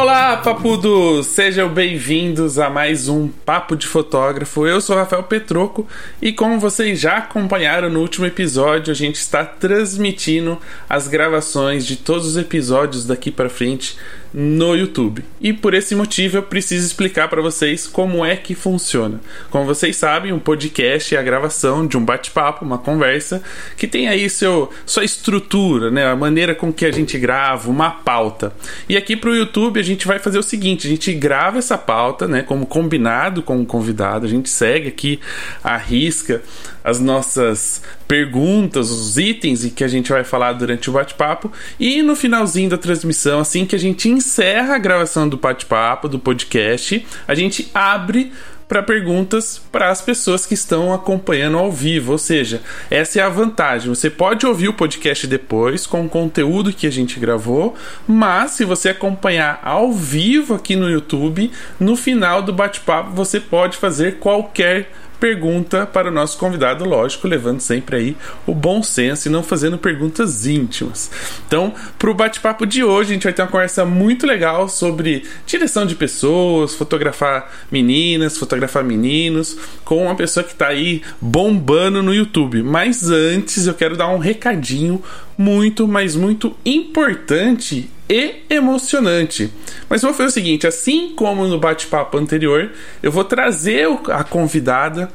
Olá, papudos! Sejam bem-vindos a mais um Papo de Fotógrafo. Eu sou Rafael Petroco e, como vocês já acompanharam no último episódio, a gente está transmitindo as gravações de todos os episódios daqui para frente no YouTube. E por esse motivo eu preciso explicar para vocês como é que funciona. Como vocês sabem, um podcast é a gravação de um bate-papo, uma conversa que tem aí seu sua estrutura, né, a maneira com que a gente grava, uma pauta. E aqui para o YouTube a gente vai fazer o seguinte, a gente grava essa pauta, né, como combinado com o convidado, a gente segue aqui a risca as nossas perguntas, os itens que a gente vai falar durante o bate-papo e no finalzinho da transmissão, assim que a gente encerra a gravação do bate-papo, do podcast, a gente abre para perguntas para as pessoas que estão acompanhando ao vivo. Ou seja, essa é a vantagem. Você pode ouvir o podcast depois com o conteúdo que a gente gravou, mas se você acompanhar ao vivo aqui no YouTube, no final do bate-papo você pode fazer qualquer pergunta para o nosso convidado, lógico, levando sempre aí o bom senso e não fazendo perguntas íntimas. Então, para o bate-papo de hoje, a gente vai ter uma conversa muito legal sobre direção de pessoas, fotografar meninas, fotografar meninos, com uma pessoa que está aí bombando no YouTube. Mas antes, eu quero dar um recadinho muito, mas muito importante e emocionante. Mas vou fazer o seguinte: assim como no bate-papo anterior, eu vou trazer a convidada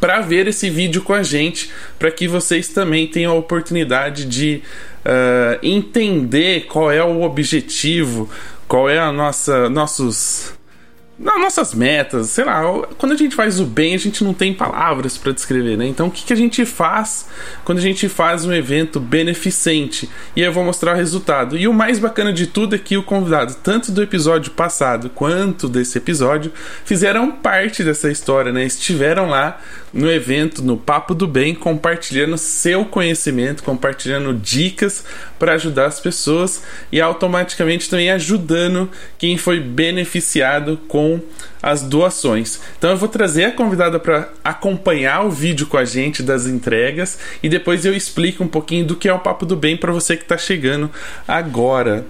para ver esse vídeo com a gente, para que vocês também tenham a oportunidade de uh, entender qual é o objetivo, qual é a nossa nossos nas nossas metas, sei lá, quando a gente faz o bem, a gente não tem palavras para descrever, né? Então, o que, que a gente faz quando a gente faz um evento beneficente? E eu vou mostrar o resultado. E o mais bacana de tudo é que o convidado, tanto do episódio passado quanto desse episódio, fizeram parte dessa história, né? Estiveram lá no evento, no Papo do Bem, compartilhando seu conhecimento, compartilhando dicas para ajudar as pessoas e automaticamente também ajudando quem foi beneficiado com as doações. Então eu vou trazer a convidada para acompanhar o vídeo com a gente das entregas e depois eu explico um pouquinho do que é o Papo do Bem para você que está chegando agora.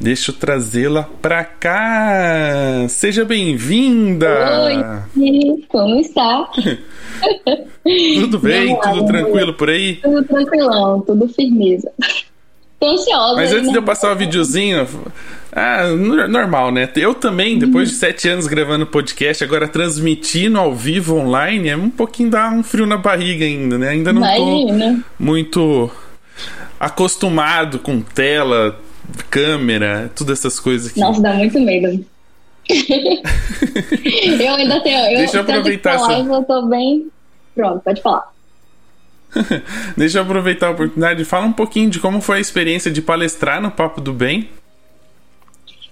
Deixa eu trazê-la pra cá. Seja bem-vinda. Oi, como está? tudo bem? Não, tudo tranquilo por aí? Tudo tranquilão, tudo firmeza. Tô ansiosa. Mas antes né? de eu passar o videozinho, ah, normal, né? Eu também, depois de sete anos gravando podcast, agora transmitindo ao vivo online, é um pouquinho dá um frio na barriga ainda, né? Ainda não Imagina. tô muito acostumado com tela, câmera, todas essas coisas aqui. Nossa, dá muito medo. eu ainda tenho. Eu, Deixa eu aproveitar essa. Eu tô bem. Pronto, pode falar. Deixa eu aproveitar a oportunidade. Fala um pouquinho de como foi a experiência de palestrar no Papo do Bem.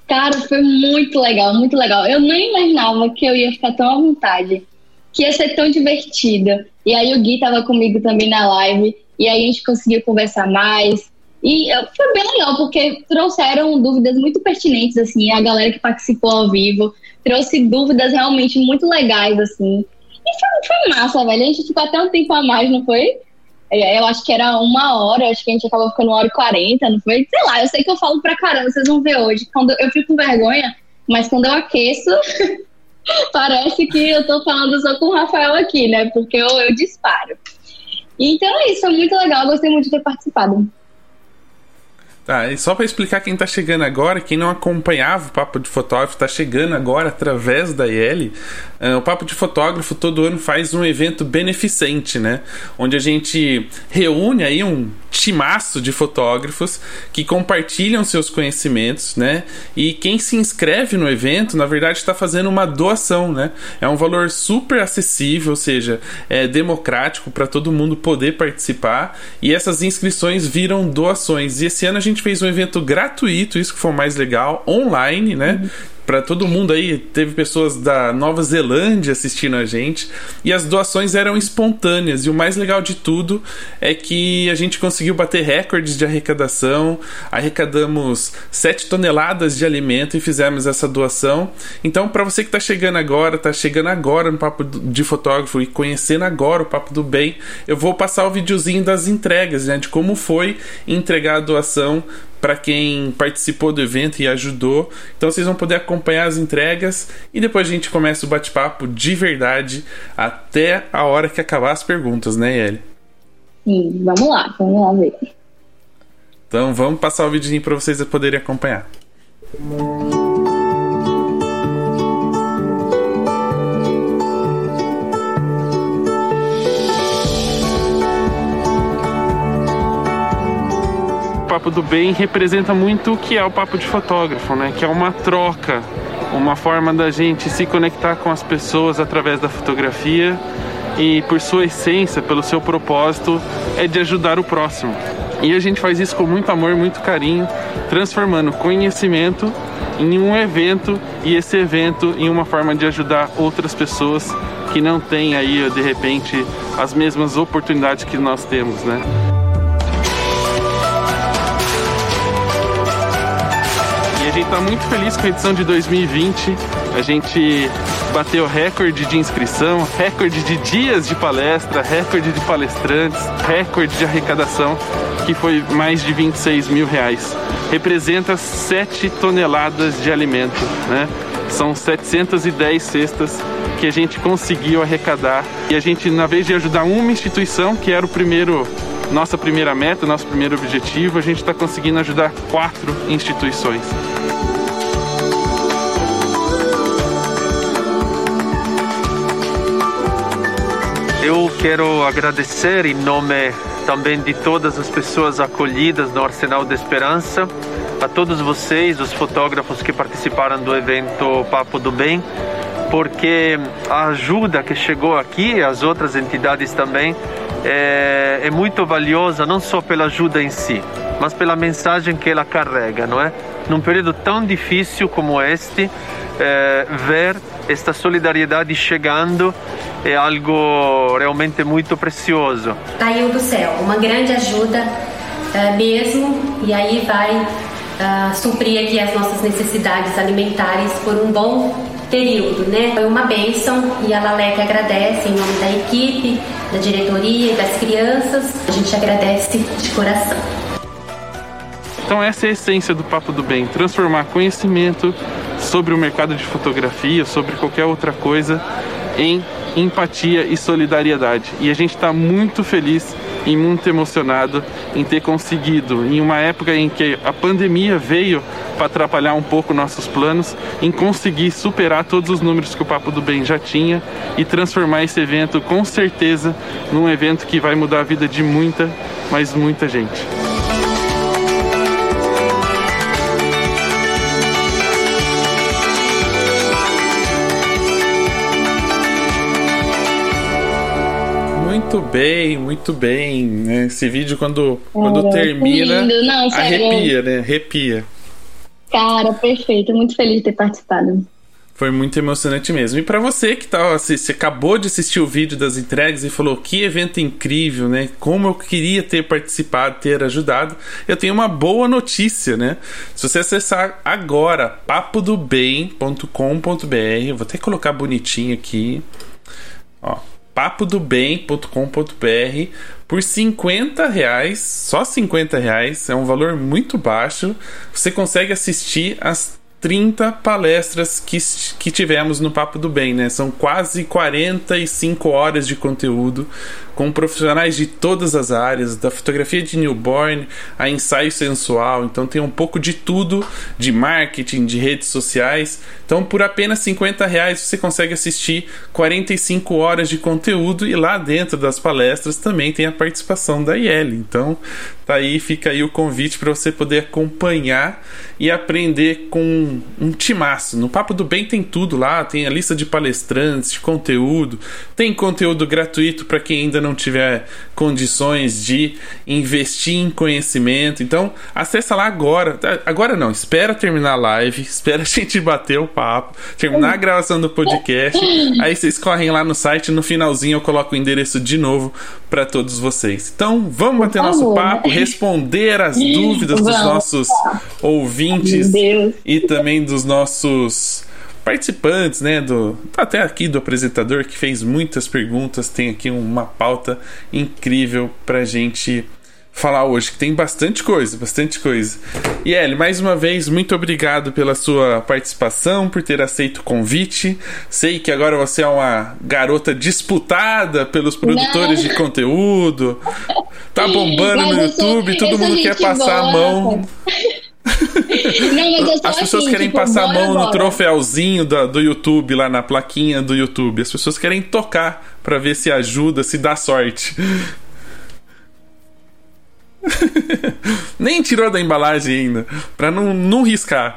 Cara, foi muito legal, muito legal. Eu nem imaginava que eu ia ficar tão à vontade, que ia ser tão divertida. E aí o Gui tava comigo também na live, e aí a gente conseguiu conversar mais. E foi bem legal, porque trouxeram dúvidas muito pertinentes, assim, a galera que participou ao vivo trouxe dúvidas realmente muito legais, assim. E foi, foi massa, velho. A gente ficou até um tempo a mais, não foi? É, eu acho que era uma hora, acho que a gente acabou ficando uma hora e quarenta, não foi? Sei lá, eu sei que eu falo pra caramba, vocês vão ver hoje. Quando eu fico com vergonha, mas quando eu aqueço, parece que eu tô falando só com o Rafael aqui, né? Porque eu, eu disparo. Então é isso, foi muito legal, gostei muito de ter participado. Tá, e só para explicar quem tá chegando agora, quem não acompanhava o Papo de Fotógrafo, tá chegando agora através da IL. Eh, o Papo de Fotógrafo todo ano faz um evento beneficente, né? Onde a gente reúne aí um timaço de fotógrafos que compartilham seus conhecimentos, né? E quem se inscreve no evento, na verdade, está fazendo uma doação, né? É um valor super acessível, ou seja, é democrático para todo mundo poder participar. E essas inscrições viram doações. E esse ano a gente fez um evento gratuito, isso que foi o mais legal, online, né? Uhum para todo mundo aí. Teve pessoas da Nova Zelândia assistindo a gente e as doações eram espontâneas. E o mais legal de tudo é que a gente conseguiu bater recordes de arrecadação. Arrecadamos 7 toneladas de alimento e fizemos essa doação. Então, para você que está chegando agora, está chegando agora no Papo de Fotógrafo e conhecendo agora o Papo do Bem, eu vou passar o videozinho das entregas, né, de como foi entregar a doação para quem participou do evento e ajudou. Então vocês vão poder acompanhar as entregas e depois a gente começa o bate-papo de verdade até a hora que acabar as perguntas, né, Eli? Sim, vamos lá, vamos lá ver. Então vamos passar o videozinho para vocês poderem acompanhar. Papo do Bem representa muito o que é o papo de fotógrafo, né? Que é uma troca, uma forma da gente se conectar com as pessoas através da fotografia e por sua essência, pelo seu propósito, é de ajudar o próximo. E a gente faz isso com muito amor, muito carinho, transformando conhecimento em um evento e esse evento em uma forma de ajudar outras pessoas que não têm aí de repente as mesmas oportunidades que nós temos, né? Está muito feliz com a edição de 2020. A gente bateu recorde de inscrição, recorde de dias de palestra, recorde de palestrantes, recorde de arrecadação, que foi mais de 26 mil reais. Representa 7 toneladas de alimento, né? São 710 cestas que a gente conseguiu arrecadar. E a gente, na vez de ajudar uma instituição, que era o primeiro nossa primeira meta, nosso primeiro objetivo, a gente está conseguindo ajudar quatro instituições. Eu quero agradecer em nome também de todas as pessoas acolhidas no Arsenal da Esperança, a todos vocês, os fotógrafos que participaram do evento Papo do Bem, porque a ajuda que chegou aqui, as outras entidades também, é, é muito valiosa não só pela ajuda em si, mas pela mensagem que ela carrega, não é? Num período tão difícil como este, é, ver esta solidariedade chegando é algo realmente muito precioso. Caiu do céu, uma grande ajuda uh, mesmo, e aí vai uh, suprir aqui as nossas necessidades alimentares por um bom período, né? Foi uma bênção e a Lalec agradece em nome da equipe, da diretoria e das crianças. A gente agradece de coração. Então essa é a essência do Papo do Bem, transformar conhecimento sobre o mercado de fotografia, sobre qualquer outra coisa, em empatia e solidariedade. E a gente está muito feliz e muito emocionado em ter conseguido, em uma época em que a pandemia veio para atrapalhar um pouco nossos planos, em conseguir superar todos os números que o Papo do Bem já tinha e transformar esse evento com certeza num evento que vai mudar a vida de muita, mas muita gente. Muito bem, muito bem. Né? Esse vídeo, quando, quando é, termina. Não, arrepia, né? Arrepia. Cara, perfeito. Muito feliz de ter participado. Foi muito emocionante mesmo. E para você que tá, você acabou de assistir o vídeo das entregas e falou que evento incrível, né? Como eu queria ter participado, ter ajudado, eu tenho uma boa notícia, né? Se você acessar agora papodobem.com.br, vou até colocar bonitinho aqui, ó, papodobem.com.br por 50 reais, só 50 reais, é um valor muito baixo. Você consegue assistir as 30 palestras que, que tivemos no Papo do Bem, né? São quase 45 horas de conteúdo com profissionais de todas as áreas, da fotografia de newborn a ensaio sensual. Então tem um pouco de tudo, de marketing, de redes sociais. Então por apenas 50 reais você consegue assistir 45 horas de conteúdo e lá dentro das palestras também tem a participação da IEL. Então tá aí, fica aí o convite para você poder acompanhar e aprender com um timaço. No Papo do Bem tem tudo lá, tem a lista de palestrantes, de conteúdo, tem conteúdo gratuito para quem ainda não não tiver condições de investir em conhecimento. Então, acessa lá agora. Agora não, espera terminar a live, espera a gente bater o papo, terminar a gravação do podcast. Aí vocês correm lá no site, no finalzinho eu coloco o endereço de novo para todos vocês. Então, vamos bater nosso papo, responder as dúvidas dos nossos ouvintes e também dos nossos participantes, né, do até aqui do apresentador que fez muitas perguntas, tem aqui uma pauta incrível pra gente falar hoje, que tem bastante coisa, bastante coisa. E Ellie, mais uma vez, muito obrigado pela sua participação, por ter aceito o convite. Sei que agora você é uma garota disputada pelos produtores Não. de conteúdo. Tá bombando Mas no YouTube, todo mundo quer passar boa. a mão. Não, As pessoas assim, querem tipo, passar a mão no troféuzinho do, do YouTube, lá na plaquinha do YouTube. As pessoas querem tocar para ver se ajuda, se dá sorte. Nem tirou da embalagem ainda, pra não, não riscar.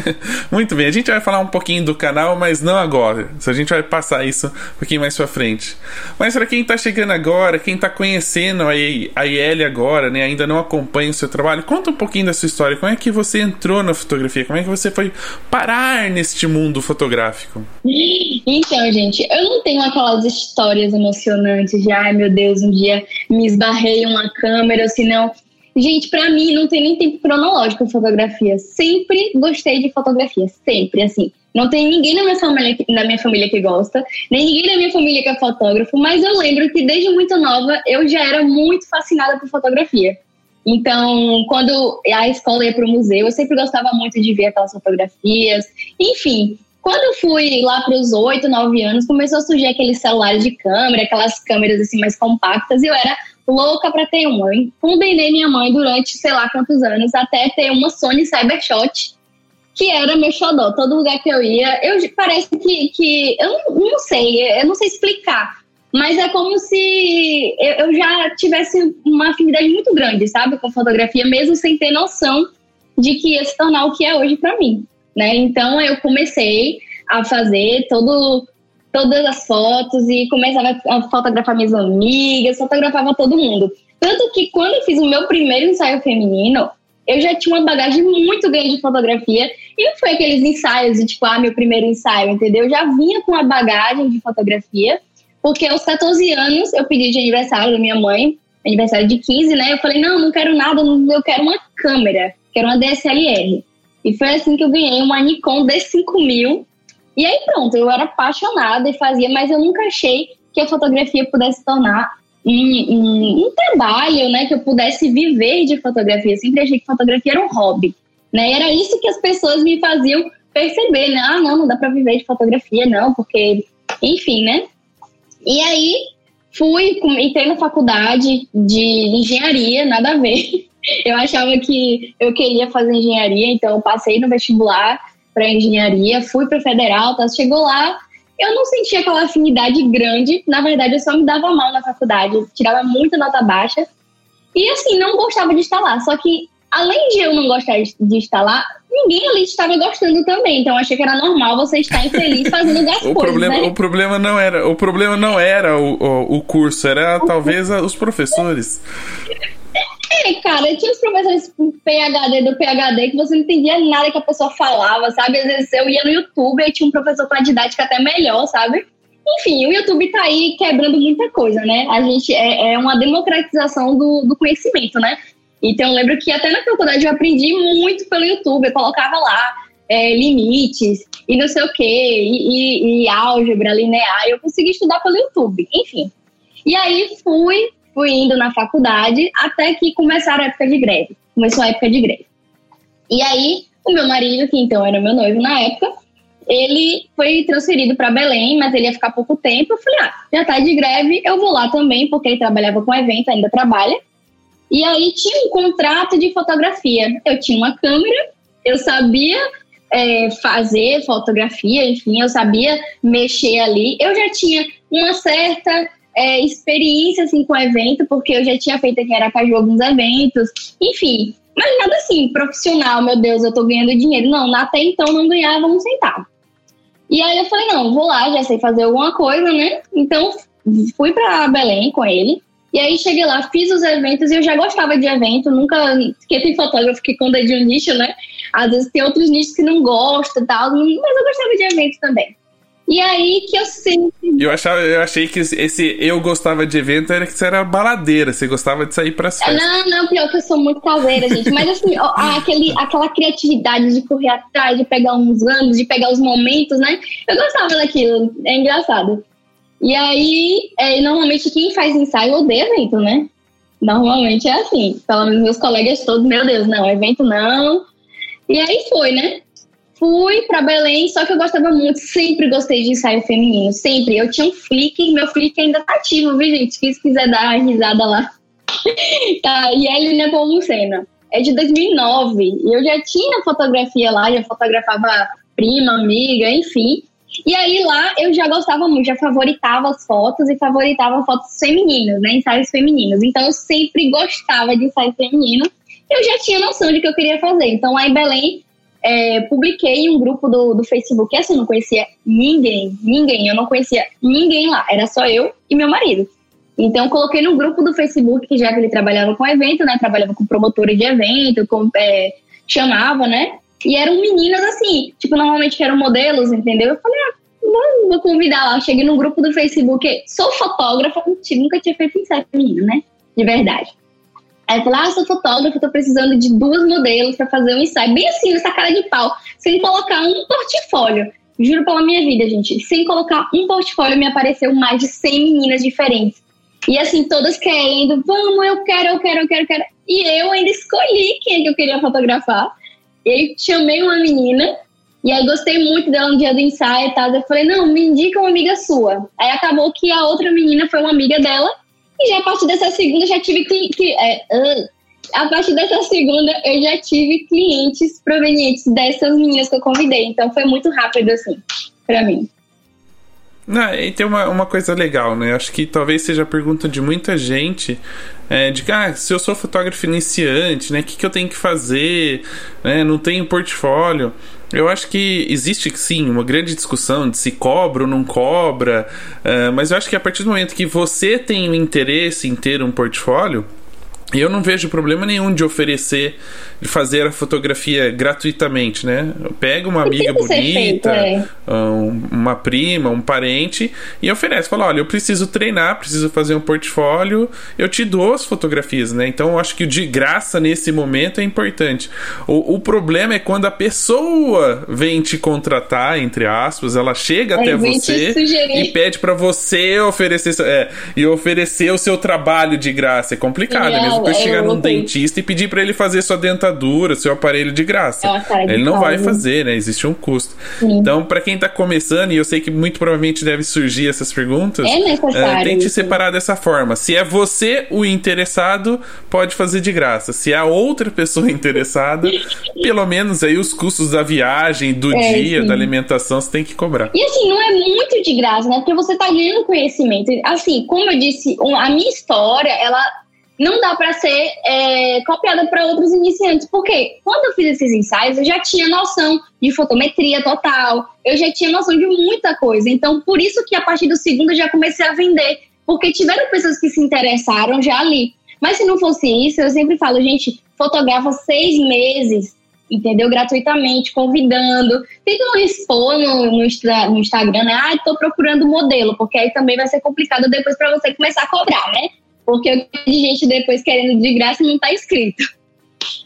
Muito bem, a gente vai falar um pouquinho do canal, mas não agora. A gente vai passar isso um pouquinho mais pra frente. Mas para quem tá chegando agora, quem tá conhecendo a, IL agora, né, ainda não acompanha o seu trabalho, conta um pouquinho da sua história. Como é que você entrou na fotografia? Como é que você foi parar neste mundo fotográfico? Então, gente, eu não tenho aquelas histórias emocionantes de ai meu Deus, um dia me esbarrei uma câmera, senão Gente, para mim não tem nem tempo cronológico fotografia. Sempre gostei de fotografia, sempre, assim. Não tem ninguém na minha, família, na minha família que gosta, nem ninguém na minha família que é fotógrafo, mas eu lembro que desde muito nova eu já era muito fascinada por fotografia. Então, quando a escola ia para o museu, eu sempre gostava muito de ver aquelas fotografias. Enfim, quando eu fui lá para os 8, 9 anos, começou a surgir aqueles celulares de câmera, aquelas câmeras assim mais compactas, e eu era louca para ter uma. Eu condenei minha mãe durante sei lá quantos anos até ter uma Sony Cybershot, que era meu xodó. Todo lugar que eu ia, eu parece que, que eu não, não sei, eu não sei explicar. Mas é como se eu, eu já tivesse uma afinidade muito grande, sabe, com fotografia, mesmo sem ter noção de que ia se tornar o que é hoje para mim, né? Então eu comecei a fazer todo todas as fotos e começava a fotografar minhas amigas, fotografava todo mundo. Tanto que quando eu fiz o meu primeiro ensaio feminino, eu já tinha uma bagagem muito grande de fotografia e não foi aqueles ensaios de tipo, ah, meu primeiro ensaio, entendeu? Eu já vinha com uma bagagem de fotografia, porque aos 14 anos eu pedi de aniversário da minha mãe, aniversário de 15, né? Eu falei, não, não quero nada, eu quero uma câmera, quero uma DSLR. E foi assim que eu ganhei uma Nikon D5000 e aí pronto, eu era apaixonada e fazia, mas eu nunca achei que a fotografia pudesse tornar um, um, um, trabalho, né? Que eu pudesse viver de fotografia. Eu sempre achei que fotografia era um hobby, né? Era isso que as pessoas me faziam perceber, né? Ah, não, não dá para viver de fotografia, não, porque, enfim, né? E aí fui, entrei na faculdade de engenharia, nada a ver. Eu achava que eu queria fazer engenharia, então eu passei no vestibular para engenharia, fui para federal, tá? chegou lá, eu não sentia aquela afinidade grande, na verdade eu só me dava mal na faculdade, eu tirava muita nota baixa e assim, não gostava de estar lá, só que além de eu não gostar de estar lá, ninguém ali estava gostando também. Então achei que era normal você estar infeliz fazendo das o coisas. Problema, né? O problema não era, o problema não era o, o, o curso, era talvez os professores. É, cara, tinha os professores PHD do PHD que você não entendia nada que a pessoa falava, sabe? Às vezes eu ia no YouTube e tinha um professor com a didática até melhor, sabe? Enfim, o YouTube tá aí quebrando muita coisa, né? A gente é, é uma democratização do, do conhecimento, né? Então eu lembro que até na faculdade eu aprendi muito pelo YouTube, eu colocava lá é, limites e não sei o quê, e, e, e álgebra linear, eu consegui estudar pelo YouTube, enfim. E aí fui fui indo na faculdade até que começaram a época de greve. Começou a época de greve. E aí, o meu marido, que então era meu noivo na época, ele foi transferido para Belém, mas ele ia ficar pouco tempo. Eu falei, ah, já tá de greve, eu vou lá também, porque ele trabalhava com evento, ainda trabalha. E aí tinha um contrato de fotografia. Eu tinha uma câmera, eu sabia é, fazer fotografia, enfim, eu sabia mexer ali. Eu já tinha uma certa é, experiência assim, com o evento, porque eu já tinha feito aqui em Aracaju alguns eventos, enfim. Mas nada assim, profissional, meu Deus, eu tô ganhando dinheiro. Não, até então não ganhava um centavo. E aí eu falei, não, vou lá, já sei fazer alguma coisa, né? Então fui para Belém com ele. E aí cheguei lá, fiz os eventos e eu já gostava de evento, nunca. Porque tem fotógrafo que quando é de um nicho, né? Às vezes tem outros nichos que não gostam e tal, mas eu gostava de eventos também. E aí que eu sempre. Eu, achava, eu achei que esse eu gostava de evento era que você era baladeira, você gostava de sair pra festas. Não, não, pior que eu sou muito caseira, gente. Mas assim, ó, aquele, aquela criatividade de correr atrás, de pegar uns anos, de pegar os momentos, né? Eu gostava daquilo. É engraçado. E aí, é, normalmente quem faz ensaio odeia evento, né? Normalmente é assim. Pelo menos meus colegas todos, meu Deus, não, evento não. E aí foi, né? Fui para Belém, só que eu gostava muito, sempre gostei de ensaio feminino, sempre. Eu tinha um flick, meu flick ainda tá ativo, viu, gente? Se quiser dar risada lá. tá, e a Helena Pomucena. É de 2009, e eu já tinha fotografia lá, já fotografava prima, amiga, enfim. E aí lá eu já gostava muito, já favoritava as fotos e favoritava fotos femininas, né? Ensaios femininos. Então eu sempre gostava de ensaio feminino. Eu já tinha noção de que eu queria fazer. Então lá em Belém é, publiquei um grupo do, do Facebook. Essa eu não conhecia ninguém, ninguém. Eu não conhecia ninguém lá. Era só eu e meu marido. Então, coloquei no grupo do Facebook, que já que ele trabalhava com evento, né? Trabalhava com promotora de evento, com, é, chamava, né? E eram meninas assim, tipo, normalmente eram modelos, entendeu? Eu falei, ah, vou, vou convidar lá. Cheguei no grupo do Facebook, sou fotógrafa, nunca tinha feito ensaio menino, né? De verdade. Aí eu falei, ah, sou fotógrafa, tô precisando de duas modelos para fazer um ensaio. Bem assim, nessa cara de pau, sem colocar um portfólio. Juro pela minha vida, gente. Sem colocar um portfólio, me apareceu mais de 100 meninas diferentes. E assim, todas querendo, vamos, eu quero, eu quero, eu quero, eu quero. E eu ainda escolhi quem é que eu queria fotografar. E aí chamei uma menina, e aí gostei muito dela no dia do ensaio e tal. Eu falei, não, me indica uma amiga sua. Aí acabou que a outra menina foi uma amiga dela, e já a partir dessa segunda já tive que. É, uh, a partir dessa segunda eu já tive clientes provenientes dessas meninas que eu convidei. Então foi muito rápido, assim, para mim. Não, e tem uma, uma coisa legal, né? Acho que talvez seja a pergunta de muita gente é, de que, ah, se eu sou fotógrafo iniciante, né? O que, que eu tenho que fazer? Né, não tenho portfólio. Eu acho que existe sim uma grande discussão de se cobra ou não cobra, uh, mas eu acho que a partir do momento que você tem o interesse em ter um portfólio, eu não vejo problema nenhum de oferecer, de fazer a fotografia gratuitamente, né? Pega uma amiga bonita, feito, é. uma prima, um parente e oferece. Fala, olha, eu preciso treinar, preciso fazer um portfólio, eu te dou as fotografias, né? Então eu acho que o de graça nesse momento é importante. O, o problema é quando a pessoa vem te contratar, entre aspas, ela chega até você e pede para você oferecer, é, e oferecer o seu trabalho de graça. É complicado, é mesmo depois é, chegar num dentista e pedir para ele fazer sua dentadura, seu aparelho de graça. É ele não vai fazer, né? Existe um custo. Sim. Então, para quem tá começando, e eu sei que muito provavelmente deve surgir essas perguntas, é necessário. Uh, tente separar dessa forma. Se é você o interessado, pode fazer de graça. Se é a outra pessoa interessada, pelo menos aí os custos da viagem, do é, dia, sim. da alimentação, você tem que cobrar. E assim, não é muito de graça, né? Porque você tá ganhando conhecimento. Assim, como eu disse, a minha história, ela não dá para ser é, copiada para outros iniciantes. Porque quando eu fiz esses ensaios, eu já tinha noção de fotometria total, eu já tinha noção de muita coisa. Então, por isso que a partir do segundo eu já comecei a vender. Porque tiveram pessoas que se interessaram já ali. Mas se não fosse isso, eu sempre falo, gente, fotografa seis meses, entendeu? Gratuitamente, convidando. Tenta não expor no, no, no Instagram, né? Ah, tô procurando modelo, porque aí também vai ser complicado depois para você começar a cobrar, né? Porque eu de gente depois querendo de graça não tá escrito.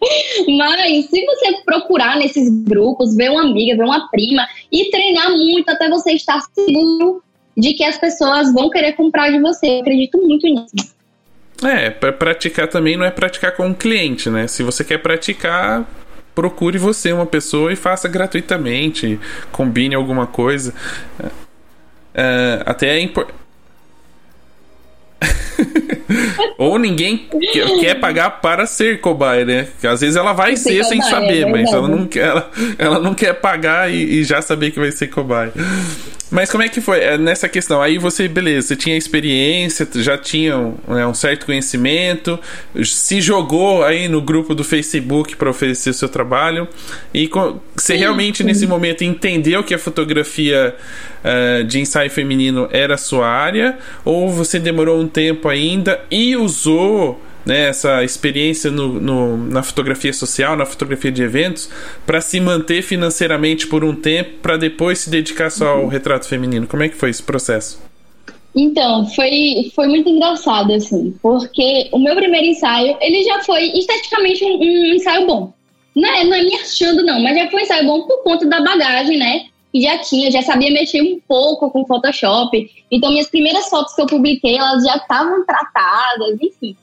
Mas se você procurar nesses grupos, ver uma amiga, ver uma prima e treinar muito até você estar seguro de que as pessoas vão querer comprar de você. Eu acredito muito nisso. É, para praticar também não é praticar com um cliente, né? Se você quer praticar, procure você uma pessoa e faça gratuitamente, combine alguma coisa. É, até é importante Ou ninguém quer pagar para ser cobaia, né? Porque às vezes ela vai ser, sem saber, é mas ela não quer, ela, ela não quer pagar e, e, já saber que vai ser cobaia. Mas como é que foi é, nessa questão? Aí você, beleza, você tinha experiência, já tinha né, um certo conhecimento, se jogou aí no grupo do Facebook para oferecer o seu trabalho e você realmente sim. nesse momento entendeu que a fotografia uh, de ensaio feminino era a sua área ou você demorou um tempo ainda e usou né, essa experiência no, no, na fotografia social, na fotografia de eventos, para se manter financeiramente por um tempo, para depois se dedicar só ao retrato feminino? Como é que foi esse processo? Então, foi, foi muito engraçado, assim, porque o meu primeiro ensaio, ele já foi esteticamente um, um ensaio bom. Não é, não é me achando, não, mas já foi um ensaio bom por conta da bagagem, né? E já tinha, já sabia mexer um pouco com Photoshop. Então, minhas primeiras fotos que eu publiquei, elas já estavam tratadas, enfim.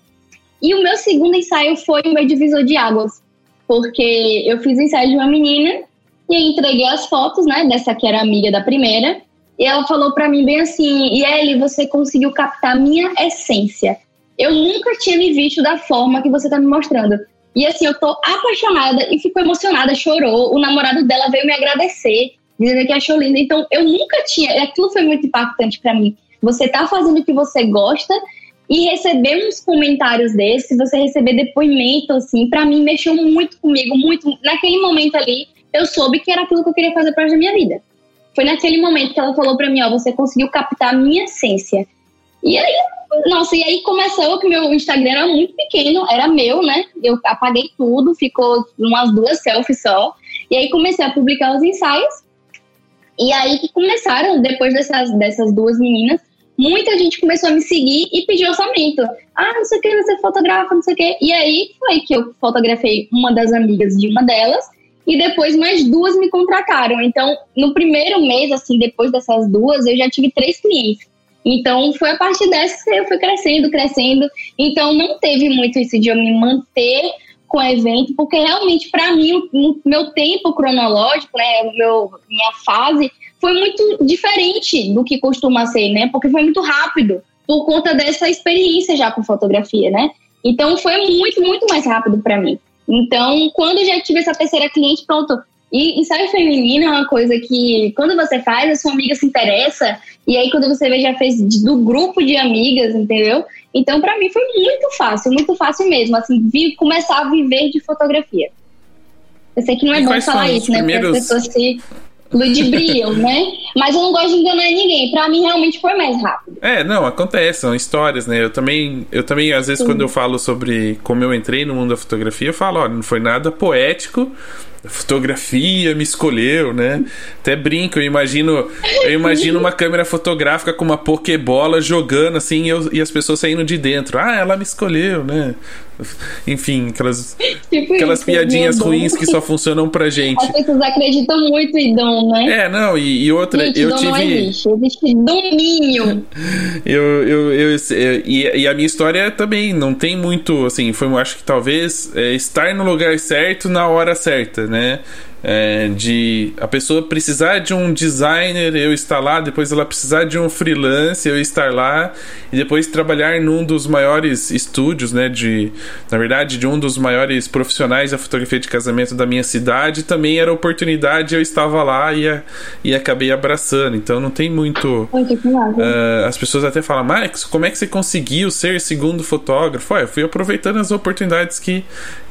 E o meu segundo ensaio foi o meu divisor de águas, porque eu fiz o ensaio de uma menina e aí entreguei as fotos, né, dessa que era amiga da primeira, e ela falou para mim bem assim: "E Ellie, você conseguiu captar a minha essência. Eu nunca tinha me visto da forma que você tá me mostrando. E assim, eu tô apaixonada e ficou emocionada, chorou. O namorado dela veio me agradecer, dizendo que achou lindo. Então, eu nunca tinha, aquilo foi muito impactante para mim. Você tá fazendo o que você gosta e receber uns comentários desses, você receber depoimento, assim, para mim mexeu muito comigo, muito. Naquele momento ali, eu soube que era aquilo que eu queria fazer para a minha vida. Foi naquele momento que ela falou para mim, ó, você conseguiu captar a minha essência. E aí, nossa, e aí começou que meu Instagram era muito pequeno, era meu, né? Eu apaguei tudo, ficou umas duas selfies só. E aí comecei a publicar os ensaios. E aí que começaram, depois dessas, dessas duas meninas, muita gente começou a me seguir e pedir orçamento. Ah, não sei o que, você fotografa, não sei o que. E aí foi que eu fotografei uma das amigas de uma delas e depois mais duas me contrataram. Então, no primeiro mês, assim, depois dessas duas, eu já tive três clientes. Então, foi a partir dessa que eu fui crescendo, crescendo. Então, não teve muito isso de eu me manter com o evento, porque realmente, para mim, o meu tempo cronológico, né, meu, minha fase, foi muito diferente do que costuma ser, né? Porque foi muito rápido por conta dessa experiência já com fotografia, né? Então foi muito, muito mais rápido para mim. Então, quando já tive essa terceira cliente, pronto. E ensaio feminino é uma coisa que, quando você faz, a sua amiga se interessa, e aí quando você vê, já fez do grupo de amigas, entendeu? Então, para mim, foi muito fácil, muito fácil mesmo, assim, vi, começar a viver de fotografia. Eu sei que não é e bom falar isso, né? Primeiros... Porque as pessoas se ludibriam, né? Mas eu não gosto de enganar ninguém. Para mim, realmente foi mais rápido. É, não, acontece, são histórias, né? Eu também, eu também às vezes, Sim. quando eu falo sobre como eu entrei no mundo da fotografia, eu falo, olha, não foi nada poético, fotografia me escolheu, né? Até brinco, eu imagino, eu imagino uma câmera fotográfica com uma pokebola jogando assim e, eu, e as pessoas saindo de dentro. Ah, ela me escolheu, né? Enfim, aquelas, tipo aquelas isso, piadinhas ruins que só funcionam pra gente. As pessoas acreditam muito em dom, né? É, não, e, e outra, gente, eu dom tive. Não existe, existe domínio. eu, eu, eu, eu e, e, a minha história também não tem muito, assim, foi, acho que talvez é, estar no lugar certo na hora certa, né? É, de a pessoa precisar de um designer, eu estar lá, depois ela precisar de um freelance, eu estar lá, e depois trabalhar num dos maiores estúdios, né? De, na verdade, de um dos maiores profissionais da fotografia de casamento da minha cidade, também era oportunidade, eu estava lá e, e acabei abraçando. Então não tem muito. Uh, as pessoas até falam, Max, como é que você conseguiu ser segundo fotógrafo? Ué, eu fui aproveitando as oportunidades que,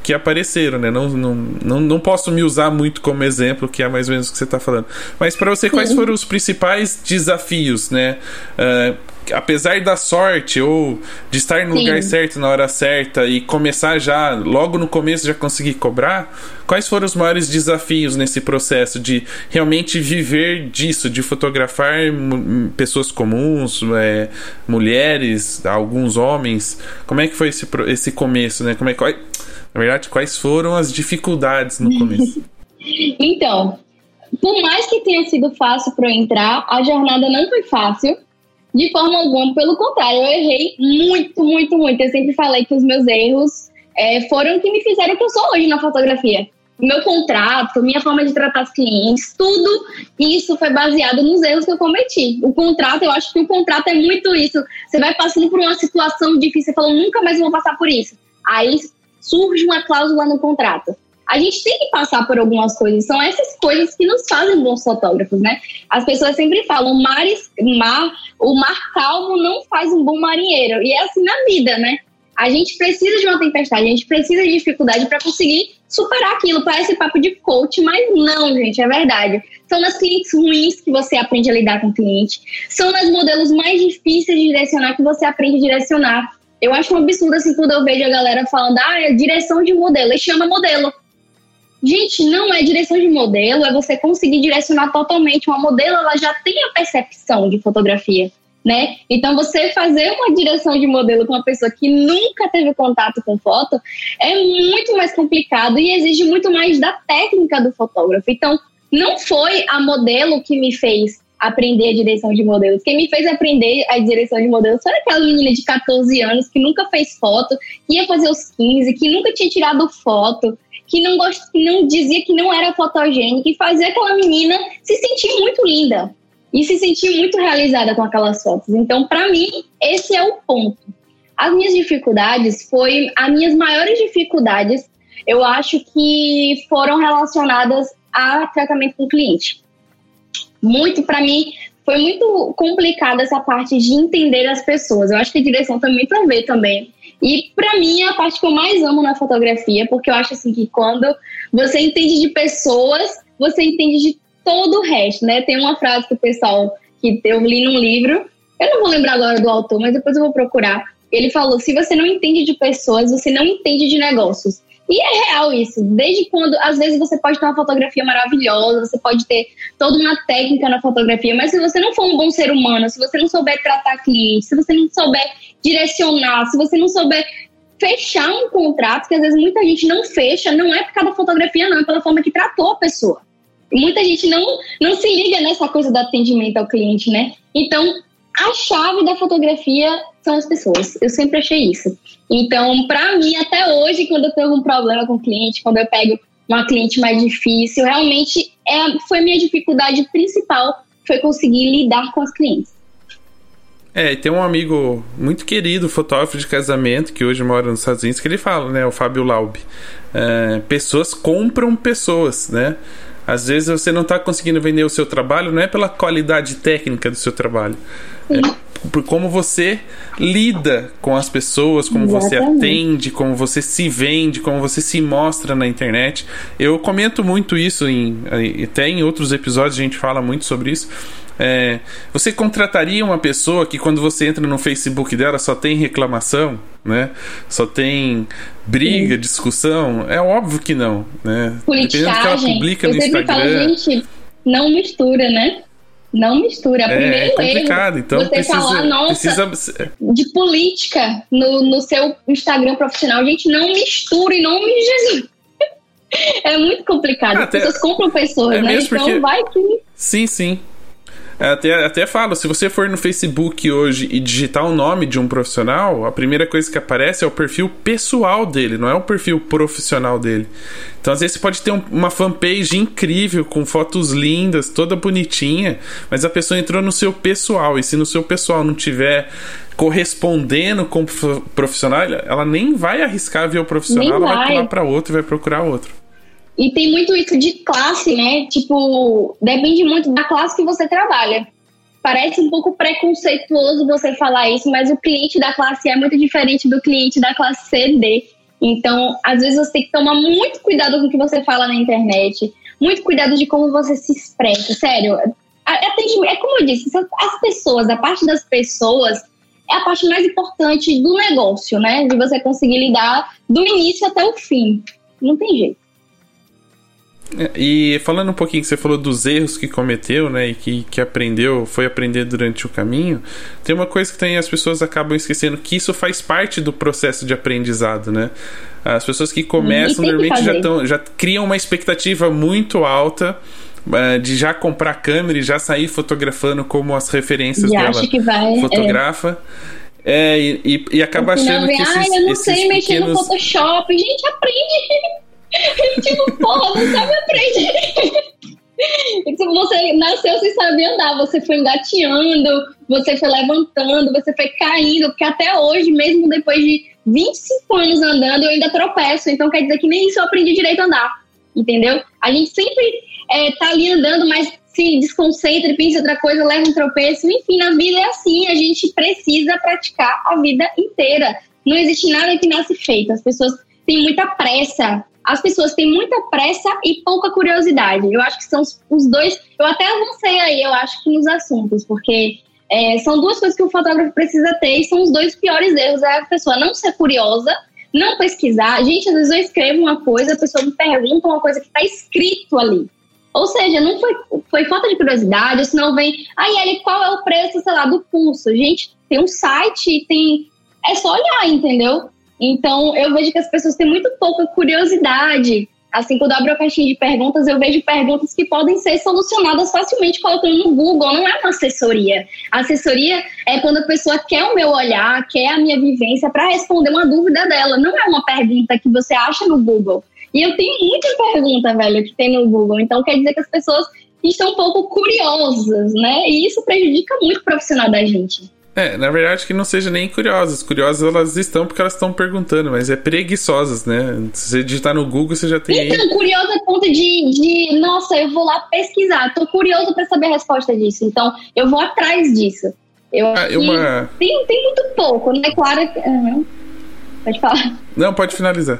que apareceram, né? Não, não, não, não posso me usar muito como exemplo, que é mais ou menos o que você está falando. Mas para você, quais foram os principais desafios, né? Uh, apesar da sorte ou de estar no Sim. lugar certo na hora certa e começar já, logo no começo, já conseguir cobrar, quais foram os maiores desafios nesse processo de realmente viver disso, de fotografar pessoas comuns, é, mulheres, alguns homens? Como é que foi esse, esse começo, né? Como é, na verdade, quais foram as dificuldades no começo? então, por mais que tenha sido fácil para eu entrar, a jornada não foi fácil. De forma alguma, pelo contrário, eu errei muito, muito, muito. Eu sempre falei que os meus erros é, foram que me fizeram o que eu sou hoje na fotografia. Meu contrato, minha forma de tratar os clientes, tudo isso foi baseado nos erros que eu cometi. O contrato, eu acho que o contrato é muito isso. Você vai passando por uma situação difícil, você fala, nunca mais vou passar por isso. Aí surge uma cláusula no contrato. A gente tem que passar por algumas coisas. São essas coisas que nos fazem bons fotógrafos, né? As pessoas sempre falam, mar, mar, o mar calmo não faz um bom marinheiro. E é assim na vida, né? A gente precisa de uma tempestade, a gente precisa de dificuldade para conseguir superar aquilo. Parece papo de coach, mas não, gente, é verdade. São nas clientes ruins que você aprende a lidar com o cliente. São nos modelos mais difíceis de direcionar que você aprende a direcionar. Eu acho um absurdo assim quando eu vejo a galera falando, ah, é direção de modelo, e chama modelo. Gente, não é direção de modelo, é você conseguir direcionar totalmente. Uma modelo, ela já tem a percepção de fotografia, né? Então, você fazer uma direção de modelo com uma pessoa que nunca teve contato com foto é muito mais complicado e exige muito mais da técnica do fotógrafo. Então, não foi a modelo que me fez aprender a direção de modelos. Quem me fez aprender a direção de modelos foi aquela menina de 14 anos que nunca fez foto, que ia fazer os 15, que nunca tinha tirado foto, que não, gost... não dizia que não era fotogênica e fazia aquela menina se sentir muito linda e se sentir muito realizada com aquelas fotos. Então, para mim, esse é o ponto. As minhas dificuldades foi as minhas maiores dificuldades, eu acho que foram relacionadas a tratamento com cliente muito para mim foi muito complicada essa parte de entender as pessoas. Eu acho que a direção tem muito a ver também. E para mim é a parte que eu mais amo na fotografia, porque eu acho assim que quando você entende de pessoas, você entende de todo o resto, né? Tem uma frase que o pessoal que eu li num livro, eu não vou lembrar agora do autor, mas depois eu vou procurar. Ele falou: se você não entende de pessoas, você não entende de negócios. E é real isso. Desde quando, às vezes, você pode ter uma fotografia maravilhosa, você pode ter toda uma técnica na fotografia, mas se você não for um bom ser humano, se você não souber tratar cliente, se você não souber direcionar, se você não souber fechar um contrato, que às vezes muita gente não fecha, não é por causa da fotografia, não, é pela forma que tratou a pessoa. Muita gente não, não se liga nessa coisa do atendimento ao cliente, né? Então, a chave da fotografia são as pessoas. Eu sempre achei isso. Então, para mim, até hoje, quando eu tenho algum problema com o cliente, quando eu pego uma cliente mais difícil, realmente é, foi minha dificuldade principal, foi conseguir lidar com os clientes. É, tem um amigo muito querido, fotógrafo de casamento, que hoje mora nos Estados Unidos, que ele fala, né, o Fábio Laub. É, pessoas compram pessoas, né? Às vezes você não está conseguindo vender o seu trabalho, não é pela qualidade técnica do seu trabalho. É por como você lida com as pessoas, como Exatamente. você atende, como você se vende, como você se mostra na internet. Eu comento muito isso em até em outros episódios a gente fala muito sobre isso. É, você contrataria uma pessoa que quando você entra no Facebook dela só tem reclamação, né? Só tem briga, Sim. discussão? É óbvio que não, né? Dependendo do que ela publica no Instagram. Falo, gente, não mistura, né? Não mistura. É, primeiro é complicado, erro, então você precisa, falar, nossa, precisa... de política no, no seu Instagram profissional. Gente, não mistura em nome de Jesus. É muito complicado. As pessoas compram pessoas, é né? Então porque... vai que. Sim, sim. Até, até falo, se você for no Facebook hoje e digitar o nome de um profissional, a primeira coisa que aparece é o perfil pessoal dele, não é o perfil profissional dele. Então, às vezes, você pode ter um, uma fanpage incrível, com fotos lindas, toda bonitinha, mas a pessoa entrou no seu pessoal, e se no seu pessoal não tiver correspondendo com o profissional, ela nem vai arriscar ver o profissional, nem ela vai, vai pular para outro e vai procurar outro. E tem muito isso de classe, né? Tipo, depende muito da classe que você trabalha. Parece um pouco preconceituoso você falar isso, mas o cliente da classe é muito diferente do cliente da classe C, D. Então, às vezes você tem que tomar muito cuidado com o que você fala na internet, muito cuidado de como você se expressa. Sério, é como eu disse, as pessoas, a parte das pessoas é a parte mais importante do negócio, né? De você conseguir lidar do início até o fim. Não tem jeito. E falando um pouquinho que você falou dos erros que cometeu, né, e que, que aprendeu, foi aprender durante o caminho, tem uma coisa que tem as pessoas acabam esquecendo que isso faz parte do processo de aprendizado, né? As pessoas que começam normalmente já, tão, já criam uma expectativa muito alta uh, de já comprar câmera e já sair fotografando como as referências já dela vai, é. fotografa. É. É, e, e, e acaba achando que esses, ah, eu não sei pequenos... mexer no Photoshop. Gente, aprende! Tipo, porra, não sabe aprender. Tipo, você nasceu sem saber andar, você foi engateando, você foi levantando, você foi caindo, porque até hoje, mesmo depois de 25 anos andando, eu ainda tropeço. Então quer dizer que nem isso eu aprendi direito a andar, entendeu? A gente sempre é, tá ali andando, mas se desconcentra e pensa outra coisa, leva um tropeço. Enfim, na vida é assim, a gente precisa praticar a vida inteira. Não existe nada que nasce feito. As pessoas têm muita pressa as pessoas têm muita pressa e pouca curiosidade. Eu acho que são os, dois. Eu até avancei aí, eu acho que nos assuntos, porque É, são duas coisas que o fotógrafo precisa ter e são os dois piores erros. É a pessoa não ser curiosa, não pesquisar. Gente, às vezes eu escrevo uma coisa, a pessoa me pergunta uma coisa que está escrito ali. Ou seja, não foi, foi falta de curiosidade, senão vem, aí ele qual é o preço, sei lá, do pulso? Gente, tem um site, tem. É só olhar, entendeu? Então, eu vejo que as pessoas têm muito pouca curiosidade. Assim, quando eu abro a caixinha de perguntas, eu vejo perguntas que podem ser solucionadas facilmente colocando no Google. Não é uma assessoria. A assessoria é quando a pessoa quer o meu olhar, quer a minha vivência para responder uma dúvida dela. Não é uma pergunta que você acha no Google. E eu tenho muita pergunta, velho, que tem no Google. Então, quer dizer que as pessoas estão um pouco curiosas, né? E isso prejudica muito o profissional da gente. É, na verdade que não seja nem curiosas. Curiosas elas estão porque elas estão perguntando, mas é preguiçosas, né? Se você digitar no Google, você já tem. Então, aí... curiosa a ponto de, de, nossa, eu vou lá pesquisar. Tô curioso para saber a resposta disso. Então, eu vou atrás disso. Eu ah, uma... tem, tem muito pouco, né? Claro que. Uhum. Pode falar. Não, pode finalizar.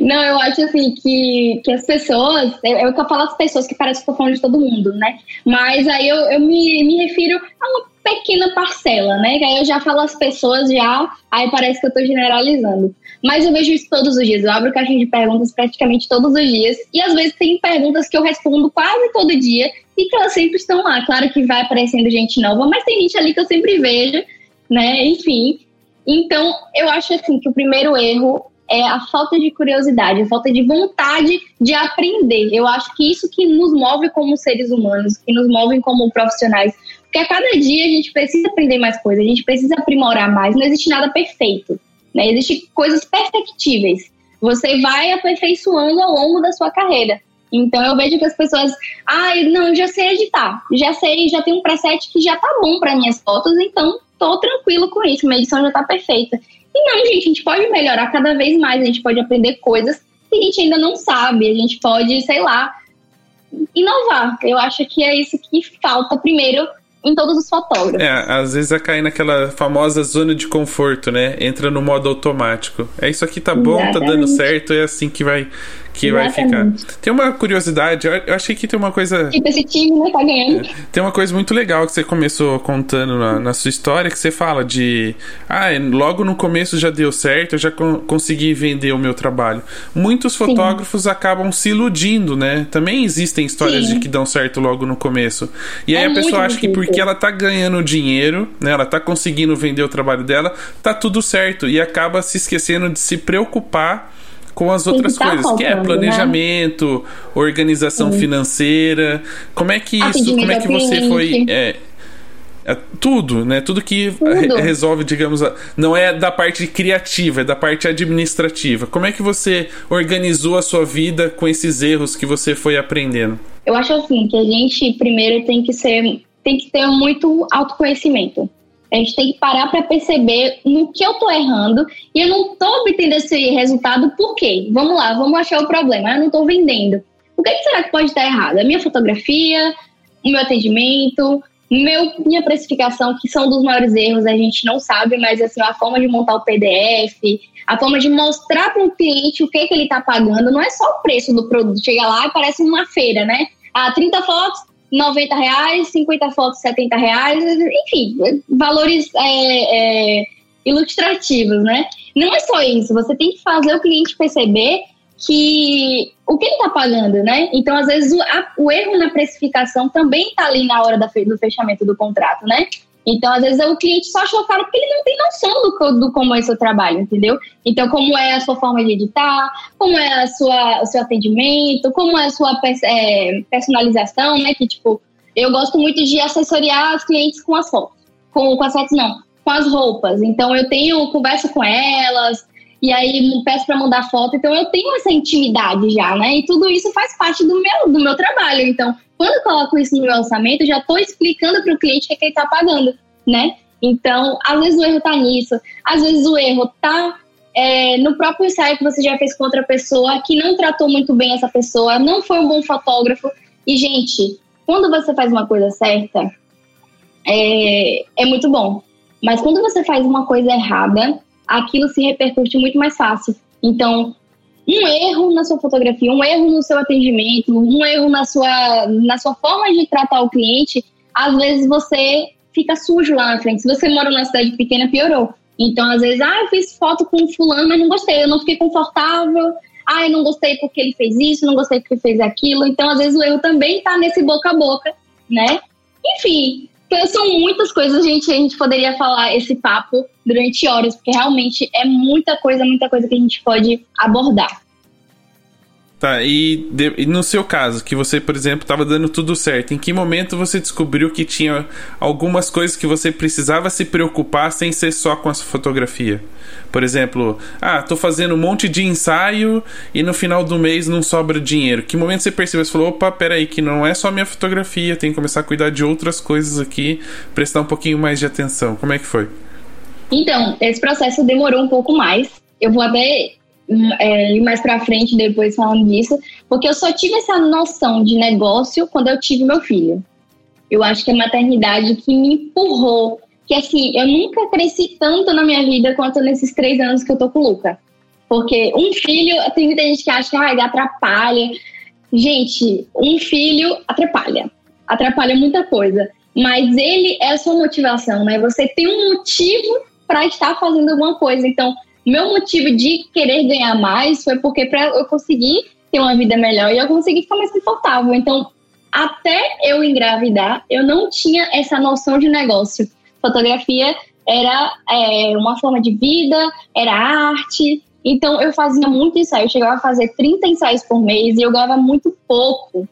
Não, eu acho assim que, que as pessoas, é, é o que eu falo as pessoas que parece que eu tô falando de todo mundo, né? Mas aí eu, eu me, me refiro a uma pequena parcela, né? Que aí eu já falo as pessoas já, aí parece que eu tô generalizando. Mas eu vejo isso todos os dias. Eu abro caixinha de perguntas praticamente todos os dias. E às vezes tem perguntas que eu respondo quase todo dia e que elas sempre estão lá. Claro que vai aparecendo gente nova, mas tem gente ali que eu sempre vejo, né? Enfim. Então, eu acho assim que o primeiro erro é a falta de curiosidade, a falta de vontade de aprender. Eu acho que isso que nos move como seres humanos, que nos move como profissionais. Porque a cada dia a gente precisa aprender mais coisas, a gente precisa aprimorar mais. Não existe nada perfeito, né? Existem coisas perfectíveis. Você vai aperfeiçoando ao longo da sua carreira. Então eu vejo que as pessoas, ai, ah, não, já sei editar, já sei, já tem um preset que já tá bom para minhas fotos, então tô tranquilo com isso, minha edição já tá perfeita. E não, gente, a gente pode melhorar cada vez mais, a gente pode aprender coisas que a gente ainda não sabe, a gente pode, sei lá, inovar. Eu acho que é isso que falta primeiro em todos os fotógrafos. É, às vezes é cair naquela famosa zona de conforto, né? Entra no modo automático. É isso aqui tá bom, Exatamente. tá dando certo, é assim que vai que vai ficar. Tem uma curiosidade, eu achei que tem uma coisa. Tipo, esse time não tá ganhando. É, tem uma coisa muito legal que você começou contando na, na, sua história, que você fala de. Ah, logo no começo já deu certo, eu já con consegui vender o meu trabalho. Muitos fotógrafos Sim. acabam se iludindo, né? Também existem histórias Sim. de que dão certo logo no começo. E aí é a pessoa acha difícil. que porque ela tá ganhando dinheiro, né? Ela tá conseguindo vender o trabalho dela, tá tudo certo. E acaba se esquecendo de se preocupar com as outras tá coisas, que é né? planejamento, né? organização Sim. financeira. Como é que isso, como é que você foi. É, é, tudo, né? Tudo que tudo. resolve, digamos, não é da parte criativa, é da parte administrativa. Como é que você organizou a sua vida com esses erros que você foi aprendendo? Eu acho assim que a gente primeiro tem que ser, tem que ter muito autoconhecimento. A gente tem que parar para perceber no que eu tô errando e eu não tô obtendo esse resultado, por quê? Vamos lá, vamos achar o problema. Eu não tô vendendo. O que, que será que pode estar errado? A minha fotografia, o meu atendimento, meu, minha precificação, que são dos maiores erros, a gente não sabe, mas assim, a forma de montar o PDF, a forma de mostrar para o cliente o que, que ele está pagando, não é só o preço do produto. Chega lá e parece uma feira, né? Ah, 30 fotos, 90 reais, 50 fotos, 70 reais, enfim, valores é, é, ilustrativos, né? Não é só isso, você tem que fazer o cliente perceber que o que ele está pagando, né? Então, às vezes, o, a, o erro na precificação também está ali na hora da, do fechamento do contrato, né? Então, às vezes, o cliente só achou caro porque ele não tem noção do, do como é o seu trabalho, entendeu? Então, como é a sua forma de editar, como é a sua, o seu atendimento, como é a sua é, personalização, né? Que, tipo, eu gosto muito de assessoriar os clientes com as fotos. Com, com as fotos, não, com as roupas. Então, eu tenho conversa com elas, e aí peço para mandar foto. Então, eu tenho essa intimidade já, né? E tudo isso faz parte do meu, do meu trabalho. Então, quando eu coloco isso no meu orçamento, eu já estou explicando para o cliente o que, é que ele está pagando, né? Então, às vezes o erro está nisso, às vezes o erro está é, no próprio ensaio que você já fez com outra pessoa, que não tratou muito bem essa pessoa, não foi um bom fotógrafo. E, gente, quando você faz uma coisa certa, é, é muito bom. Mas quando você faz uma coisa errada, aquilo se repercute muito mais fácil. Então, um erro na sua fotografia, um erro no seu atendimento, um erro na sua, na sua forma de tratar o cliente, às vezes você fica sujo lá na frente. Se você mora numa cidade pequena, piorou. Então, às vezes, ah, eu fiz foto com fulano, mas não gostei, eu não fiquei confortável. Ah, eu não gostei porque ele fez isso, não gostei porque fez aquilo. Então, às vezes, o erro também tá nesse boca a boca, né? Enfim, então, são muitas coisas, gente. A gente poderia falar esse papo durante horas, porque realmente é muita coisa, muita coisa que a gente pode abordar. Tá, e, de, e, no seu caso, que você, por exemplo, estava dando tudo certo, em que momento você descobriu que tinha algumas coisas que você precisava se preocupar sem ser só com a fotografia? Por exemplo, ah, tô fazendo um monte de ensaio e no final do mês não sobra dinheiro. Que momento você percebeu? Você falou, opa, peraí, que não é só minha fotografia, tem que começar a cuidar de outras coisas aqui, prestar um pouquinho mais de atenção. Como é que foi? Então, esse processo demorou um pouco mais. Eu vou até é, mais para frente depois falando disso, porque eu só tive essa noção de negócio quando eu tive meu filho. Eu acho que é a maternidade que me empurrou. Que assim, eu nunca cresci tanto na minha vida quanto nesses três anos que eu tô com o Luca. Porque um filho, tem muita gente que acha que ah, atrapalha. Gente, um filho atrapalha. Atrapalha muita coisa. Mas ele é a sua motivação, né? Você tem um motivo para estar fazendo alguma coisa. Então, meu motivo de querer ganhar mais foi porque para eu conseguir ter uma vida melhor e eu consegui ficar mais confortável. Então, até eu engravidar, eu não tinha essa noção de negócio. Fotografia era é, uma forma de vida, era arte. Então, eu fazia muito ensaio. Eu chegava a fazer 30 ensaios por mês e eu ganhava muito pouco.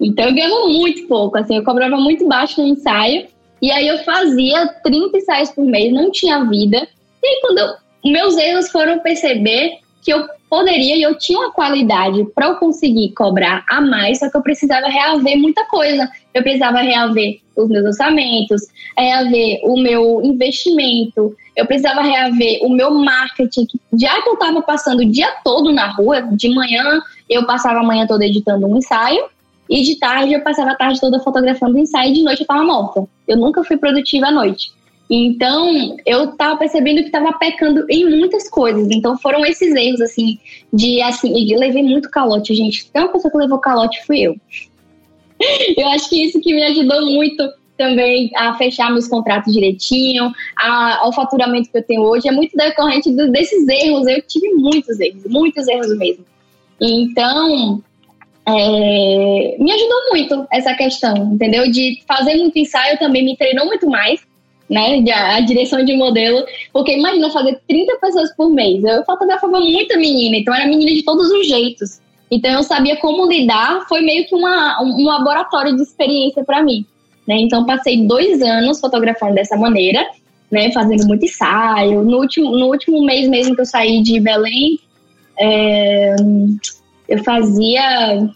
Então, eu ganhava muito pouco. Assim, eu cobrava muito baixo no ensaio. E aí, eu fazia 30 ensaios por mês, não tinha vida. E aí, quando eu meus erros foram perceber que eu poderia e eu tinha uma qualidade para eu conseguir cobrar a mais, só que eu precisava reaver muita coisa. Eu precisava reaver os meus orçamentos, reaver o meu investimento, eu precisava reaver o meu marketing. Já que eu estava passando o dia todo na rua, de manhã eu passava a manhã toda editando um ensaio, e de tarde eu passava a tarde toda fotografando o ensaio, e de noite eu estava morta. Eu nunca fui produtiva à noite. Então, eu tava percebendo que tava pecando em muitas coisas. Então, foram esses erros, assim, de, assim, e levei muito calote, gente. Então, uma pessoa que levou calote fui eu. eu acho que isso que me ajudou muito também a fechar meus contratos direitinho, a, ao faturamento que eu tenho hoje, é muito decorrente do, desses erros. Eu tive muitos erros, muitos erros mesmo. Então, é, me ajudou muito essa questão, entendeu? De fazer muito ensaio também me treinou muito mais né, a direção de modelo, porque imagina fazer 30 pessoas por mês. Eu fotografava muita menina, então era menina de todos os jeitos. Então eu sabia como lidar, foi meio que uma, um laboratório de experiência para mim. Né? Então passei dois anos fotografando dessa maneira, né, fazendo muito ensaio. No último, no último mês mesmo que eu saí de Belém, é, eu fazia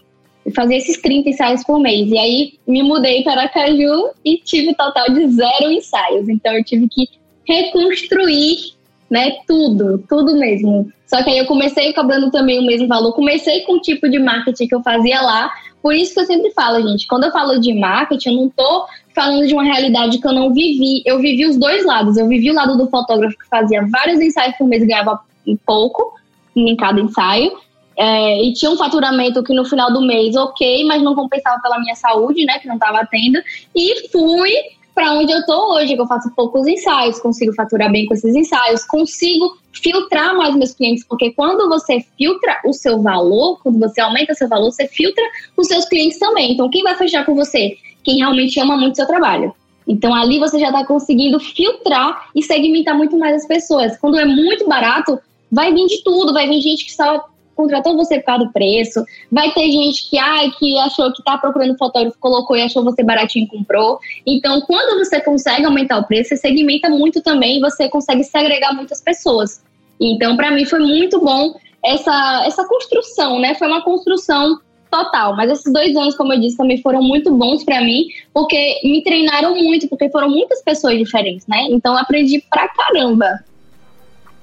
fazia esses 30 ensaios por mês. E aí me mudei para Aracaju e tive um total de zero ensaios. Então eu tive que reconstruir né, tudo, tudo mesmo. Só que aí eu comecei cobrando também o mesmo valor. Comecei com o tipo de marketing que eu fazia lá. Por isso que eu sempre falo, gente, quando eu falo de marketing, eu não tô falando de uma realidade que eu não vivi. Eu vivi os dois lados. Eu vivi o lado do fotógrafo que fazia vários ensaios por mês e ganhava pouco em cada ensaio. É, e tinha um faturamento que no final do mês, ok, mas não compensava pela minha saúde, né, que não estava tendo. E fui para onde eu tô hoje, que eu faço poucos ensaios, consigo faturar bem com esses ensaios, consigo filtrar mais meus clientes, porque quando você filtra o seu valor, quando você aumenta seu valor, você filtra os seus clientes também. Então, quem vai fechar com você? Quem realmente ama muito seu trabalho. Então, ali você já está conseguindo filtrar e segmentar muito mais as pessoas. Quando é muito barato, vai vir de tudo, vai vir gente que só contratou você por causa do preço. Vai ter gente que, ai, que achou que tá procurando fotógrafo, colocou e achou você baratinho e comprou. Então, quando você consegue aumentar o preço, você segmenta muito também e você consegue segregar muitas pessoas. Então, para mim foi muito bom essa, essa construção, né? Foi uma construção total. Mas esses dois anos, como eu disse, também foram muito bons para mim, porque me treinaram muito, porque foram muitas pessoas diferentes, né? Então, aprendi pra caramba.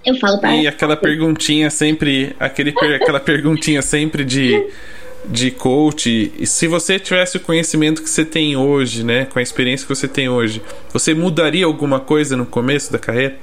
Eu falo pra E aquela perguntinha sempre, aquele, aquela perguntinha sempre de, de coach. E se você tivesse o conhecimento que você tem hoje, né? Com a experiência que você tem hoje, você mudaria alguma coisa no começo da carreira?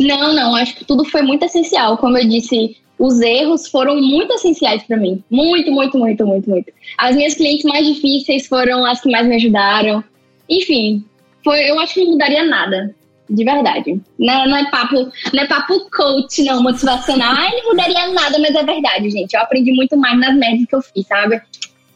Não, não. Acho que tudo foi muito essencial. Como eu disse, os erros foram muito essenciais para mim. Muito, muito, muito, muito, muito. As minhas clientes mais difíceis foram as que mais me ajudaram. Enfim, foi, eu acho que não mudaria nada. De verdade. Não, não, é papo, não é papo coach, não, motivacional. Ai, não mudaria nada, mas é verdade, gente. Eu aprendi muito mais nas médias que eu fiz, sabe?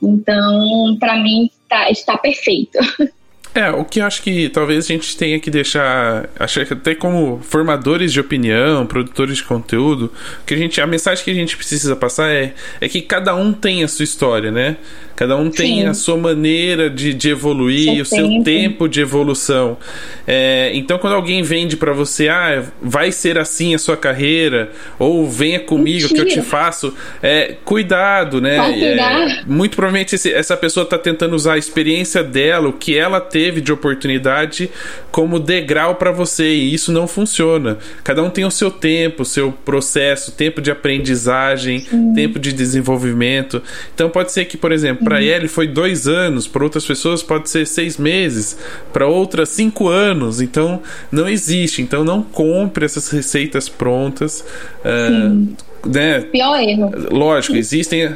Então, para mim, tá, está perfeito. É, o que eu acho que talvez a gente tenha que deixar, acho que até como formadores de opinião, produtores de conteúdo, que a gente, a mensagem que a gente precisa passar é, é que cada um tem a sua história, né? Cada um tem Sim. a sua maneira de, de evoluir, seu o seu tempo, tempo de evolução. É, então, quando alguém vende para você, ah, vai ser assim a sua carreira, ou venha comigo Mentira. que eu te faço, é, cuidado, né? É, muito provavelmente esse, essa pessoa está tentando usar a experiência dela, o que ela teve de oportunidade, como degrau para você, e isso não funciona. Cada um tem o seu tempo, o seu processo, tempo de aprendizagem, Sim. tempo de desenvolvimento. Então, pode ser que, por exemplo, para uhum. ele foi dois anos, para outras pessoas pode ser seis meses, para outras cinco anos. Então não existe. Então não compre essas receitas prontas. Uh, né? Pior erro. Lógico, existem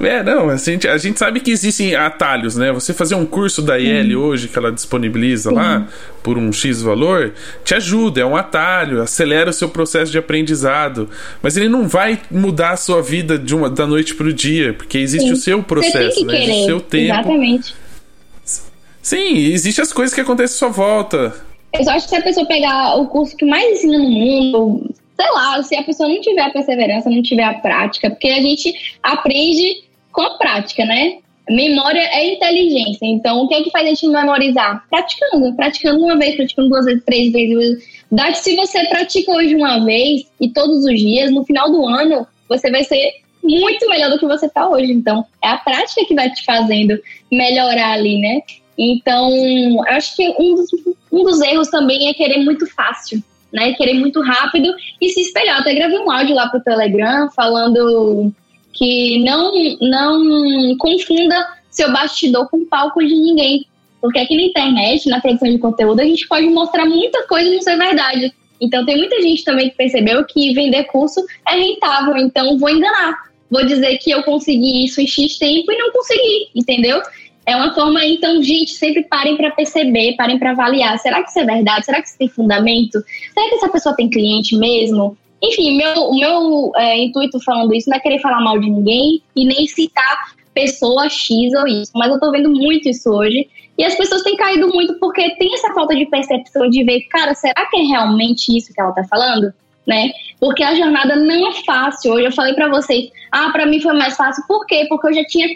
é, não, a gente, a gente sabe que existem atalhos, né? Você fazer um curso da IEL hoje, que ela disponibiliza Sim. lá, por um X valor, te ajuda, é um atalho, acelera o seu processo de aprendizado. Mas ele não vai mudar a sua vida de uma, da noite para o dia, porque existe Sim. o seu processo, né? Existe o seu tempo. Exatamente. Sim, existe as coisas que acontecem à sua volta. Eu acho que se a pessoa pegar o curso que mais ensina no mundo, sei lá, se a pessoa não tiver a perseverança, não tiver a prática, porque a gente aprende com a prática, né? Memória é inteligência. Então, o que é que faz a gente memorizar? Praticando. Praticando uma vez, praticando duas vezes, três vezes. Dá se você pratica hoje uma vez e todos os dias, no final do ano, você vai ser muito melhor do que você está hoje. Então, é a prática que vai te fazendo melhorar ali, né? Então, eu acho que um dos, um dos erros também é querer muito fácil né? Querer muito rápido e se espelhar. Eu até gravei um áudio lá pro Telegram falando que não, não confunda seu bastidor com palco de ninguém. Porque aqui na internet, na produção de conteúdo, a gente pode mostrar muita coisa não ser verdade. Então tem muita gente também que percebeu que vender curso é rentável, então vou enganar. Vou dizer que eu consegui isso em X tempo e não consegui, entendeu? É uma forma, então, gente, sempre parem para perceber, parem para avaliar. Será que isso é verdade? Será que isso tem fundamento? Será que essa pessoa tem cliente mesmo? Enfim, meu, o meu é, intuito falando isso não é querer falar mal de ninguém e nem citar pessoa X ou isso, mas eu tô vendo muito isso hoje. E as pessoas têm caído muito porque tem essa falta de percepção de ver, cara, será que é realmente isso que ela tá falando? Né? Porque a jornada não é fácil. Hoje eu falei para vocês, ah, para mim foi mais fácil. Por quê? Porque eu já tinha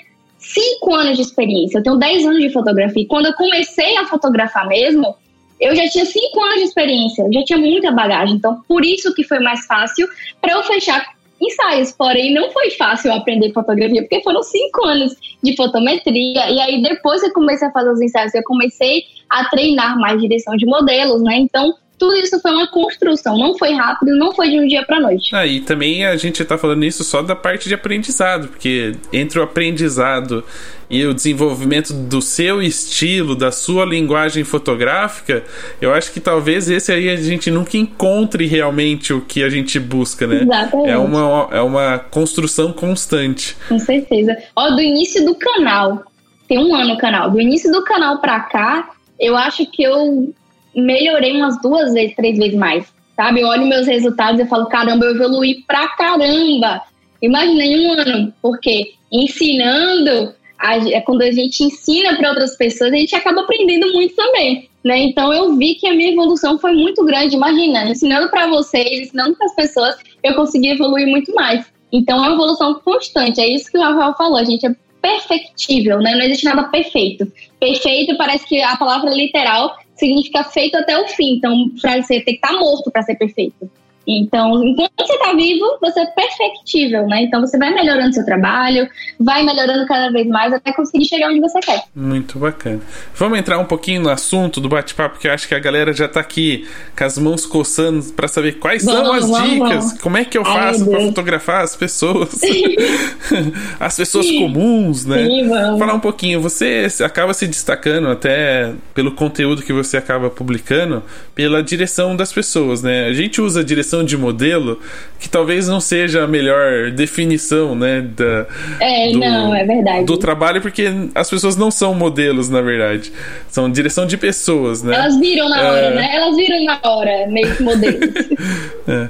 cinco anos de experiência, eu tenho 10 anos de fotografia. Quando eu comecei a fotografar mesmo, eu já tinha cinco anos de experiência, eu já tinha muita bagagem. Então, por isso que foi mais fácil para eu fechar ensaios. Porém, não foi fácil aprender fotografia, porque foram cinco anos de fotometria. E aí, depois que eu comecei a fazer os ensaios, eu comecei a treinar mais direção de modelos, né? Então, tudo isso foi uma construção, não foi rápido, não foi de um dia para noite. Ah, e também a gente está falando isso só da parte de aprendizado, porque entre o aprendizado e o desenvolvimento do seu estilo, da sua linguagem fotográfica, eu acho que talvez esse aí a gente nunca encontre realmente o que a gente busca, né? Exatamente. É uma, é uma construção constante. Com certeza. Ó, do início do canal, tem um ano o canal, do início do canal pra cá, eu acho que eu melhorei umas duas vezes, três vezes mais. Sabe? Eu olho meus resultados e falo, caramba, eu evolui pra caramba. Imagina em um ano, porque ensinando, a, é quando a gente ensina para outras pessoas, a gente acaba aprendendo muito também. Né? Então eu vi que a minha evolução foi muito grande. Imagina, ensinando para vocês, ensinando para as pessoas, eu consegui evoluir muito mais. Então é uma evolução constante. É isso que o Rafael falou. A gente é perfectível, né? Não existe nada perfeito. Perfeito parece que a palavra literal significa feito até o fim. Então, para você ter que estar tá morto para ser perfeito. Então, enquanto você está vivo, você é perfectível, né? Então, você vai melhorando seu trabalho, vai melhorando cada vez mais até conseguir chegar onde você quer. Muito bacana. Vamos entrar um pouquinho no assunto do bate-papo, porque eu acho que a galera já está aqui com as mãos coçando para saber quais vamos, são as vamos, dicas, vamos. como é que eu faço para fotografar as pessoas, as pessoas Sim. comuns, né? Sim, Falar um pouquinho, você acaba se destacando até pelo conteúdo que você acaba publicando, pela direção das pessoas, né? A gente usa a direção de modelo, que talvez não seja a melhor definição, né? Da, é, do, não, é verdade. Do trabalho, porque as pessoas não são modelos, na verdade. São direção de pessoas, né? Elas viram na hora, é... né? Elas viram na hora, meio que modelos. é.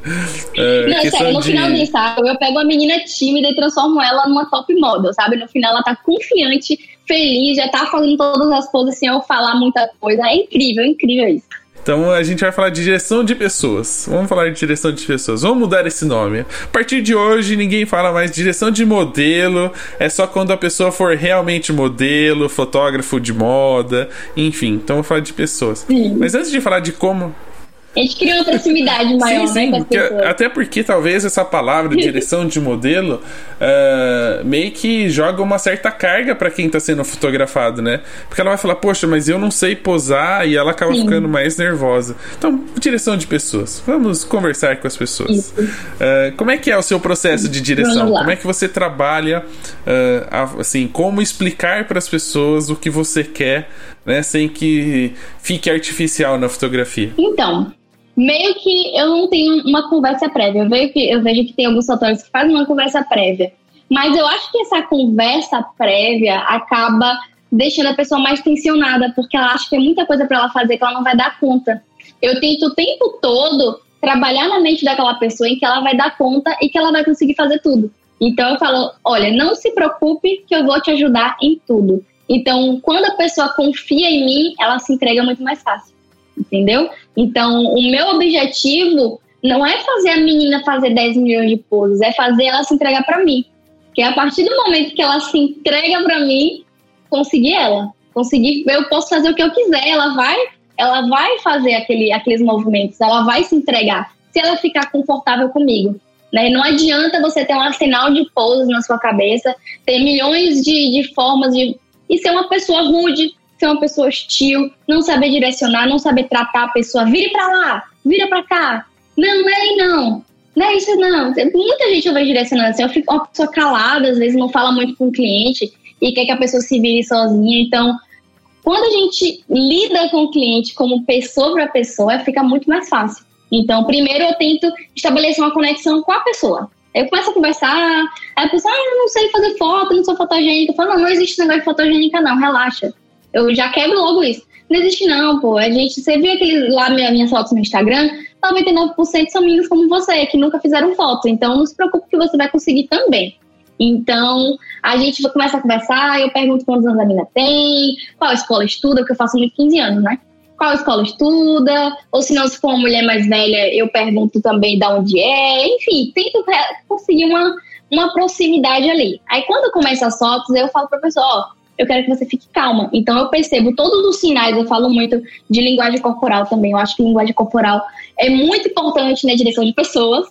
É, não, sério, no de... final do ensaio, eu pego uma menina tímida e transformo ela numa top model, sabe? No final ela tá confiante, feliz, já tá fazendo todas as poses sem eu falar muita coisa. É incrível, é incrível isso. Então a gente vai falar de direção de pessoas. Vamos falar de direção de pessoas. Vamos mudar esse nome. A partir de hoje ninguém fala mais direção de modelo. É só quando a pessoa for realmente modelo, fotógrafo de moda, enfim. Então vamos falar de pessoas. Sim. Mas antes de falar de como a gente cria uma proximidade maior, sim, sim, né? Porque, até porque talvez essa palavra direção de modelo uh, meio que joga uma certa carga para quem tá sendo fotografado, né? Porque ela vai falar, poxa, mas eu não sei posar e ela acaba sim. ficando mais nervosa. Então, direção de pessoas. Vamos conversar com as pessoas. Uh, como é que é o seu processo de direção? Como é que você trabalha, uh, assim, como explicar para as pessoas o que você quer, né? Sem que fique artificial na fotografia. Então, meio que eu não tenho uma conversa prévia. Eu vejo que, eu vejo que tem alguns autores que fazem uma conversa prévia. Mas eu acho que essa conversa prévia acaba deixando a pessoa mais tensionada, porque ela acha que é muita coisa para ela fazer que ela não vai dar conta. Eu tento o tempo todo trabalhar na mente daquela pessoa em que ela vai dar conta e que ela vai conseguir fazer tudo. Então eu falo, olha, não se preocupe que eu vou te ajudar em tudo. Então, quando a pessoa confia em mim, ela se entrega muito mais fácil entendeu? Então, o meu objetivo não é fazer a menina fazer 10 milhões de poses, é fazer ela se entregar para mim. Que a partir do momento que ela se entrega para mim, conseguir ela, conseguir, eu posso fazer o que eu quiser, ela vai, ela vai fazer aquele, aqueles movimentos, ela vai se entregar, se ela ficar confortável comigo. Né? Não adianta você ter um arsenal de poses na sua cabeça, ter milhões de, de formas de e ser uma pessoa rude, ser uma pessoa hostil, não saber direcionar, não saber tratar a pessoa, vire para lá, vira para cá. Não, não é aí não. Não é isso não. Muita gente vejo direcionando assim, eu fico uma pessoa calada, às vezes não fala muito com o cliente e quer que a pessoa se vire sozinha. Então, quando a gente lida com o cliente como pessoa para pessoa, fica muito mais fácil. Então, primeiro eu tento estabelecer uma conexão com a pessoa. Eu começo a conversar, aí a pessoa, ah, eu não sei fazer foto, não sou fotogênica. Eu falo, não, não existe negócio de fotogênica, não, relaxa. Eu já quebro logo isso. Não existe não, pô. A gente, você viu aqueles lá minhas fotos no Instagram? 99% são meninas como você, que nunca fizeram foto. Então não se preocupe que você vai conseguir também. Então, a gente começa a conversar, eu pergunto quantos anos a menina tem, qual escola estuda, porque eu faço muito 15 anos, né? Qual escola estuda, ou se não, se for uma mulher mais velha, eu pergunto também de onde é, enfim, tento conseguir uma, uma proximidade ali. Aí quando começa as fotos, eu falo pra pessoa, ó, eu quero que você fique calma. Então eu percebo todos os sinais, eu falo muito de linguagem corporal também. Eu acho que linguagem corporal é muito importante na direção de pessoas,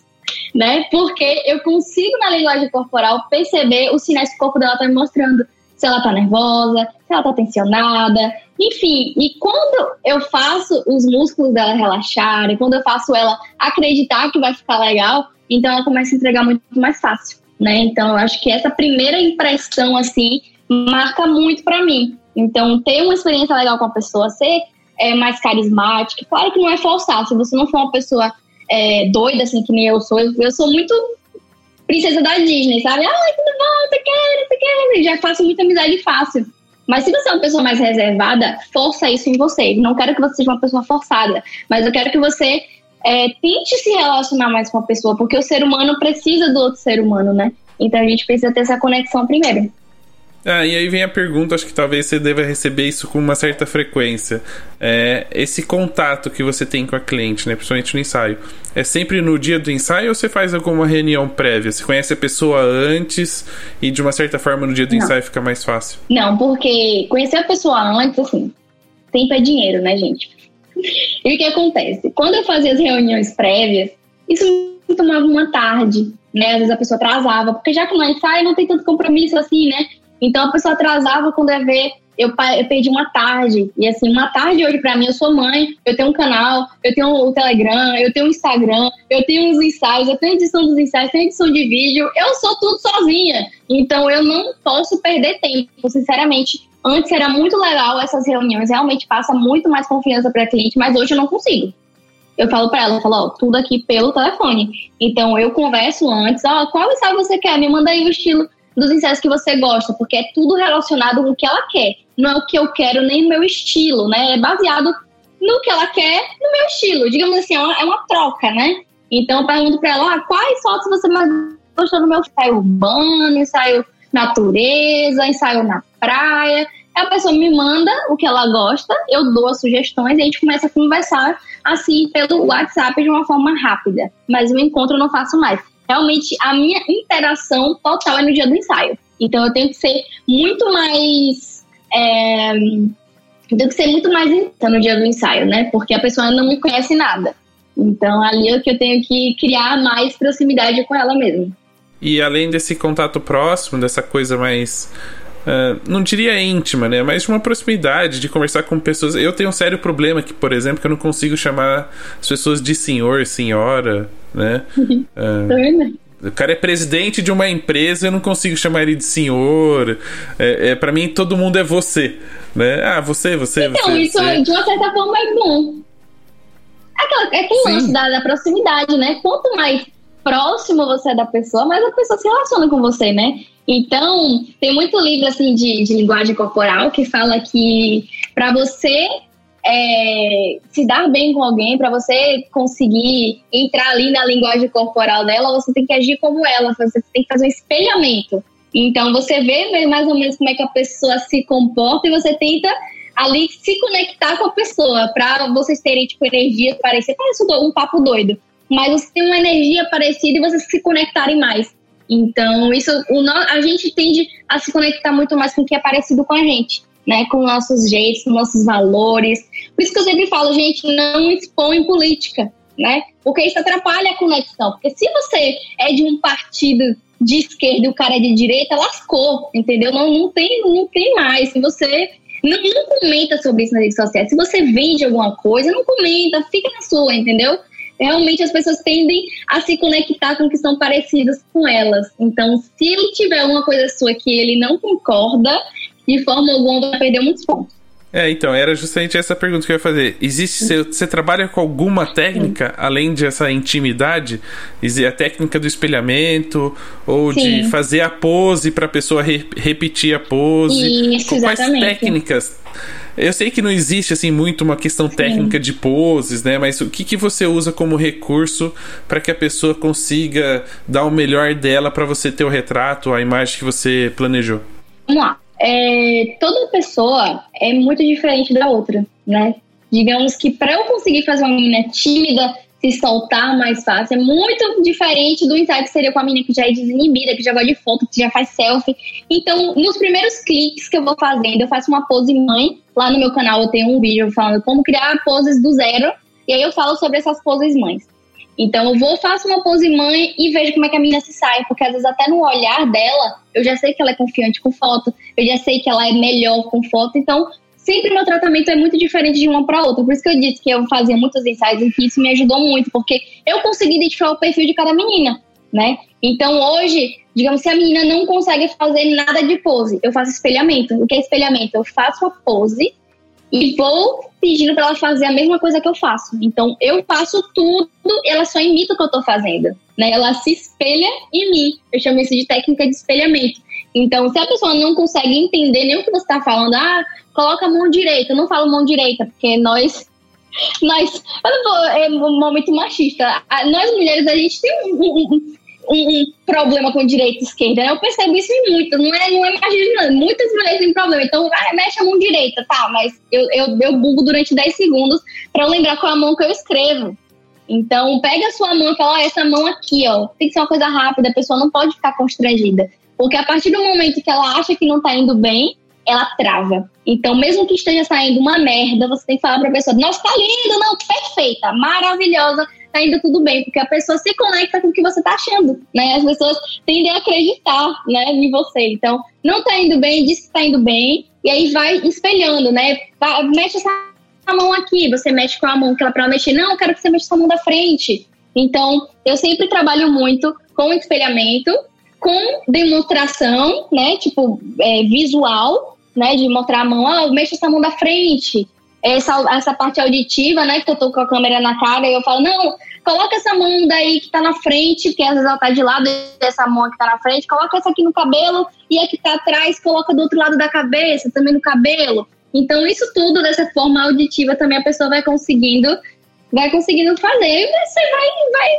né? Porque eu consigo na linguagem corporal perceber os sinais que o corpo dela tá me mostrando. Se ela tá nervosa, se ela tá tensionada, enfim. E quando eu faço os músculos dela relaxarem, quando eu faço ela acreditar que vai ficar legal, então ela começa a entregar muito mais fácil, né? Então eu acho que essa primeira impressão assim marca muito para mim. Então, ter uma experiência legal com a pessoa, ser é, mais carismática, claro que não é forçar. Se você não for uma pessoa é, doida, assim, que nem eu sou, eu, eu sou muito princesa da Disney, sabe? Ai, tudo bom, você quer, você quer. Já faço muita amizade fácil. Mas se você é uma pessoa mais reservada, força isso em você. Não quero que você seja uma pessoa forçada, mas eu quero que você é, tente se relacionar mais com a pessoa, porque o ser humano precisa do outro ser humano, né? Então a gente precisa ter essa conexão primeiro. Ah, e aí vem a pergunta, acho que talvez você deva receber isso com uma certa frequência. É, esse contato que você tem com a cliente, né, principalmente no ensaio, é sempre no dia do ensaio ou você faz alguma reunião prévia? Você conhece a pessoa antes e de uma certa forma no dia do Não. ensaio fica mais fácil? Não, porque conhecer a pessoa antes, assim, tempo é dinheiro, né, gente? E o que acontece? Quando eu fazia as reuniões prévias, isso me tomava uma tarde, né? Às vezes a pessoa atrasava, porque já que no ensaio não tem tanto compromisso assim, né? Então a pessoa atrasava quando ia ver, eu, eu perdi uma tarde. E assim, uma tarde hoje para mim, eu sou mãe, eu tenho um canal, eu tenho o Telegram, eu tenho o Instagram, eu tenho os ensaios, eu tenho edição dos ensaios, tenho edição de vídeo, eu sou tudo sozinha. Então eu não posso perder tempo, sinceramente. Antes era muito legal essas reuniões, realmente passa muito mais confiança para cliente, mas hoje eu não consigo. eu falo para ela, eu falo, ó, tudo aqui pelo telefone. Então eu converso antes, ó, qual ensaio você quer? Me manda aí o estilo dos ensaios que você gosta, porque é tudo relacionado com o que ela quer. Não é o que eu quero nem o meu estilo, né? É baseado no que ela quer, no meu estilo. Digamos assim, é uma, é uma troca, né? Então eu pergunto pra ela, ah, quais fotos você mais gostou do meu ensaio urbano, ensaio natureza, ensaio na praia. A pessoa me manda o que ela gosta, eu dou as sugestões e a gente começa a conversar assim pelo WhatsApp de uma forma rápida. Mas o encontro eu não faço mais. Realmente a minha interação total é no dia do ensaio. Então eu tenho que ser muito mais. É, tenho que ser muito mais no dia do ensaio, né? Porque a pessoa não me conhece nada. Então ali é que eu tenho que criar mais proximidade com ela mesmo. E além desse contato próximo, dessa coisa mais. Uh, não diria íntima, né? Mas de uma proximidade, de conversar com pessoas. Eu tenho um sério problema que, por exemplo, que eu não consigo chamar as pessoas de senhor, senhora, né? Uh, o cara é presidente de uma empresa, eu não consigo chamar ele de senhor. É, é para mim todo mundo é você, né? Ah, você, você, então, você. isso você. de uma certa forma é bom. É, aquela, é aquele lance da, da proximidade, né? Quanto mais próximo você é da pessoa, mais a pessoa se relaciona com você, né? Então, tem muito livro assim de, de linguagem corporal que fala que para você é, se dar bem com alguém, para você conseguir entrar ali na linguagem corporal dela, você tem que agir como ela, você tem que fazer um espelhamento. Então, você vê mais ou menos como é que a pessoa se comporta e você tenta ali se conectar com a pessoa para vocês terem tipo energia parecer parece um papo doido mas você tem uma energia parecida e vocês se conectarem mais. Então, isso o, a gente tende a se conectar muito mais com o que é parecido com a gente, né? Com nossos jeitos, com nossos valores. Por isso que eu sempre falo, gente, não expõe política, né? Porque isso atrapalha a conexão. Porque se você é de um partido de esquerda e o cara é de direita, lascou, entendeu? Não, não, tem, não tem mais. Se você não, não comenta sobre isso nas redes sociais, se você vende alguma coisa, não comenta, fica na sua, entendeu? realmente as pessoas tendem a se conectar com que são parecidas com elas. Então, se ele tiver uma coisa sua que ele não concorda, de forma alguma vai perder muitos pontos. É, então, era justamente essa pergunta que eu ia fazer. Existe, você, você trabalha com alguma técnica, além dessa intimidade? A técnica do espelhamento, ou Sim. de fazer a pose para a pessoa re, repetir a pose? Isso, Quais exatamente. técnicas eu sei que não existe assim muito uma questão técnica Sim. de poses, né? Mas o que, que você usa como recurso para que a pessoa consiga dar o melhor dela para você ter o retrato, a imagem que você planejou? Vamos lá. É, toda pessoa é muito diferente da outra, né? Digamos que para eu conseguir fazer uma menina tímida se soltar mais fácil. É muito diferente do ensaio que seria com a menina que já é desinibida, que já gosta de foto, que já faz selfie. Então, nos primeiros cliques que eu vou fazendo, eu faço uma pose mãe. Lá no meu canal eu tenho um vídeo falando como criar poses do zero. E aí eu falo sobre essas poses mães. Então eu vou, faço uma pose mãe e vejo como é que a menina se sai, porque às vezes até no olhar dela, eu já sei que ela é confiante com foto, eu já sei que ela é melhor com foto, então sempre meu tratamento é muito diferente de uma para outra. Por isso que eu disse que eu fazia muitos ensaios e que isso me ajudou muito, porque eu consegui identificar o perfil de cada menina, né? Então hoje, digamos, se a menina não consegue fazer nada de pose, eu faço espelhamento. O que é espelhamento? Eu faço a pose e vou pedindo para ela fazer a mesma coisa que eu faço. Então eu faço tudo, ela só imita o que eu tô fazendo, né? Ela se espelha em mim. Eu chamo isso de técnica de espelhamento. Então, se a pessoa não consegue entender nem o que você está falando, ah, coloca a mão direita. Eu não falo mão direita, porque nós. Nós. Eu não vou. É um momento machista. Nós mulheres, a gente tem um, um, um, um problema com direita e esquerda. Né? Eu percebo isso em muitas. Não é, não é não. Muitas mulheres têm problema. Então, ah, mexe a mão direita, tá? Mas eu, eu, eu bugo durante 10 segundos para lembrar qual é a mão que eu escrevo. Então, pega a sua mão e fala, ó, essa mão aqui, ó. Tem que ser uma coisa rápida, a pessoa não pode ficar constrangida. Porque a partir do momento que ela acha que não tá indo bem, ela trava. Então, mesmo que esteja saindo uma merda, você tem que falar pra pessoa: Nossa, tá lindo, não, perfeita, maravilhosa, tá indo tudo bem, porque a pessoa se conecta com o que você tá achando, né? As pessoas tendem a acreditar, né, em você. Então, não tá indo bem, diz que tá indo bem, e aí vai espelhando, né? Vai, mexe essa mão aqui, você mexe com a mão que ela pra mexer. Não, eu quero que você mexa essa mão da frente. Então, eu sempre trabalho muito com espelhamento com demonstração, né? Tipo, é, visual, né? De mostrar a mão, ah, mexa essa mão da frente. Essa, essa parte auditiva, né? Que eu tô com a câmera na cara e eu falo, não, coloca essa mão daí que tá na frente, porque às vezes ela tá de lado dessa mão que tá na frente, coloca essa aqui no cabelo e a que tá atrás coloca do outro lado da cabeça, também no cabelo. Então, isso tudo dessa forma auditiva também a pessoa vai conseguindo, vai conseguindo fazer e você vai, vai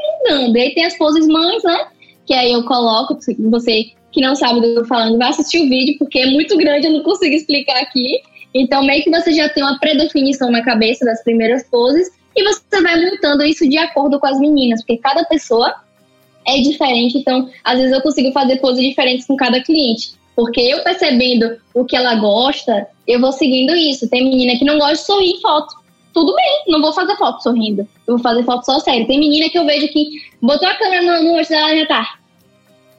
mudando. E aí tem as poses mães, né? Que aí eu coloco, você que não sabe do que eu tô falando, vai assistir o vídeo, porque é muito grande, eu não consigo explicar aqui. Então, meio que você já tem uma predefinição na cabeça das primeiras poses e você vai montando isso de acordo com as meninas, porque cada pessoa é diferente. Então, às vezes eu consigo fazer poses diferentes com cada cliente. Porque eu percebendo o que ela gosta, eu vou seguindo isso. Tem menina que não gosta de sorrir em foto. Tudo bem, não vou fazer foto sorrindo. Eu vou fazer foto só sério. Tem menina que eu vejo que botou a câmera no, no rosto dela já tá.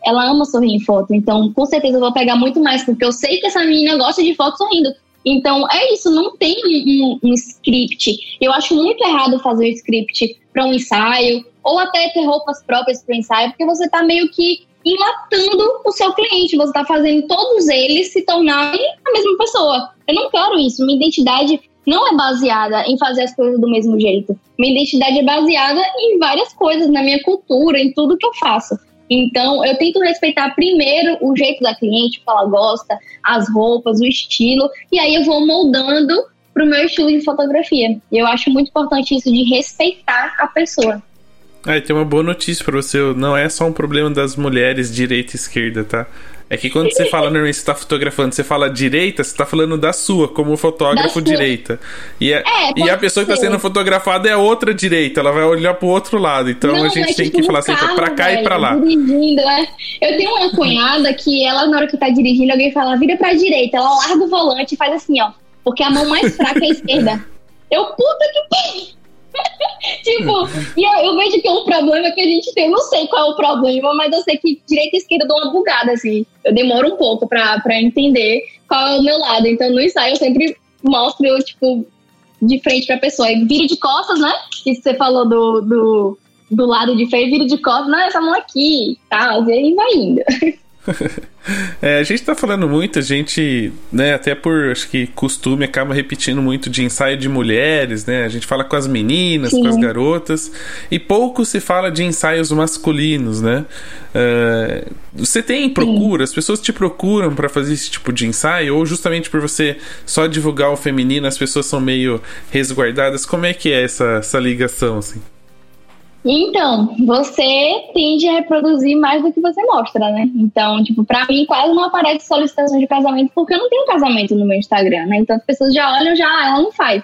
Ela ama sorrir em foto. Então, com certeza eu vou pegar muito mais, porque eu sei que essa menina gosta de foto sorrindo. Então, é isso, não tem um, um, script. Eu acho muito errado fazer um script para um ensaio, ou até ter roupas próprias para o ensaio, porque você está meio que enlatando o seu cliente, você está fazendo todos eles se tornarem a mesma pessoa. Eu não quero isso. Minha identidade não é baseada em fazer as coisas do mesmo jeito. Minha identidade é baseada em várias coisas, na minha cultura, em tudo que eu faço. Então, eu tento respeitar primeiro o jeito da cliente, o que ela gosta, as roupas, o estilo, e aí eu vou moldando para o meu estilo de fotografia. E eu acho muito importante isso de respeitar a pessoa. Ah, tem uma boa notícia para você. Não é só um problema das mulheres direita e esquerda, tá? É que quando você fala, normalmente você tá fotografando, você fala direita, você tá falando da sua, como fotógrafo direita. E, a, é, e a pessoa ser. que tá sendo fotografada é a outra direita, ela vai olhar pro outro lado. Então não, a gente é tem tipo que falar sempre pra cá velho, e pra lá. Dirigindo, né? Eu tenho uma cunhada que ela, na hora que tá dirigindo, alguém fala, vira pra direita, ela larga o volante e faz assim, ó. Porque a mão mais fraca é a esquerda. Eu, puta que pariu! tipo, e eu, eu, vejo que é um problema que a gente tem. Eu não sei qual é o problema, mas eu sei que direita e esquerda dão uma bugada, assim. Eu demoro um pouco pra, pra entender qual é o meu lado. Então, no ensaio, eu sempre mostro, eu, tipo, de frente pra pessoa. E vira de costas, né? Que você falou do, do, do lado de frente, vira de costas, não, essa mão aqui, tá? E aí vai indo. é, a gente tá falando muito, a gente, né, até por acho que costume, acaba repetindo muito de ensaio de mulheres, né? A gente fala com as meninas, Sim. com as garotas, e pouco se fala de ensaios masculinos, né? Uh, você tem procura, Sim. as pessoas te procuram para fazer esse tipo de ensaio, ou justamente por você só divulgar o feminino, as pessoas são meio resguardadas? Como é que é essa, essa ligação, assim? Então, você tende a reproduzir mais do que você mostra, né? Então, tipo, pra mim quase não aparece solicitação de casamento porque eu não tenho casamento no meu Instagram, né? Então as pessoas já olham, já, ah, ela não faz.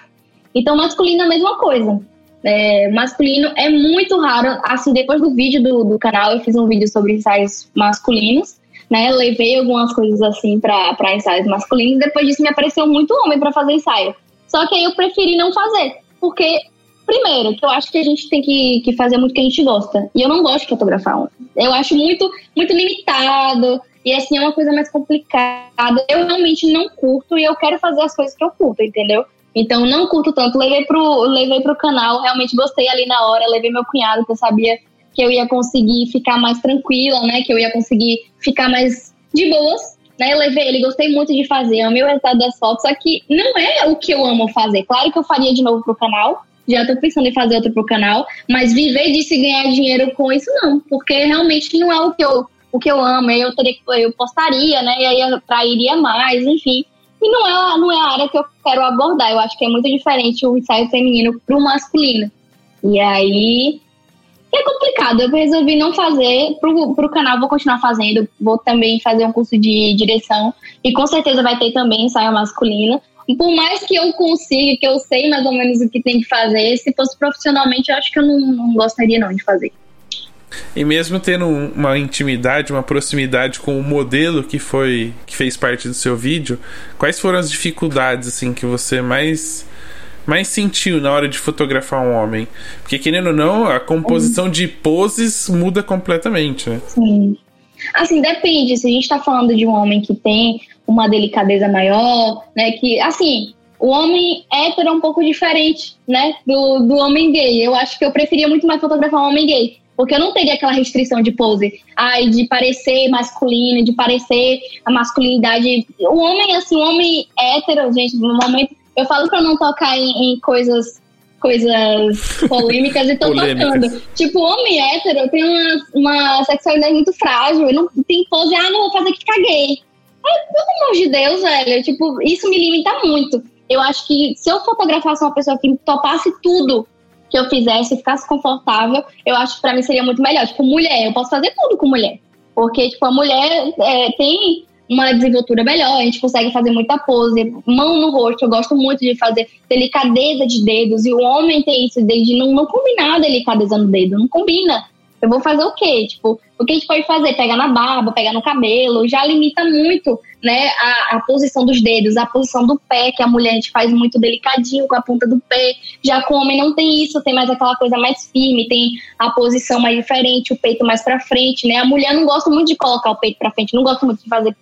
Então, masculino é a mesma coisa. É, masculino é muito raro. Assim, depois do vídeo do, do canal, eu fiz um vídeo sobre ensaios masculinos, né? Levei algumas coisas assim para ensaios masculinos. Depois disso, me apareceu muito homem para fazer ensaio. Só que aí eu preferi não fazer, porque Primeiro, que eu acho que a gente tem que, que fazer muito o que a gente gosta. E eu não gosto de fotografar. Eu acho muito, muito limitado. E assim, é uma coisa mais complicada. Eu realmente não curto e eu quero fazer as coisas que eu curto, entendeu? Então, não curto tanto. Levei pro, levei pro canal, realmente gostei ali na hora. Levei meu cunhado, que eu sabia que eu ia conseguir ficar mais tranquila, né? Que eu ia conseguir ficar mais de boas. Né, eu levei ele, gostei muito de fazer, amei o resultado das fotos, só que não é o que eu amo fazer. Claro que eu faria de novo pro canal, já tô pensando em fazer outro pro canal, mas viver disso e ganhar dinheiro com isso não, porque realmente não é o que eu, o que eu amo, eu teria eu postaria, né, e aí eu trairia mais, enfim. E não é, não é a área que eu quero abordar, eu acho que é muito diferente o ensaio feminino pro masculino. E aí é complicado, eu resolvi não fazer, pro, pro canal vou continuar fazendo, vou também fazer um curso de direção, e com certeza vai ter também ensaio masculino, por mais que eu consiga, que eu sei mais ou menos o que tem que fazer, se fosse profissionalmente, eu acho que eu não, não gostaria não de fazer. E mesmo tendo uma intimidade, uma proximidade com o modelo que foi que fez parte do seu vídeo, quais foram as dificuldades assim que você mais mais sentiu na hora de fotografar um homem? Porque querendo ou não, a composição de poses muda completamente, né? Sim. Assim, depende. Se a gente tá falando de um homem que tem uma delicadeza maior, né? Que, assim, o homem hétero é um pouco diferente, né? Do, do homem gay. Eu acho que eu preferia muito mais fotografar um homem gay. Porque eu não teria aquela restrição de pose, ai, de parecer masculino, de parecer a masculinidade. O homem, assim, o homem hétero, gente, no momento, Eu falo pra não tocar em, em coisas coisas polêmicas e tô tocando. Tipo, homem hétero tem uma, uma sexualidade muito frágil, não tem pose, ah, não vou fazer que caguei. Ai, pelo amor de Deus, velho, tipo, isso me limita muito. Eu acho que se eu fotografasse uma pessoa que topasse tudo que eu fizesse, ficasse confortável, eu acho que pra mim seria muito melhor. Tipo, mulher, eu posso fazer tudo com mulher. Porque, tipo, a mulher é, tem uma desenvoltura melhor, a gente consegue fazer muita pose, mão no rosto, eu gosto muito de fazer delicadeza de dedos, e o homem tem isso de não, não combinar delicadeza no dedo, não combina. Eu vou fazer o quê? Tipo, o que a gente pode fazer? Pegar na barba, pegar no cabelo, já limita muito, né, a, a posição dos dedos, a posição do pé, que a mulher a gente faz muito delicadinho com a ponta do pé. Já com o homem não tem isso, tem mais aquela coisa mais firme, tem a posição mais diferente, o peito mais para frente, né? A mulher não gosta muito de colocar o peito para frente, não gosta muito de fazer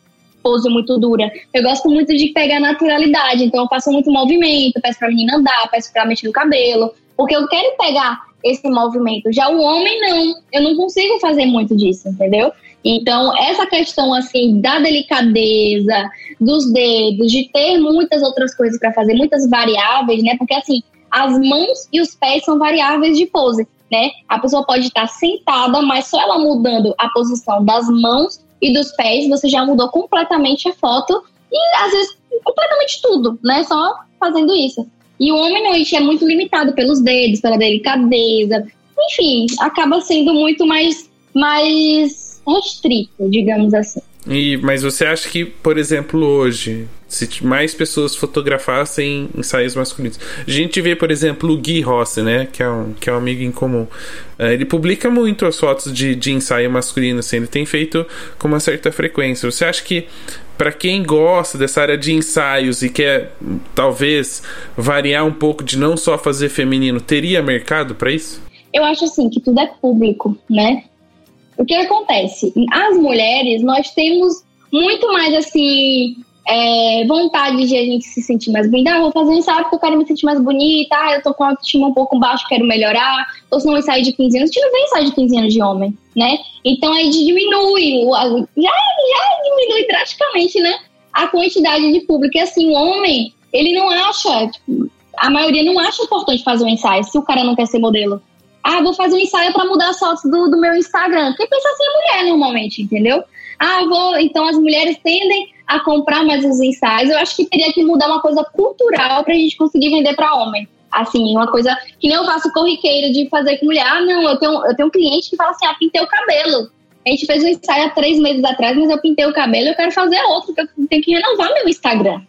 pose muito dura. Eu gosto muito de pegar naturalidade, então eu faço muito movimento, peço pra menina andar, peço pra mexer no cabelo, porque eu quero pegar esse movimento. Já o homem não, eu não consigo fazer muito disso, entendeu? Então, essa questão assim da delicadeza, dos dedos, de ter muitas outras coisas para fazer, muitas variáveis, né? Porque assim, as mãos e os pés são variáveis de pose, né? A pessoa pode estar sentada, mas só ela mudando a posição das mãos e dos pés, você já mudou completamente a foto e às vezes completamente tudo, né? Só fazendo isso. E o homem não, é muito limitado pelos dedos, pela delicadeza, enfim, acaba sendo muito mais, mais restrito, digamos assim. E, mas você acha que, por exemplo, hoje, se mais pessoas fotografassem ensaios masculinos. A gente vê, por exemplo, o Gui Rossi, né? Que é um, que é um amigo em comum. Uh, ele publica muito as fotos de, de ensaio masculino, assim, ele tem feito com uma certa frequência. Você acha que, para quem gosta dessa área de ensaios e quer talvez variar um pouco de não só fazer feminino, teria mercado para isso? Eu acho assim que tudo é público, né? O que acontece? As mulheres, nós temos muito mais assim. É, vontade de a gente se sentir mais bonita. Ah, vou fazer um ensaio porque eu quero me sentir mais bonita. Ah, eu tô com a autoestima um pouco baixo, quero melhorar. Ou se não, ensaio de 15 anos. A gente não vê ensaio de 15 anos de homem, né? Então aí diminui, já, já diminui drasticamente, né? A quantidade de público. E assim, o homem, ele não acha, tipo, a maioria não acha importante fazer um ensaio se o cara não quer ser modelo. Ah, vou fazer um ensaio para mudar as fotos do, do meu Instagram. Quem pensa assim é mulher normalmente, entendeu? Ah, vou. Então as mulheres tendem a comprar mais os ensaios. Eu acho que teria que mudar uma coisa cultural para a gente conseguir vender para homem. Assim, uma coisa que nem eu faço corriqueiro de fazer com mulher. Ah, não, eu tenho, eu tenho um cliente que fala assim: ah, pintei o cabelo. A gente fez um ensaio há três meses atrás, mas eu pintei o cabelo, eu quero fazer outro, porque eu tenho que renovar meu Instagram.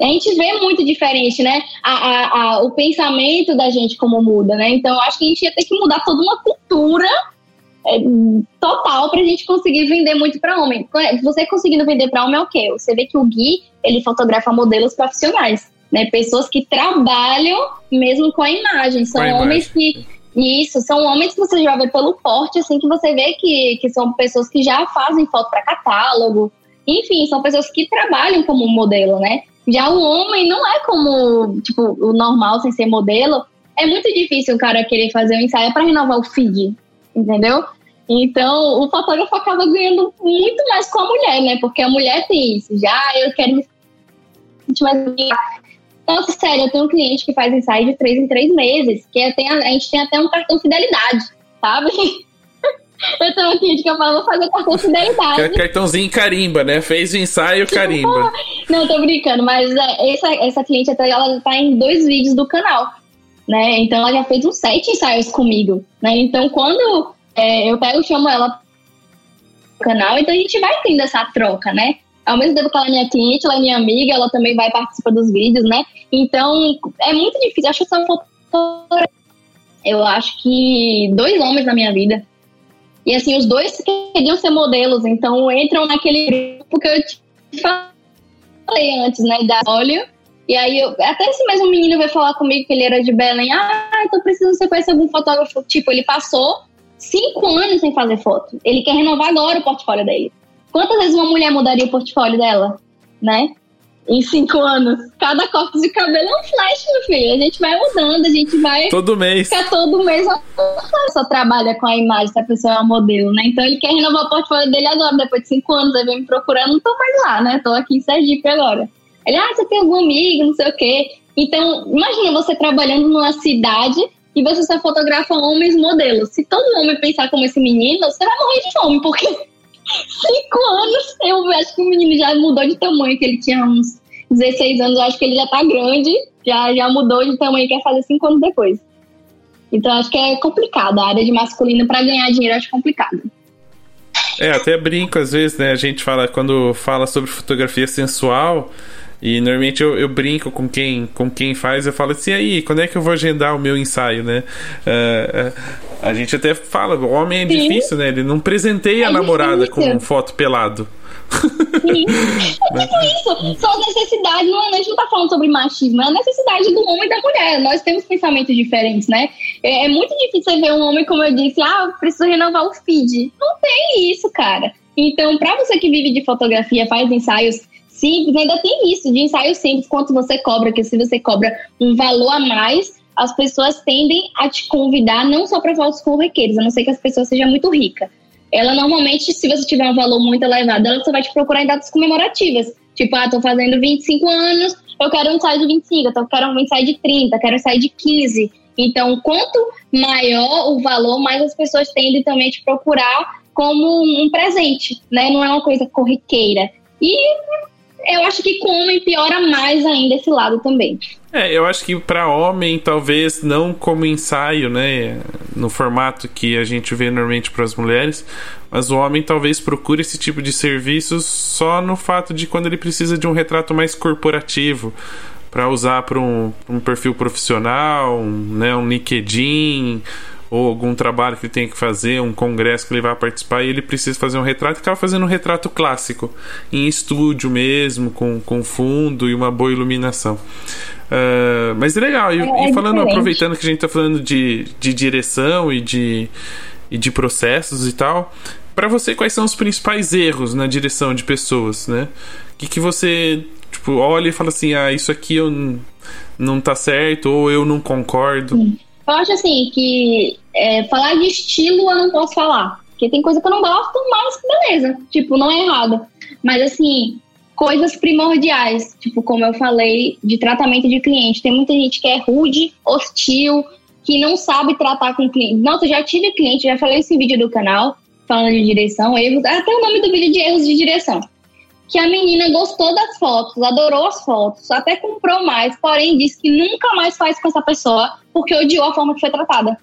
A gente vê muito diferente, né? A, a, a, o pensamento da gente como muda, né? Então, acho que a gente ia ter que mudar toda uma cultura é, total para a gente conseguir vender muito para homem. Você conseguindo vender para homem é o quê? Você vê que o Gui, ele fotografa modelos profissionais, né? Pessoas que trabalham mesmo com a imagem. São a homens imagem. que... Isso, são homens que você já vê pelo porte, assim, que você vê que, que são pessoas que já fazem foto para catálogo. Enfim, são pessoas que trabalham como modelo, né? Já o homem não é como, tipo, o normal sem ser modelo. É muito difícil o cara querer fazer um ensaio para renovar o feed, entendeu? Então, o fotógrafo acaba ganhando muito mais com a mulher, né? Porque a mulher tem isso. Já eu quero me sentir mais Nossa, sério, eu tenho um cliente que faz ensaio de três em três meses, que tem, a gente tem até um cartão fidelidade, sabe? Eu tenho aqui que eu falo, vou fazer cartão fidelidade. Cartãozinho carimba, né? Fez o ensaio, carimba. Não, tô brincando, mas é, essa, essa cliente até ela tá em dois vídeos do canal. Né? Então ela já fez uns sete ensaios comigo. Né? Então quando é, eu pego chamo ela pro canal, então a gente vai tendo essa troca, né? Ao mesmo tempo que ela é minha cliente, ela é minha amiga, ela também vai participar dos vídeos, né? Então é muito difícil. Acho que são eu acho que dois homens na minha vida e assim, os dois queriam ser modelos, então entram naquele grupo que eu te falei antes, né? Da óleo. E aí, eu, até esse mesmo menino veio falar comigo que ele era de Belém. Ah, eu tô precisando você conhecer algum fotógrafo. Tipo, ele passou cinco anos sem fazer foto. Ele quer renovar agora o portfólio dele. Quantas vezes uma mulher mudaria o portfólio dela, né? em cinco anos. Cada corte de cabelo é um flash, meu filho. A gente vai mudando, a gente vai. Todo mês. Ficar todo mês só trabalha com a imagem se a pessoa é um modelo, né? Então ele quer renovar o portfólio dele agora, depois de cinco anos. Aí vem me procurando, não tô mais lá, né? Tô aqui em Sergipe agora. Ele, ah, você tem algum amigo, não sei o quê. Então, imagina você trabalhando numa cidade e você só fotografa homens modelos. Se todo homem pensar como esse menino, você vai morrer de fome, porque cinco anos eu acho que o menino já mudou de tamanho, que ele tinha uns 16 anos, acho que ele já tá grande, já, já mudou de tamanho, quer fazer cinco anos depois. Então acho que é complicado. A área de masculino para ganhar dinheiro acho complicado. É, até brinco às vezes, né? A gente fala, quando fala sobre fotografia sensual, e normalmente eu, eu, brinco com quem, com quem faz, eu falo assim, aí, quando é que eu vou agendar o meu ensaio, né? Uh, uh, a gente até fala, o homem é Sim. difícil, né? Ele não presenteia é a namorada difícil. com foto pelado. Sim. É tipo isso. São necessidades. Não, a gente não tá falando sobre machismo, é a necessidade do homem e da mulher. Nós temos pensamentos diferentes, né? É, é muito difícil ver um homem, como eu disse, ah, preciso renovar o feed. Não tem isso, cara. Então, para você que vive de fotografia, faz ensaios simples, ainda tem isso, de ensaio simples, quanto você cobra, que se você cobra um valor a mais, as pessoas tendem a te convidar não só para fotos corriqueiras, a não ser que as pessoas sejam muito ricas. Ela normalmente, se você tiver um valor muito elevado, ela só vai te procurar em datas comemorativas. Tipo, ah, tô fazendo 25 anos, eu quero um ensaio de 25, eu quero um ensaio de 30, quero um ensaio de 15. Então, quanto maior o valor, mais as pessoas tendem também a te procurar como um presente, né? Não é uma coisa corriqueira. E eu acho que com homem piora mais ainda esse lado também. É, eu acho que para homem, talvez não como ensaio, né? No formato que a gente vê normalmente para as mulheres, mas o homem talvez procure esse tipo de serviços só no fato de quando ele precisa de um retrato mais corporativo para usar para um, um, perfil profissional, um, né, um LinkedIn ou algum trabalho que ele tem que fazer, um congresso que ele vai participar e ele precisa fazer um retrato, acaba fazendo um retrato clássico, em estúdio mesmo, com, com fundo e uma boa iluminação. Uh, mas é legal, e, é, e falando, aproveitando que a gente está falando de, de direção e de, e de processos e tal, para você, quais são os principais erros na direção de pessoas, né? O que, que você tipo, olha e fala assim, ah, isso aqui eu não tá certo, ou eu não concordo. Sim. Eu acho assim que é, falar de estilo eu não posso falar. Porque tem coisa que eu não gosto, mas beleza. Tipo, não é errado. Mas assim, coisas primordiais, tipo, como eu falei, de tratamento de cliente. Tem muita gente que é rude, hostil, que não sabe tratar com cliente. Nossa, já tive cliente, já falei esse vídeo do canal, falando de direção, erros, até o nome do vídeo de erros de direção que a menina gostou das fotos, adorou as fotos, até comprou mais, porém disse que nunca mais faz com essa pessoa porque odiou a forma que foi tratada.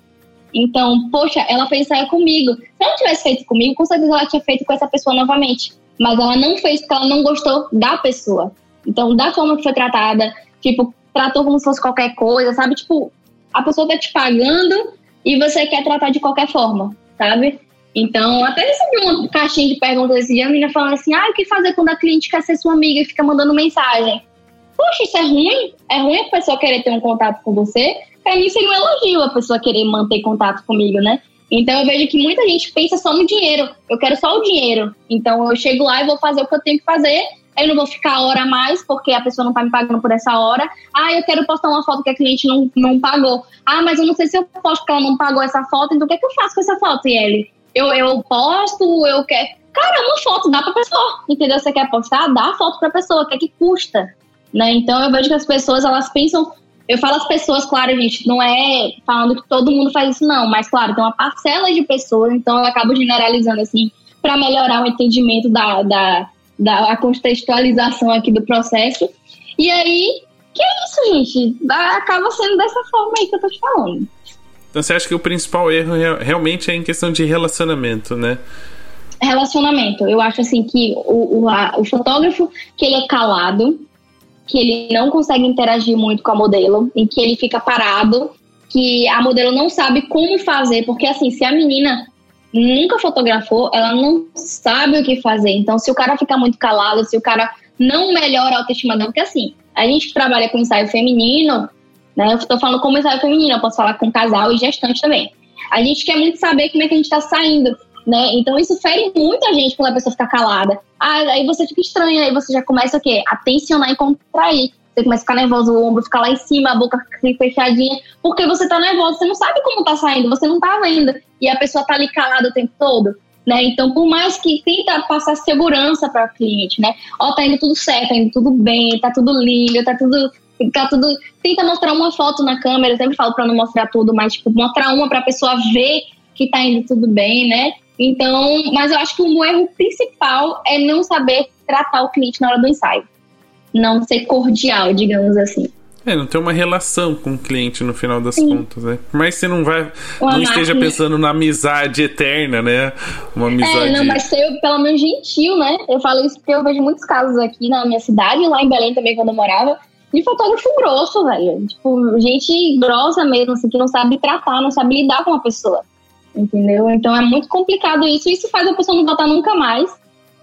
Então, poxa, ela fez isso comigo. Se ela tivesse feito comigo, com certeza ela tinha feito com essa pessoa novamente. Mas ela não fez porque ela não gostou da pessoa. Então, da forma que foi tratada, tipo, tratou como se fosse qualquer coisa, sabe? Tipo, a pessoa tá te pagando e você quer tratar de qualquer forma, sabe? Então, até recebi uma caixinha de perguntas esse dia, a menina falando assim: ah, o que fazer quando a cliente quer ser sua amiga e fica mandando mensagem? Poxa, isso é ruim? É ruim a pessoa querer ter um contato com você? Pra mim seria um elogio a pessoa querer manter contato comigo, né? Então eu vejo que muita gente pensa só no dinheiro. Eu quero só o dinheiro. Então eu chego lá e vou fazer o que eu tenho que fazer. Eu não vou ficar a hora a mais, porque a pessoa não tá me pagando por essa hora. Ah, eu quero postar uma foto que a cliente não, não pagou. Ah, mas eu não sei se eu posto que ela não pagou essa foto, então o que, é que eu faço com essa foto, Yeli? Eu, eu posto, eu quero. Cara, uma foto dá pra pessoa, entendeu? Você quer postar, dá a foto pra pessoa, o que é que custa? Né? Então eu vejo que as pessoas, elas pensam. Eu falo as pessoas, claro, gente, não é falando que todo mundo faz isso, não, mas claro, tem uma parcela de pessoas, então eu acabo generalizando assim, para melhorar o entendimento da, da, da contextualização aqui do processo. E aí, que é isso, gente? Acaba sendo dessa forma aí que eu tô te falando. Então você acha que o principal erro realmente é em questão de relacionamento, né? Relacionamento. Eu acho assim que o, o, a, o fotógrafo que ele é calado, que ele não consegue interagir muito com a modelo, em que ele fica parado, que a modelo não sabe como fazer, porque assim, se a menina nunca fotografou, ela não sabe o que fazer. Então, se o cara fica muito calado, se o cara não melhora a autoestima dela, porque assim, a gente trabalha com ensaio feminino, né? Eu estou falando como ensaio feminino, eu posso falar com casal e gestante também. A gente quer muito saber como é que a gente está saindo, né? Então isso fere muito a gente quando a pessoa fica calada. Ah, aí você fica estranha, aí você já começa o quê? A tensionar e contrair. Você começa a ficar nervoso, o ombro fica lá em cima, a boca fica fechadinha, porque você tá nervoso, você não sabe como tá saindo, você não tá vendo. E a pessoa tá ali calada o tempo todo. né? Então, por mais que tenta passar segurança para o cliente, né? Ó, tá indo tudo certo, tá indo tudo bem, tá tudo lindo, tá tudo tudo tenta mostrar uma foto na câmera, eu sempre falo para não mostrar tudo, mas tipo, mostrar uma para a pessoa ver que tá indo tudo bem, né? Então, mas eu acho que o erro principal é não saber tratar o cliente na hora do ensaio. Não ser cordial, digamos assim. É, não ter uma relação com o cliente no final das Sim. contas, né? Mas você não vai. Uma não esteja pensando na amizade eterna, né? Uma é, amizade. É, não, mas ser pelo menos gentil, né? Eu falo isso porque eu vejo muitos casos aqui na minha cidade, lá em Belém também, quando eu morava, de fotógrafo grosso, velho. Tipo, gente grossa mesmo, assim, que não sabe tratar, não sabe lidar com a pessoa. Entendeu? Então é muito complicado isso. Isso faz a pessoa não voltar nunca mais.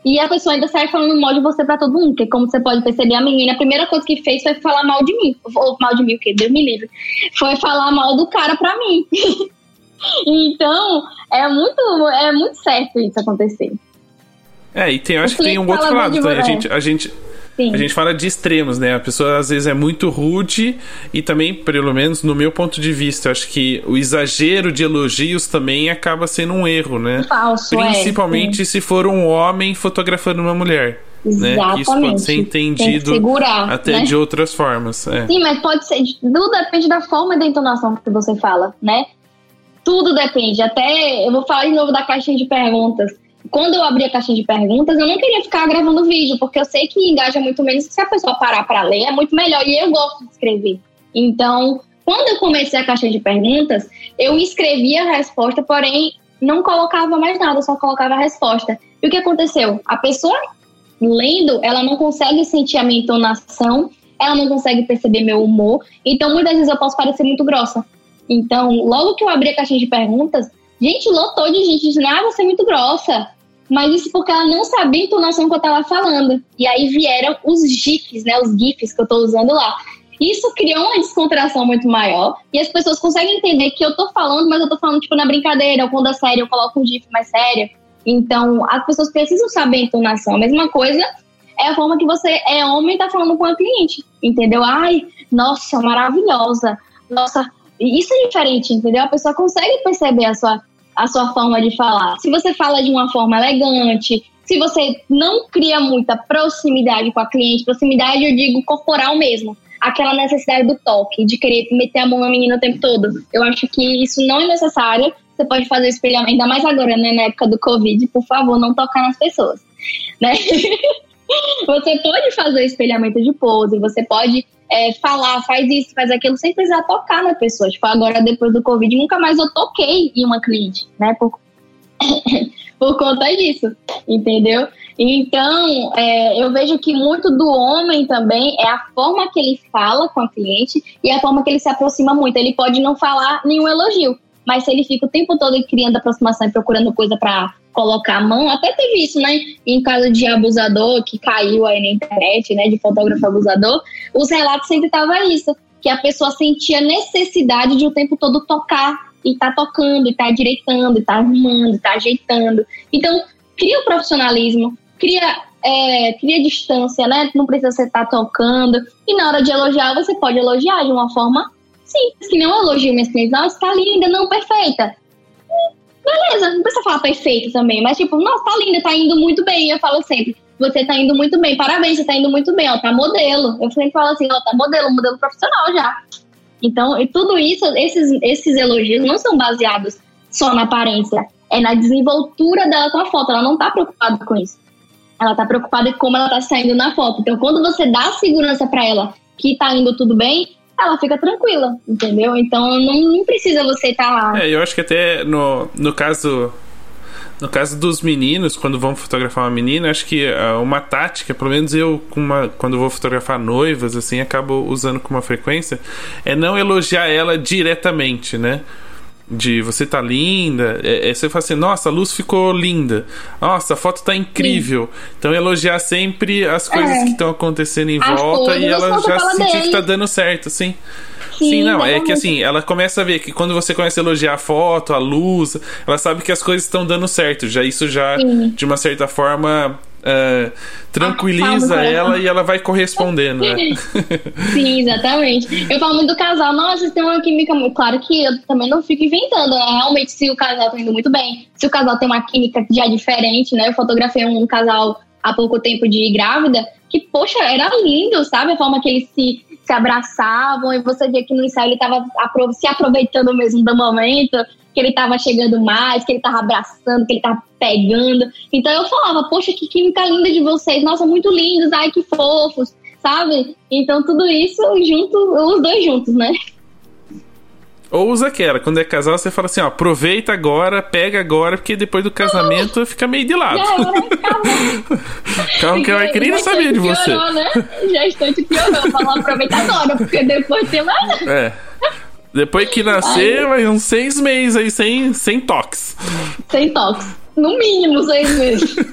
E a pessoa ainda sai falando mal de você pra todo mundo, porque como você pode perceber, a menina, a primeira coisa que fez foi falar mal de mim. Ou mal de mim, o quê? Deus me livre. Foi falar mal do cara pra mim. então, é muito, é muito certo isso acontecer. É, e tem, eu acho que tem um outro lado. Tá? A gente, a gente, Sim. A gente fala de extremos, né? A pessoa às vezes é muito rude e também, pelo menos no meu ponto de vista, acho que o exagero de elogios também acaba sendo um erro, né? Falso, é, Principalmente é, se for um homem fotografando uma mulher. Né? Isso pode ser entendido segurar, até né? de outras formas. É. Sim, mas pode ser. Tudo depende da forma da entonação que você fala, né? Tudo depende. Até eu vou falar de novo da caixinha de perguntas quando eu abri a caixinha de perguntas, eu não queria ficar gravando vídeo, porque eu sei que engaja muito menos se a pessoa parar para ler, é muito melhor. E eu gosto de escrever. Então, quando eu comecei a caixinha de perguntas, eu escrevia a resposta, porém não colocava mais nada, só colocava a resposta. E o que aconteceu? A pessoa lendo, ela não consegue sentir a minha entonação, ela não consegue perceber meu humor, então muitas vezes eu posso parecer muito grossa. Então, logo que eu abri a caixinha de perguntas, gente lotou de gente dizendo: Ah, você é muito grossa. Mas isso porque ela não sabia a entonação que eu tava falando. E aí vieram os GIFs, né? Os GIFs que eu tô usando lá. Isso criou uma descontração muito maior. E as pessoas conseguem entender que eu tô falando, mas eu tô falando, tipo, na brincadeira, ou quando é sério, eu coloco um GIF mais sério. Então, as pessoas precisam saber a entonação. A mesma coisa é a forma que você é homem e tá falando com a cliente. Entendeu? Ai, nossa, maravilhosa. Nossa, isso é diferente, entendeu? A pessoa consegue perceber a sua a sua forma de falar. Se você fala de uma forma elegante, se você não cria muita proximidade com a cliente, proximidade eu digo corporal mesmo, aquela necessidade do toque, de querer meter a mão na menina o tempo todo. Eu acho que isso não é necessário. Você pode fazer espelhamento, ainda mais agora, né, na época do Covid, por favor, não tocar nas pessoas, né? você pode fazer espelhamento de pose, você pode é, falar, faz isso, faz aquilo, sem precisar tocar na pessoa. Tipo, agora depois do Covid, nunca mais eu toquei em uma cliente, né? Por, por conta disso, entendeu? Então, é, eu vejo que muito do homem também é a forma que ele fala com a cliente e a forma que ele se aproxima muito. Ele pode não falar nenhum elogio, mas se ele fica o tempo todo criando aproximação e procurando coisa para colocar a mão, até teve isso, né? Em caso de abusador que caiu aí na internet, né? De fotógrafo abusador, os relatos sempre estavam isso, que a pessoa sentia necessidade de o tempo todo tocar e tá tocando, e tá direitando, e tá arrumando, e tá ajeitando. Então, cria o profissionalismo, cria, é, cria distância, né? Não precisa você estar tá tocando. E na hora de elogiar, você pode elogiar de uma forma simples, que não elogio minhas clientes. Nossa, tá linda, não perfeita. Beleza, não precisa falar perfeito também, mas tipo, nossa, tá linda, tá indo muito bem. Eu falo sempre, você tá indo muito bem, parabéns, você tá indo muito bem, ó, tá modelo. Eu sempre falo assim, ó, tá modelo, modelo profissional já. Então, e tudo isso, esses, esses elogios não são baseados só na aparência, é na desenvoltura dela com a foto. Ela não tá preocupada com isso. Ela tá preocupada em como ela tá saindo na foto. Então, quando você dá segurança para ela que tá indo tudo bem, ela fica tranquila, entendeu? Então não, não precisa você estar tá lá. É, eu acho que até no, no caso. No caso dos meninos, quando vão fotografar uma menina, acho que uh, uma tática, pelo menos eu, uma, quando vou fotografar noivas, assim, acabo usando com uma frequência, é não elogiar ela diretamente, né? De você tá linda, é, é, você fala assim, nossa, a luz ficou linda, nossa, a foto tá incrível. Sim. Então elogiar sempre as coisas é. que estão acontecendo em as volta e ela já sentir que tá dando certo, assim. Sim, Sim, não, é que assim, ela começa a ver que quando você começa a elogiar a foto, a luz, ela sabe que as coisas estão dando certo. Já isso já, Sim. de uma certa forma, uh, tranquiliza ela e ela vai correspondendo. Né? Sim, exatamente. Eu falo muito do casal, nossa, vocês têm uma química muito. Claro que eu também não fico inventando, né? Realmente, se o casal tá indo muito bem, se o casal tem uma química já diferente, né? Eu fotografei um casal há pouco tempo de grávida, que, poxa, era lindo, sabe? A forma que eles se, se abraçavam, e você via que no ensaio ele tava se aproveitando mesmo do momento que ele tava chegando mais, que ele tava abraçando, que ele tava pegando. Então eu falava, poxa, que química linda de vocês, nossa, muito lindos, ai que fofos, sabe? Então tudo isso junto, os dois juntos, né? Ou usa aquela, quando é casal, você fala assim, ó, aproveita agora, pega agora, porque depois do casamento fica meio de lado. Calma que vai querer saber de você. Piorou, né? Já estou te piorando, falar aproveita agora, porque depois tem mais. É. Depois que nascer, Ai. vai uns seis meses aí sem, sem toques. Sem toques. No mínimo seis meses.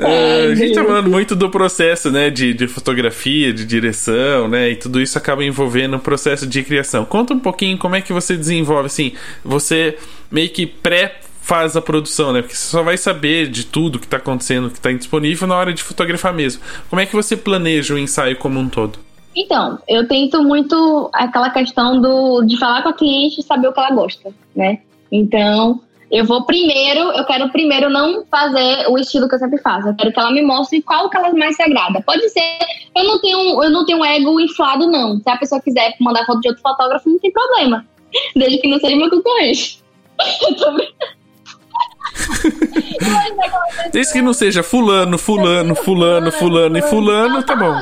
é, a gente tá falando muito do processo, né, de, de fotografia, de direção, né, e tudo isso acaba envolvendo o processo de criação. Conta um pouquinho como é que você desenvolve, assim, você meio que pré faz a produção, né? Porque você só vai saber de tudo que está acontecendo, que está disponível na hora de fotografar mesmo. Como é que você planeja o ensaio como um todo? Então, eu tento muito aquela questão do, de falar com a cliente e saber o que ela gosta, né? Então, eu vou primeiro, eu quero primeiro não fazer o estilo que eu sempre faço. Eu quero que ela me mostre qual que ela mais se agrada. Pode ser, eu não tenho, eu não tenho um ego inflado, não. Se a pessoa quiser mandar foto de outro fotógrafo, não tem problema. Desde que não seja meu concorrente. Eu tô Desde que não seja fulano, fulano, fulano, fulano e fulano, tá bom.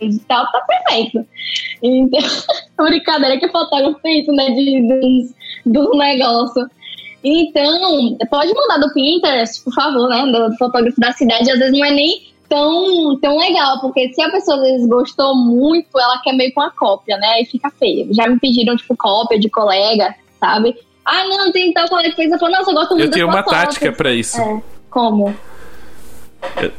Digital tá perfeito. Então, brincadeira que fotógrafo tem isso, né? De, de, do negócio. Então, pode mandar do Pinterest, por favor, né? Do fotógrafo da cidade. Às vezes não é nem tão, tão legal, porque se a pessoa às vezes gostou muito, ela quer meio com a cópia, né? E fica feio. Já me pediram, tipo, cópia de colega, sabe? Ah, não, tem tal colega que fez. Eu falo, nossa, eu gosto muito Eu tenho uma tática para isso. É, como? Eu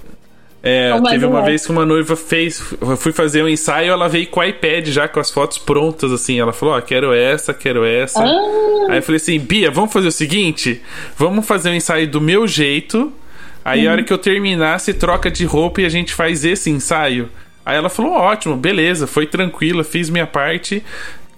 é, teve uma vez que uma noiva fez. Eu fui fazer um ensaio, ela veio com o iPad já com as fotos prontas, assim. Ela falou: Ó, oh, quero essa, quero essa. Ah. Aí eu falei assim: Bia, vamos fazer o seguinte? Vamos fazer um ensaio do meu jeito. Aí a hora que eu terminar, se troca de roupa e a gente faz esse ensaio. Aí ela falou: ótimo, beleza, foi tranquila, fiz minha parte.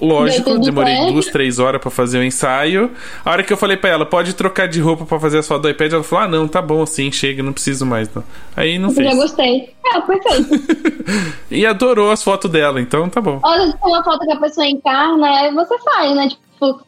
Lógico, demorei duas, três horas para fazer o ensaio. A hora que eu falei para ela, pode trocar de roupa para fazer a foto do iPad, ela falou: ah, não, tá bom assim, chega, não preciso mais. Não. Aí não eu fez. Já gostei. É, perfeito. e adorou as fotos dela, então tá bom. Olha, se uma foto que a pessoa encarna, você faz, né? Tipo,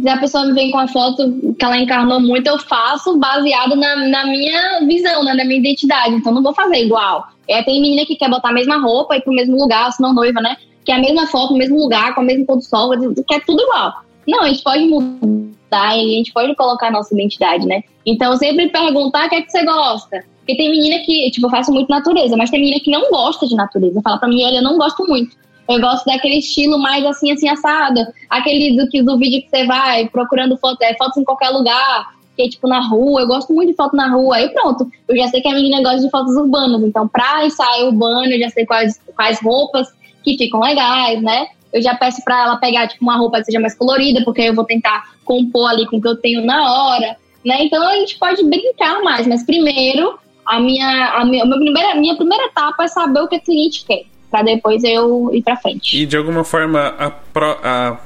se a pessoa me vem com a foto que ela encarnou muito, eu faço baseado na, na minha visão, né, na minha identidade. Então não vou fazer igual. É, tem menina que quer botar a mesma roupa e ir pro mesmo lugar, se não noiva, né? Que é a mesma foto, no mesmo lugar, com a mesma pôr do sol, que é tudo igual. Não, a gente pode mudar e a gente pode colocar a nossa identidade, né? Então, sempre perguntar o que é que você gosta. Porque tem menina que, tipo, eu faço muito natureza, mas tem menina que não gosta de natureza. Fala pra mim, eu não gosto muito. Eu gosto daquele estilo mais assim, assim, assado. Aquele do, que, do vídeo que você vai procurando foto, é, fotos em qualquer lugar, que é tipo na rua. Eu gosto muito de foto na rua. Aí pronto, eu já sei que a menina gosta de fotos urbanas. Então, pra ensaio urbano, eu já sei quais, quais roupas que ficam legais, né? Eu já peço para ela pegar tipo uma roupa que seja mais colorida, porque eu vou tentar compor ali com o que eu tenho na hora, né? Então a gente pode brincar mais, mas primeiro a minha a minha, a minha primeira minha primeira etapa é saber o que a cliente quer, para depois eu ir para frente. E de alguma forma a, pro, a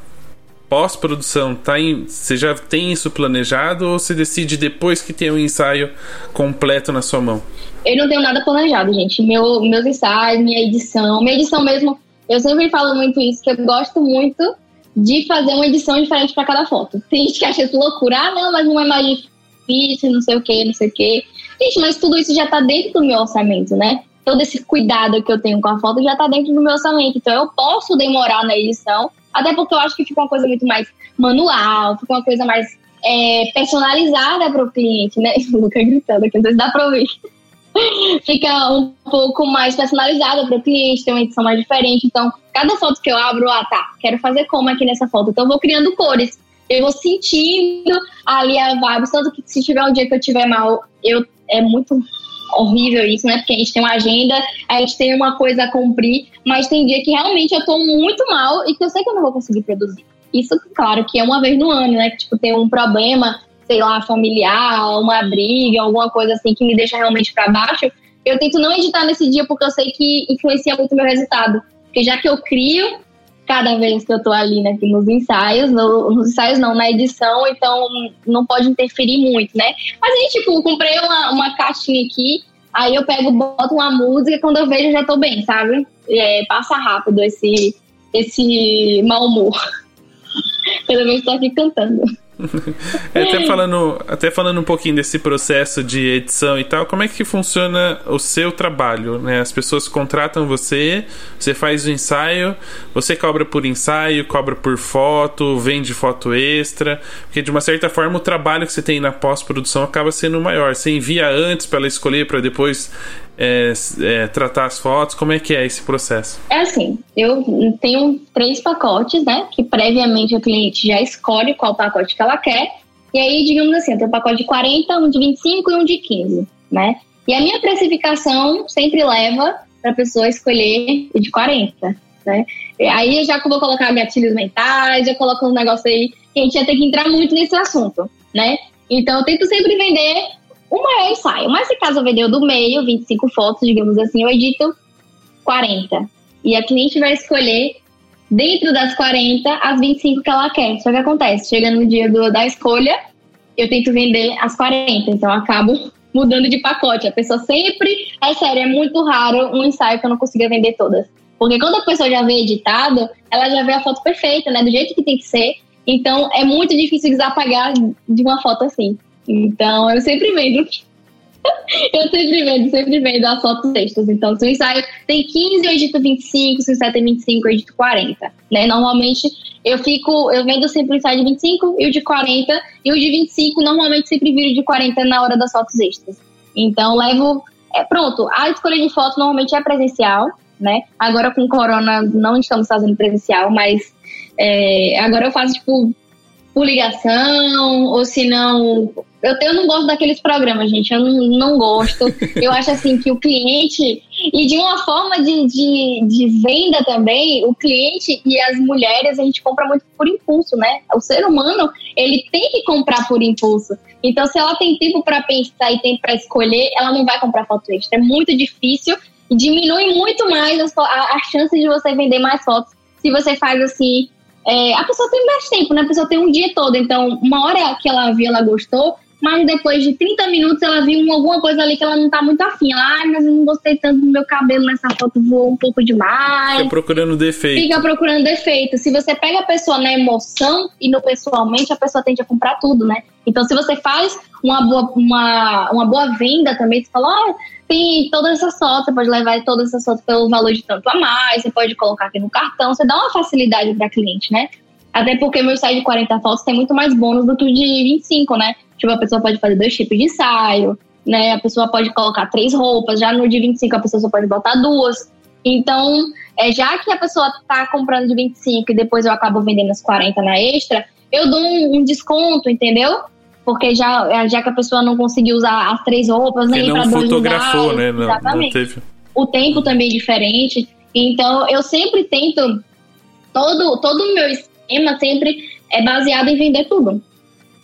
pós-produção tá em, você já tem isso planejado ou você decide depois que tem o um ensaio completo na sua mão? Eu não tenho nada planejado, gente. Meu, meus ensaios, minha edição, minha edição mesmo eu sempre falo muito isso, que eu gosto muito de fazer uma edição diferente para cada foto. Tem gente que acha isso loucura, ah, não, mas não é mais difícil, não sei o que, não sei o que. Gente, mas tudo isso já tá dentro do meu orçamento, né? Todo esse cuidado que eu tenho com a foto já tá dentro do meu orçamento. Então eu posso demorar na edição, até porque eu acho que fica uma coisa muito mais manual, fica uma coisa mais é, personalizada para o cliente, né? O Luca gritando aqui, não sei se dá para ouvir. fica um pouco mais personalizada para o cliente, tem uma edição mais diferente. Então, cada foto que eu abro, ah, tá, quero fazer como aqui nessa foto. Então, eu vou criando cores. Eu vou sentindo ali a vibe. Tanto que se tiver um dia que eu tiver mal, eu é muito horrível isso, né? Porque a gente tem uma agenda, a gente tem uma coisa a cumprir, mas tem dia que realmente eu tô muito mal e que eu sei que eu não vou conseguir produzir. Isso, claro, que é uma vez no ano, né? Que, tipo, tem um problema, sei lá, familiar, uma briga, alguma coisa assim que me deixa realmente para baixo, eu tento não editar nesse dia porque eu sei que influencia muito meu resultado. Porque já que eu crio cada vez que eu tô ali né, nos ensaios, no, nos ensaios não, na edição, então não pode interferir muito, né? Mas aí, tipo, comprei uma, uma caixinha aqui, aí eu pego, boto uma música, quando eu vejo já tô bem, sabe? É, passa rápido esse, esse mau humor. Vez que tô aqui cantando. É, até, falando, até falando um pouquinho desse processo de edição e tal, como é que funciona o seu trabalho? Né? As pessoas contratam você, você faz o ensaio, você cobra por ensaio, cobra por foto, vende foto extra, porque de uma certa forma o trabalho que você tem na pós-produção acaba sendo maior. Você envia antes para ela escolher para depois é, é, tratar as fotos? Como é que é esse processo? É assim, eu tenho três pacotes, né? Que previamente a cliente já escolhe qual pacote que ela quer. E aí, digamos assim, eu tenho um pacote de 40, um de 25 e um de 15, né? E a minha precificação sempre leva para a pessoa escolher o de 40, né? E aí eu já vou colocar gatilhos mentais, já coloco um negócio aí que a gente ia ter que entrar muito nesse assunto, né? Então eu tento sempre vender o maior ensaio. Mas se caso eu vender o do meio, 25 fotos, digamos assim, eu edito 40. E a cliente vai escolher dentro das 40 as 25 que ela quer. Só que acontece, chega no dia do, da escolha, eu tento vender as 40, então eu acabo mudando de pacote. A pessoa sempre, é sério, é muito raro um ensaio que eu não consiga vender todas. Porque quando a pessoa já vê editado, ela já vê a foto perfeita, né? Do jeito que tem que ser. Então é muito difícil desapagar de uma foto assim. Então, eu sempre vendo. eu sempre vendo, sempre vendo as fotos extras. Então, se o ensaio tem 15, eu edito 25, se o ensaio tem 25, eu edito 40. Né? Normalmente, eu fico, eu vendo sempre o ensaio de 25 e o de 40, e o de 25 normalmente sempre viro de 40 na hora das fotos extras. Então, levo. É, pronto, a escolha de foto normalmente é presencial, né? Agora com corona não estamos fazendo presencial, mas é, agora eu faço, tipo, por ligação, ou se não. Eu, eu não gosto daqueles programas, gente. Eu não, não gosto. Eu acho assim que o cliente. E de uma forma de, de, de venda também, o cliente e as mulheres, a gente compra muito por impulso, né? O ser humano, ele tem que comprar por impulso. Então, se ela tem tempo para pensar e tempo para escolher, ela não vai comprar foto extra. É muito difícil e diminui muito mais as, a, a chance de você vender mais fotos se você faz assim é, a pessoa tem mais tempo, né? A pessoa tem um dia todo. Então, uma hora que ela viu, ela gostou, mas depois de 30 minutos ela viu alguma coisa ali que ela não tá muito afim. Ela, ai, mas eu não gostei tanto do meu cabelo nessa foto, voou um pouco demais. Fica procurando defeito. Fica procurando defeito. Se você pega a pessoa na emoção e no pessoalmente, a pessoa tende a comprar tudo, né? Então, se você faz uma boa, uma, uma boa venda também, você fala, ah, tem todas essas fotos, você pode levar todas essas fotos pelo valor de tanto a mais, você pode colocar aqui no cartão, você dá uma facilidade para cliente, né? Até porque meu site de 40 fotos tem muito mais bônus do que o de 25, né? Tipo, a pessoa pode fazer dois tipos de ensaio, né? A pessoa pode colocar três roupas, já no de 25 a pessoa só pode botar duas. Então, é, já que a pessoa tá comprando de 25 e depois eu acabo vendendo as 40 na extra, eu dou um, um desconto, entendeu? Porque já, já que a pessoa não conseguiu usar as três roupas, nem para dois fotografou, lugares, né? Não, exatamente. Não teve... O tempo também é diferente. Então, eu sempre tento. Todo, todo o meu esquema sempre é baseado em vender tudo.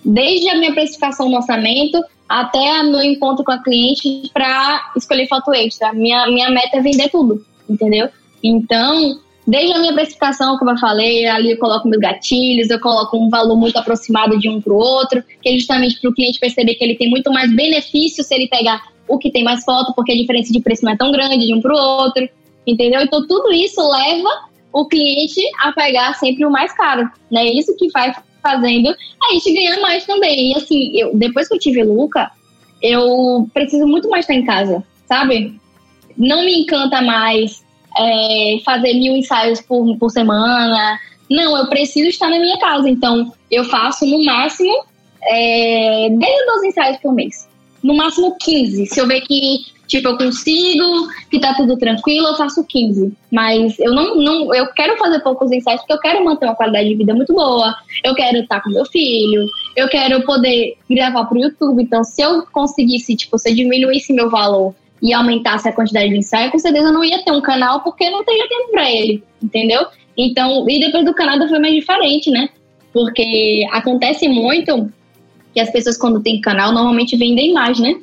Desde a minha precificação no orçamento até meu encontro com a cliente para escolher foto extra. Minha, minha meta é vender tudo, entendeu? Então, Desde a minha precificação, como eu falei, ali eu coloco meus gatilhos, eu coloco um valor muito aproximado de um para o outro, que é justamente para o cliente perceber que ele tem muito mais benefício se ele pegar o que tem mais foto, porque a diferença de preço não é tão grande de um para o outro, entendeu? Então tudo isso leva o cliente a pegar sempre o mais caro, né? Isso que vai fazendo a gente ganhar mais também. E assim, eu, depois que eu tive Luca, eu preciso muito mais estar em casa, sabe? Não me encanta mais é, fazer mil ensaios por, por semana. Não, eu preciso estar na minha casa. Então, eu faço no máximo é, 10 a 12 ensaios por mês. No máximo 15. Se eu ver que, tipo, eu consigo, que tá tudo tranquilo, eu faço 15. Mas eu não, não eu quero fazer poucos ensaios porque eu quero manter uma qualidade de vida muito boa. Eu quero estar com meu filho. Eu quero poder gravar pro YouTube. Então, se eu conseguisse, tipo, se eu diminuísse meu valor e aumentasse a quantidade de ensaio, com certeza não ia ter um canal porque não teria tempo para ele, entendeu? Então, e depois do Canadá foi mais diferente, né? Porque acontece muito que as pessoas quando tem canal normalmente vendem mais, né?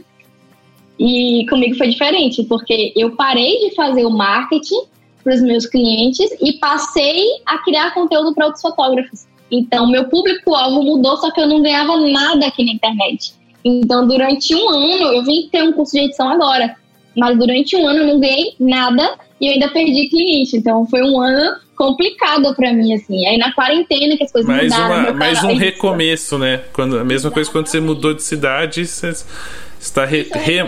E comigo foi diferente, porque eu parei de fazer o marketing para os meus clientes e passei a criar conteúdo para outros fotógrafos. Então, meu público-alvo mudou, só que eu não ganhava nada aqui na internet. Então, durante um ano, eu vim ter um curso de edição agora, mas durante um ano eu não ganhei nada e eu ainda perdi cliente. Então, foi um ano complicado para mim, assim. Aí na quarentena que as coisas mais mudaram. Uma, mais um recomeço, né? Quando, a mesma coisa quando você mudou de cidade, você está re, re,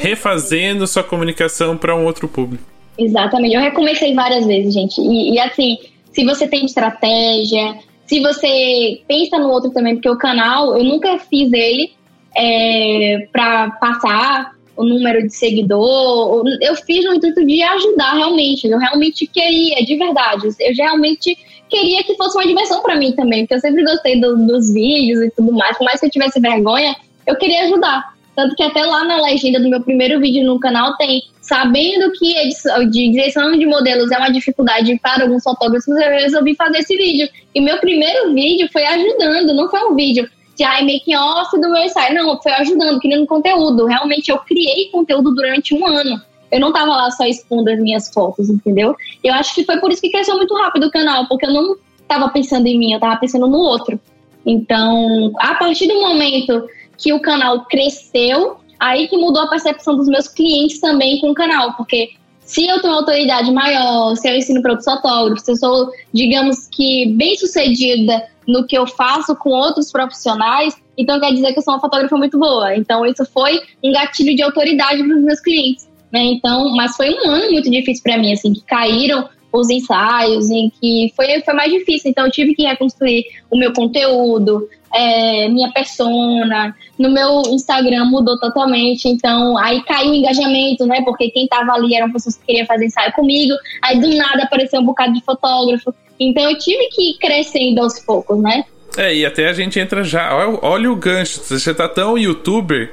refazendo sua comunicação para um outro público. Exatamente. Eu recomecei várias vezes, gente. E, e, assim, se você tem estratégia, se você pensa no outro também, porque o canal, eu nunca fiz ele é, para passar o número de seguidor. Eu fiz no intuito de ajudar realmente. Eu realmente queria, de verdade. Eu realmente queria que fosse uma diversão para mim também, porque eu sempre gostei do, dos vídeos e tudo mais. Por mais que eu tivesse vergonha, eu queria ajudar. Tanto que até lá na legenda do meu primeiro vídeo no canal tem sabendo que edição, de direção de modelos é uma dificuldade para alguns fotógrafos, eu resolvi fazer esse vídeo. E meu primeiro vídeo foi ajudando, não foi um vídeo de ai, making off do meu ensaio. Não, foi ajudando, criando conteúdo. Realmente eu criei conteúdo durante um ano. Eu não tava lá só expondo as minhas fotos, entendeu? Eu acho que foi por isso que cresceu muito rápido o canal, porque eu não tava pensando em mim, eu tava pensando no outro. Então, a partir do momento que o canal cresceu, aí que mudou a percepção dos meus clientes também com o canal, porque se eu tenho uma autoridade maior, se eu ensino para outros fotógrafos, se eu sou, digamos que, bem sucedida no que eu faço com outros profissionais, então quer dizer que eu sou uma fotógrafa muito boa. Então isso foi um gatilho de autoridade para os meus clientes, né? Então, mas foi um ano muito difícil para mim, assim, que caíram os ensaios, em que foi, foi mais difícil. Então, eu tive que reconstruir o meu conteúdo, é, minha persona. No meu Instagram mudou totalmente. Então, aí caiu o engajamento, né? Porque quem tava ali eram pessoas que queriam fazer ensaio comigo. Aí, do nada, apareceu um bocado de fotógrafo. Então, eu tive que ir crescendo aos poucos, né? É, e até a gente entra já. Olha, o gancho. Você tá tão youtuber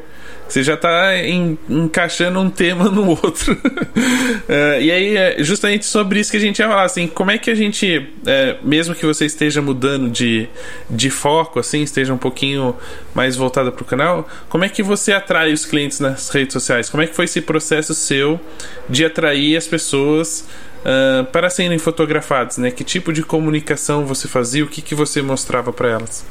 você já está encaixando um tema no outro. uh, e aí, é justamente sobre isso que a gente ia falar, assim, como é que a gente, é, mesmo que você esteja mudando de, de foco, assim, esteja um pouquinho mais voltada para o canal, como é que você atrai os clientes nas redes sociais? Como é que foi esse processo seu de atrair as pessoas uh, para serem fotografadas, né? Que tipo de comunicação você fazia, o que, que você mostrava para elas?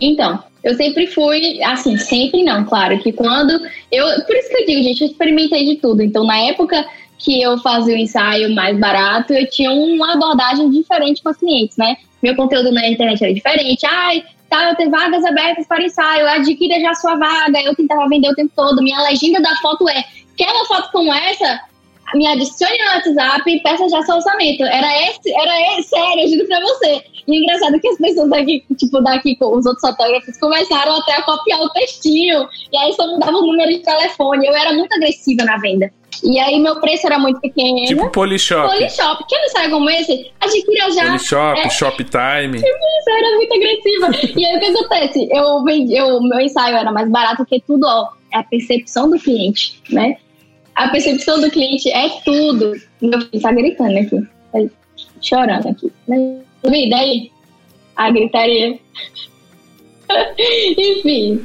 Então, eu sempre fui, assim, sempre não, claro, que quando eu, por isso que eu digo, gente, eu experimentei de tudo. Então, na época que eu fazia o ensaio mais barato, eu tinha uma abordagem diferente com os clientes, né? Meu conteúdo na internet era diferente. Ai, tá, eu tenho vagas abertas para ensaio, adquira já sua vaga. Eu tentava vender o tempo todo. Minha legenda da foto é: quer uma foto como essa? Me adicione no WhatsApp e peça já seu orçamento. Era esse, era esse, sério, eu juro pra você. E é engraçado que as pessoas daqui, tipo, daqui, os outros fotógrafos, começaram até a copiar o textinho. E aí só mudava o número de telefone. Eu era muito agressiva na venda. E aí meu preço era muito pequeno. Tipo Polishop. Polishop. Quer um ensaio como esse? Adquira já. Polishop, é, Shoptime. Tipo isso, eu era muito agressiva. e aí o que acontece? Eu vendi, eu, meu ensaio era mais barato que tudo, ó. É a percepção do cliente, né? A percepção do cliente é tudo. Meu filho tá gritando aqui. Tá chorando aqui. Vi, daí? A gritaria. Enfim.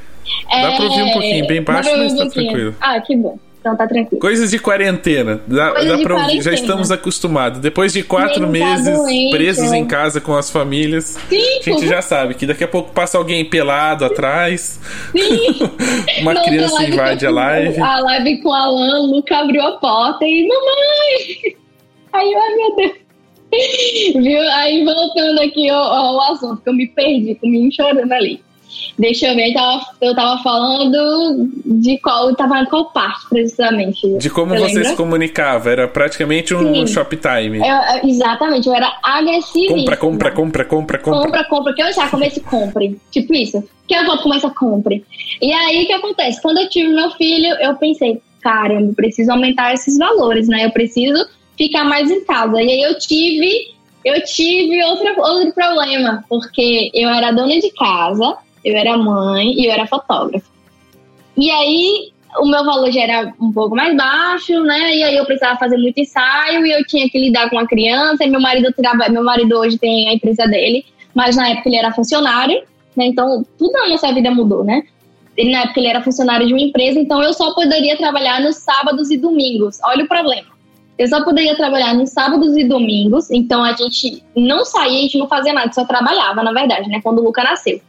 Dá é... pra ouvir um pouquinho, bem baixo, mas tá tranquilo. Ah, que bom. Então tá tranquilo. Coisas de quarentena. Dá, dá de pra quarentena. Já estamos acostumados. Depois de quatro tá meses doente, presos é. em casa com as famílias, Sim. a gente já sabe que daqui a pouco passa alguém pelado atrás. Sim. Uma Não, criança invade a live. A live com a Alan, o Luca abriu a porta e mamãe! Aí, ai meu Deus. Viu? Aí voltando aqui ao, ao assunto, que eu me perdi, comigo chorando ali. Deixa eu ver, eu tava, eu tava falando de qual, tava qual parte, precisamente. De como você, você se comunicava, era praticamente um Sim. Shoptime. Eu, exatamente, eu era agressiva. Compra, compra, compra, compra, compra. Compra, compra, que eu já comecei compre. Tipo isso. Que eu vou começar compre. E aí, o que acontece? Quando eu tive meu filho, eu pensei, caramba, preciso aumentar esses valores, né? Eu preciso ficar mais em casa. E aí eu tive, eu tive outro, outro problema, porque eu era dona de casa, eu era mãe e eu era fotógrafa. E aí o meu valor já era um pouco mais baixo, né? E aí eu precisava fazer muito ensaio e eu tinha que lidar com a criança. E meu marido tirava, meu marido hoje tem a empresa dele, mas na época ele era funcionário. né? Então, tudo na nossa vida mudou, né? Ele, na época ele era funcionário de uma empresa, então eu só poderia trabalhar nos sábados e domingos. Olha o problema. Eu só poderia trabalhar nos sábados e domingos, então a gente não saía, a gente não fazia nada, só trabalhava, na verdade, né? Quando o Luca nasceu.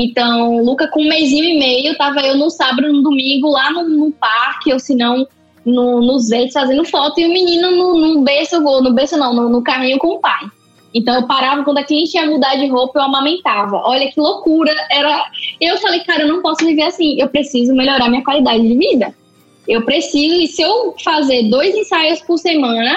Então, Luca com um mêsinho e meio, tava eu no sábado, no domingo, lá no, no parque, ou se não, no, nos verdes fazendo foto, e o menino no, no berço, no berço não, no, no carrinho com o pai. Então eu parava quando a cliente ia mudar de roupa, eu amamentava. Olha que loucura. Era. Eu falei, cara, eu não posso viver assim. Eu preciso melhorar minha qualidade de vida. Eu preciso, e se eu fazer dois ensaios por semana,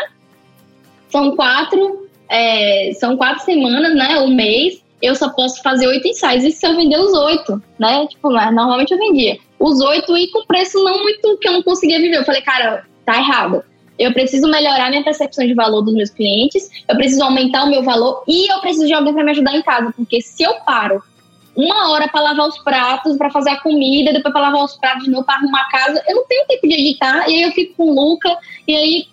são quatro, é, são quatro semanas, né? Um mês, eu só posso fazer oito ensaios. E se eu vender os oito, né? Tipo, normalmente eu vendia. Os oito e com preço não muito que eu não conseguia viver. Eu falei, cara, tá errado eu preciso melhorar minha percepção de valor dos meus clientes, eu preciso aumentar o meu valor e eu preciso de alguém para me ajudar em casa, porque se eu paro uma hora para lavar os pratos, para fazer a comida, depois para lavar os pratos de novo, para arrumar a casa, eu não tenho tempo de editar, e aí eu fico com o Luca, e aí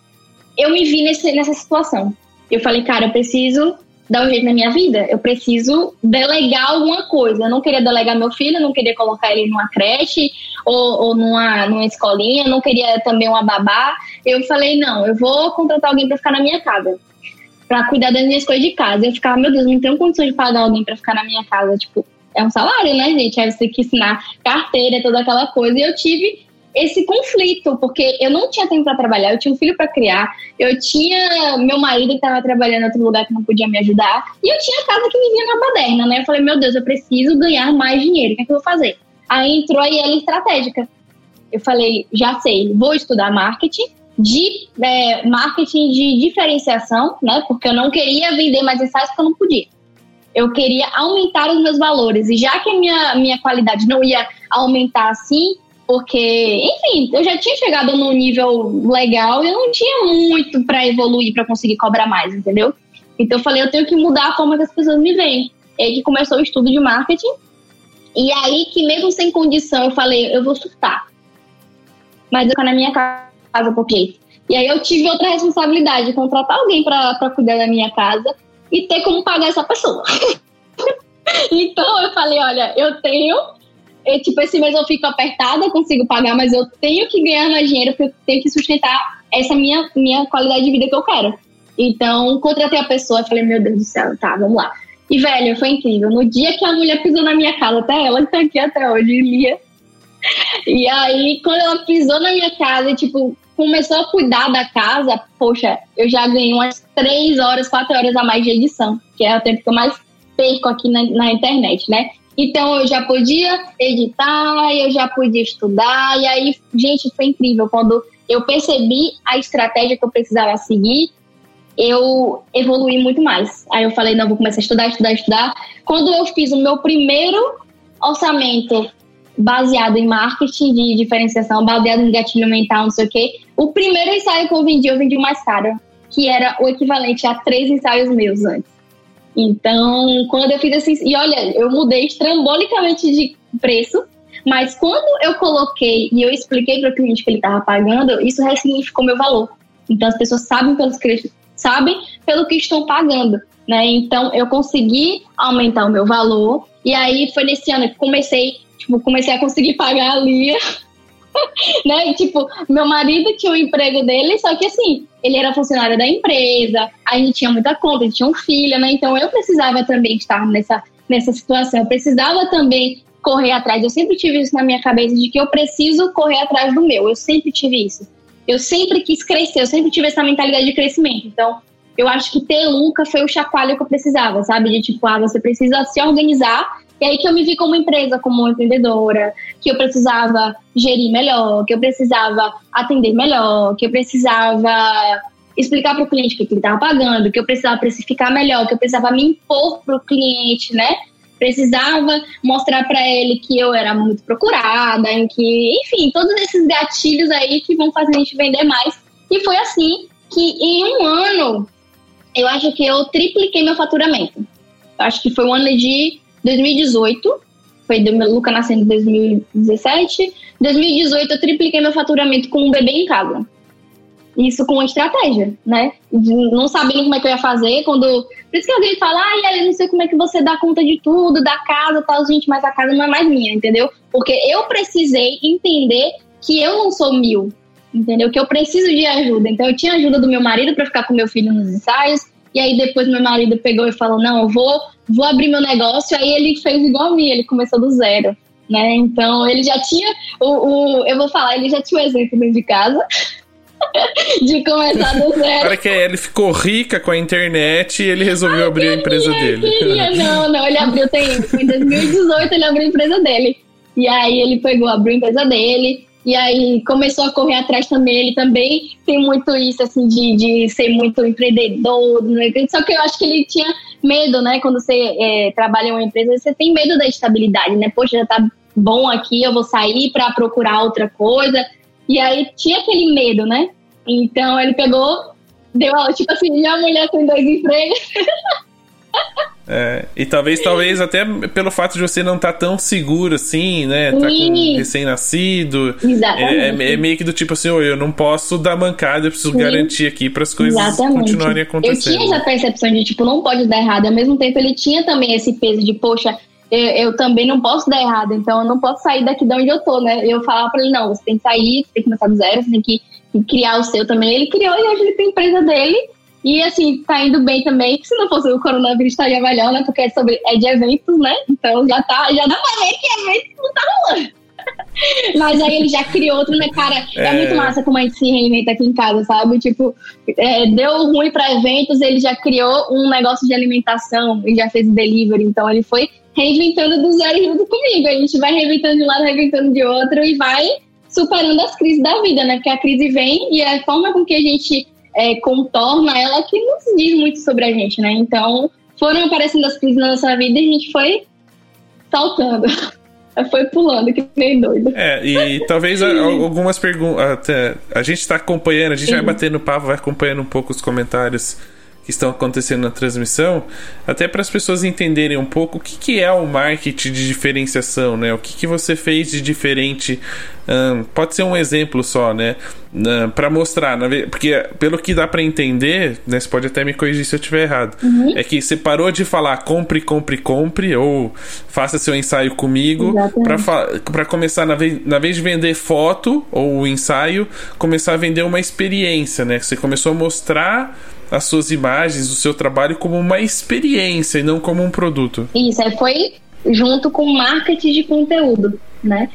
eu me vi nesse, nessa situação. Eu falei, cara, eu preciso dar um jeito na minha vida. Eu preciso delegar alguma coisa. Eu não queria delegar meu filho, não queria colocar ele numa creche ou, ou numa, numa escolinha, não queria também uma babá. Eu falei, não, eu vou contratar alguém para ficar na minha casa. Para cuidar das minhas coisas de casa. Eu ficava, meu Deus, não tenho condições de pagar alguém para ficar na minha casa. Tipo, é um salário, né, gente? Aí você tem que ensinar carteira, toda aquela coisa. E eu tive esse conflito, porque eu não tinha tempo para trabalhar, eu tinha um filho para criar, eu tinha meu marido que estava trabalhando em outro lugar que não podia me ajudar, e eu tinha a casa que vivia na baderna, né? Eu falei, meu Deus, eu preciso ganhar mais dinheiro, o que, é que eu vou fazer? Aí entrou a IL estratégica. Eu falei, já sei, vou estudar marketing, de é, marketing de diferenciação, né? Porque eu não queria vender mais ensaios porque eu não podia. Eu queria aumentar os meus valores. E já que a minha, minha qualidade não ia aumentar assim, porque, enfim, eu já tinha chegado num nível legal e eu não tinha muito para evoluir, para conseguir cobrar mais, entendeu? Então eu falei, eu tenho que mudar a forma que as pessoas me veem. E aí que começou o estudo de marketing. E aí que mesmo sem condição, eu falei, eu vou surtar. Mas eu ficar na minha casa, porque e aí eu tive outra responsabilidade, contratar alguém para cuidar da minha casa e ter como pagar essa pessoa. então eu falei, olha, eu tenho eu, tipo, esse mês eu fico apertada, eu consigo pagar, mas eu tenho que ganhar mais dinheiro porque eu tenho que sustentar essa minha, minha qualidade de vida que eu quero. Então, contratei a pessoa, falei, meu Deus do céu, tá, vamos lá. E, velho, foi incrível. No dia que a mulher pisou na minha casa, até ela que tá aqui até hoje, Lia. E aí, quando ela pisou na minha casa e, tipo, começou a cuidar da casa, poxa, eu já ganhei umas três horas, quatro horas a mais de edição, que é o tempo que eu mais perco aqui na, na internet, né? Então eu já podia editar, eu já podia estudar, e aí, gente, foi incrível. Quando eu percebi a estratégia que eu precisava seguir, eu evolui muito mais. Aí eu falei, não, vou começar a estudar, estudar, estudar. Quando eu fiz o meu primeiro orçamento baseado em marketing de diferenciação, baseado em gatilho mental, não sei o quê, o primeiro ensaio que eu vendi, eu vendi mais caro, que era o equivalente a três ensaios meus antes. Então, quando eu fiz assim, e olha, eu mudei estrambolicamente de preço, mas quando eu coloquei e eu expliquei para o cliente que ele estava pagando, isso ressignificou meu valor. Então, as pessoas sabem pelos sabem pelo que estão pagando, né? Então, eu consegui aumentar o meu valor e aí foi nesse ano que comecei, tipo, comecei a conseguir pagar a Lia né? tipo, meu marido tinha o um emprego dele, só que assim, ele era funcionário da empresa, a gente tinha muita conta, a gente tinha um filho, né? Então eu precisava também estar nessa, nessa situação, eu precisava também correr atrás. Eu sempre tive isso na minha cabeça de que eu preciso correr atrás do meu. Eu sempre tive isso. Eu sempre quis crescer, eu sempre tive essa mentalidade de crescimento. Então, eu acho que ter Luca foi o chacoalho que eu precisava, sabe? De tipo, ah, você precisa se organizar e aí que eu me vi como empresa, como empreendedora, que eu precisava gerir melhor, que eu precisava atender melhor, que eu precisava explicar para o cliente o que ele estava pagando, que eu precisava precificar melhor, que eu precisava me impor para o cliente, né? Precisava mostrar para ele que eu era muito procurada, que, enfim, todos esses gatilhos aí que vão fazer a gente vender mais. E foi assim que em um ano eu acho que eu tripliquei meu faturamento. Acho que foi um ano de 2018, foi do meu Luca nascendo em 2017. 2018 eu tripliquei meu faturamento com um bebê em casa. isso com estratégia, né? Não sabendo como é que eu ia fazer, quando. Por isso que alguém fala, ai, eu não sei como é que você dá conta de tudo, da casa tal, gente, mas a casa não é mais minha, entendeu? Porque eu precisei entender que eu não sou mil, entendeu? Que eu preciso de ajuda. Então eu tinha ajuda do meu marido para ficar com meu filho nos ensaios, e aí depois meu marido pegou e falou: não, eu vou, vou abrir meu negócio. Aí ele fez igual a mim, ele começou do zero. Né? Então ele já tinha o, o eu vou falar, ele já tinha o exemplo dentro de casa. de começar do zero. Para que ele ficou rica com a internet e ele resolveu abrir queria, a empresa dele. Queria. Não, não, ele abriu, tem, em 2018 ele abriu a empresa dele. E aí ele pegou, abriu a empresa dele, e aí começou a correr atrás também. Ele também tem muito isso, assim, de, de ser muito empreendedor. Né? Só que eu acho que ele tinha medo, né? Quando você é, trabalha em uma empresa, você tem medo da estabilidade, né? Poxa, já tá bom aqui, eu vou sair para procurar outra coisa. E aí tinha aquele medo, né? Então ele pegou, deu a, tipo assim, minha mulher tem dois empregos. É, e talvez, talvez até pelo fato de você não estar tá tão seguro assim, né? Tá com recém-nascido. Exatamente. É, é, meio que do tipo assim, oh, eu não posso dar mancada, eu preciso Sim. garantir aqui para as coisas Exatamente. continuarem acontecendo. Eu tinha essa percepção de, tipo, não pode dar errado. Ao mesmo tempo, ele tinha também esse peso de, poxa, eu, eu, também não posso dar errado, então eu não posso sair daqui de onde eu tô, né? Eu falava pra ele, não, você tem que sair, você tem que começar do zero, você tem que, que criar o seu também. Ele criou e hoje ele tem a empresa dele. E assim, tá indo bem também. Se não fosse o coronavírus, estaria melhor, né? Porque é, sobre, é de eventos, né? Então já tá, já dá pra ver que eventos não tá rolando. Mas aí ele já criou outro, né, cara? É... é, muito massa como a gente se reinventa aqui em casa, sabe? Tipo, é, deu ruim para eventos, ele já criou um negócio de alimentação e já fez delivery. Então ele foi reinventando do zero junto comigo. A gente vai reinventando de um lado, reinventando de outro e vai superando as crises da vida, né? Porque a crise vem e a forma com que a gente é, contorna ela que nos diz muito sobre a gente, né? Então, foram aparecendo as crises na nossa vida e a gente foi saltando. foi pulando que nem doido. É, e talvez algumas perguntas. A gente está acompanhando, a gente Sim. vai batendo papo, vai acompanhando um pouco os comentários que estão acontecendo na transmissão, até para as pessoas entenderem um pouco o que, que é o marketing de diferenciação, né? O que, que você fez de diferente. Um, pode ser um exemplo só, né? Um, para mostrar, porque pelo que dá para entender, né? Você pode até me corrigir se eu estiver errado. Uhum. É que você parou de falar compre, compre, compre ou faça seu ensaio comigo para começar na vez, na vez de vender foto ou o ensaio, começar a vender uma experiência, né? Você começou a mostrar as suas imagens, o seu trabalho como uma experiência e não como um produto. Isso, aí foi junto com marketing de conteúdo, né?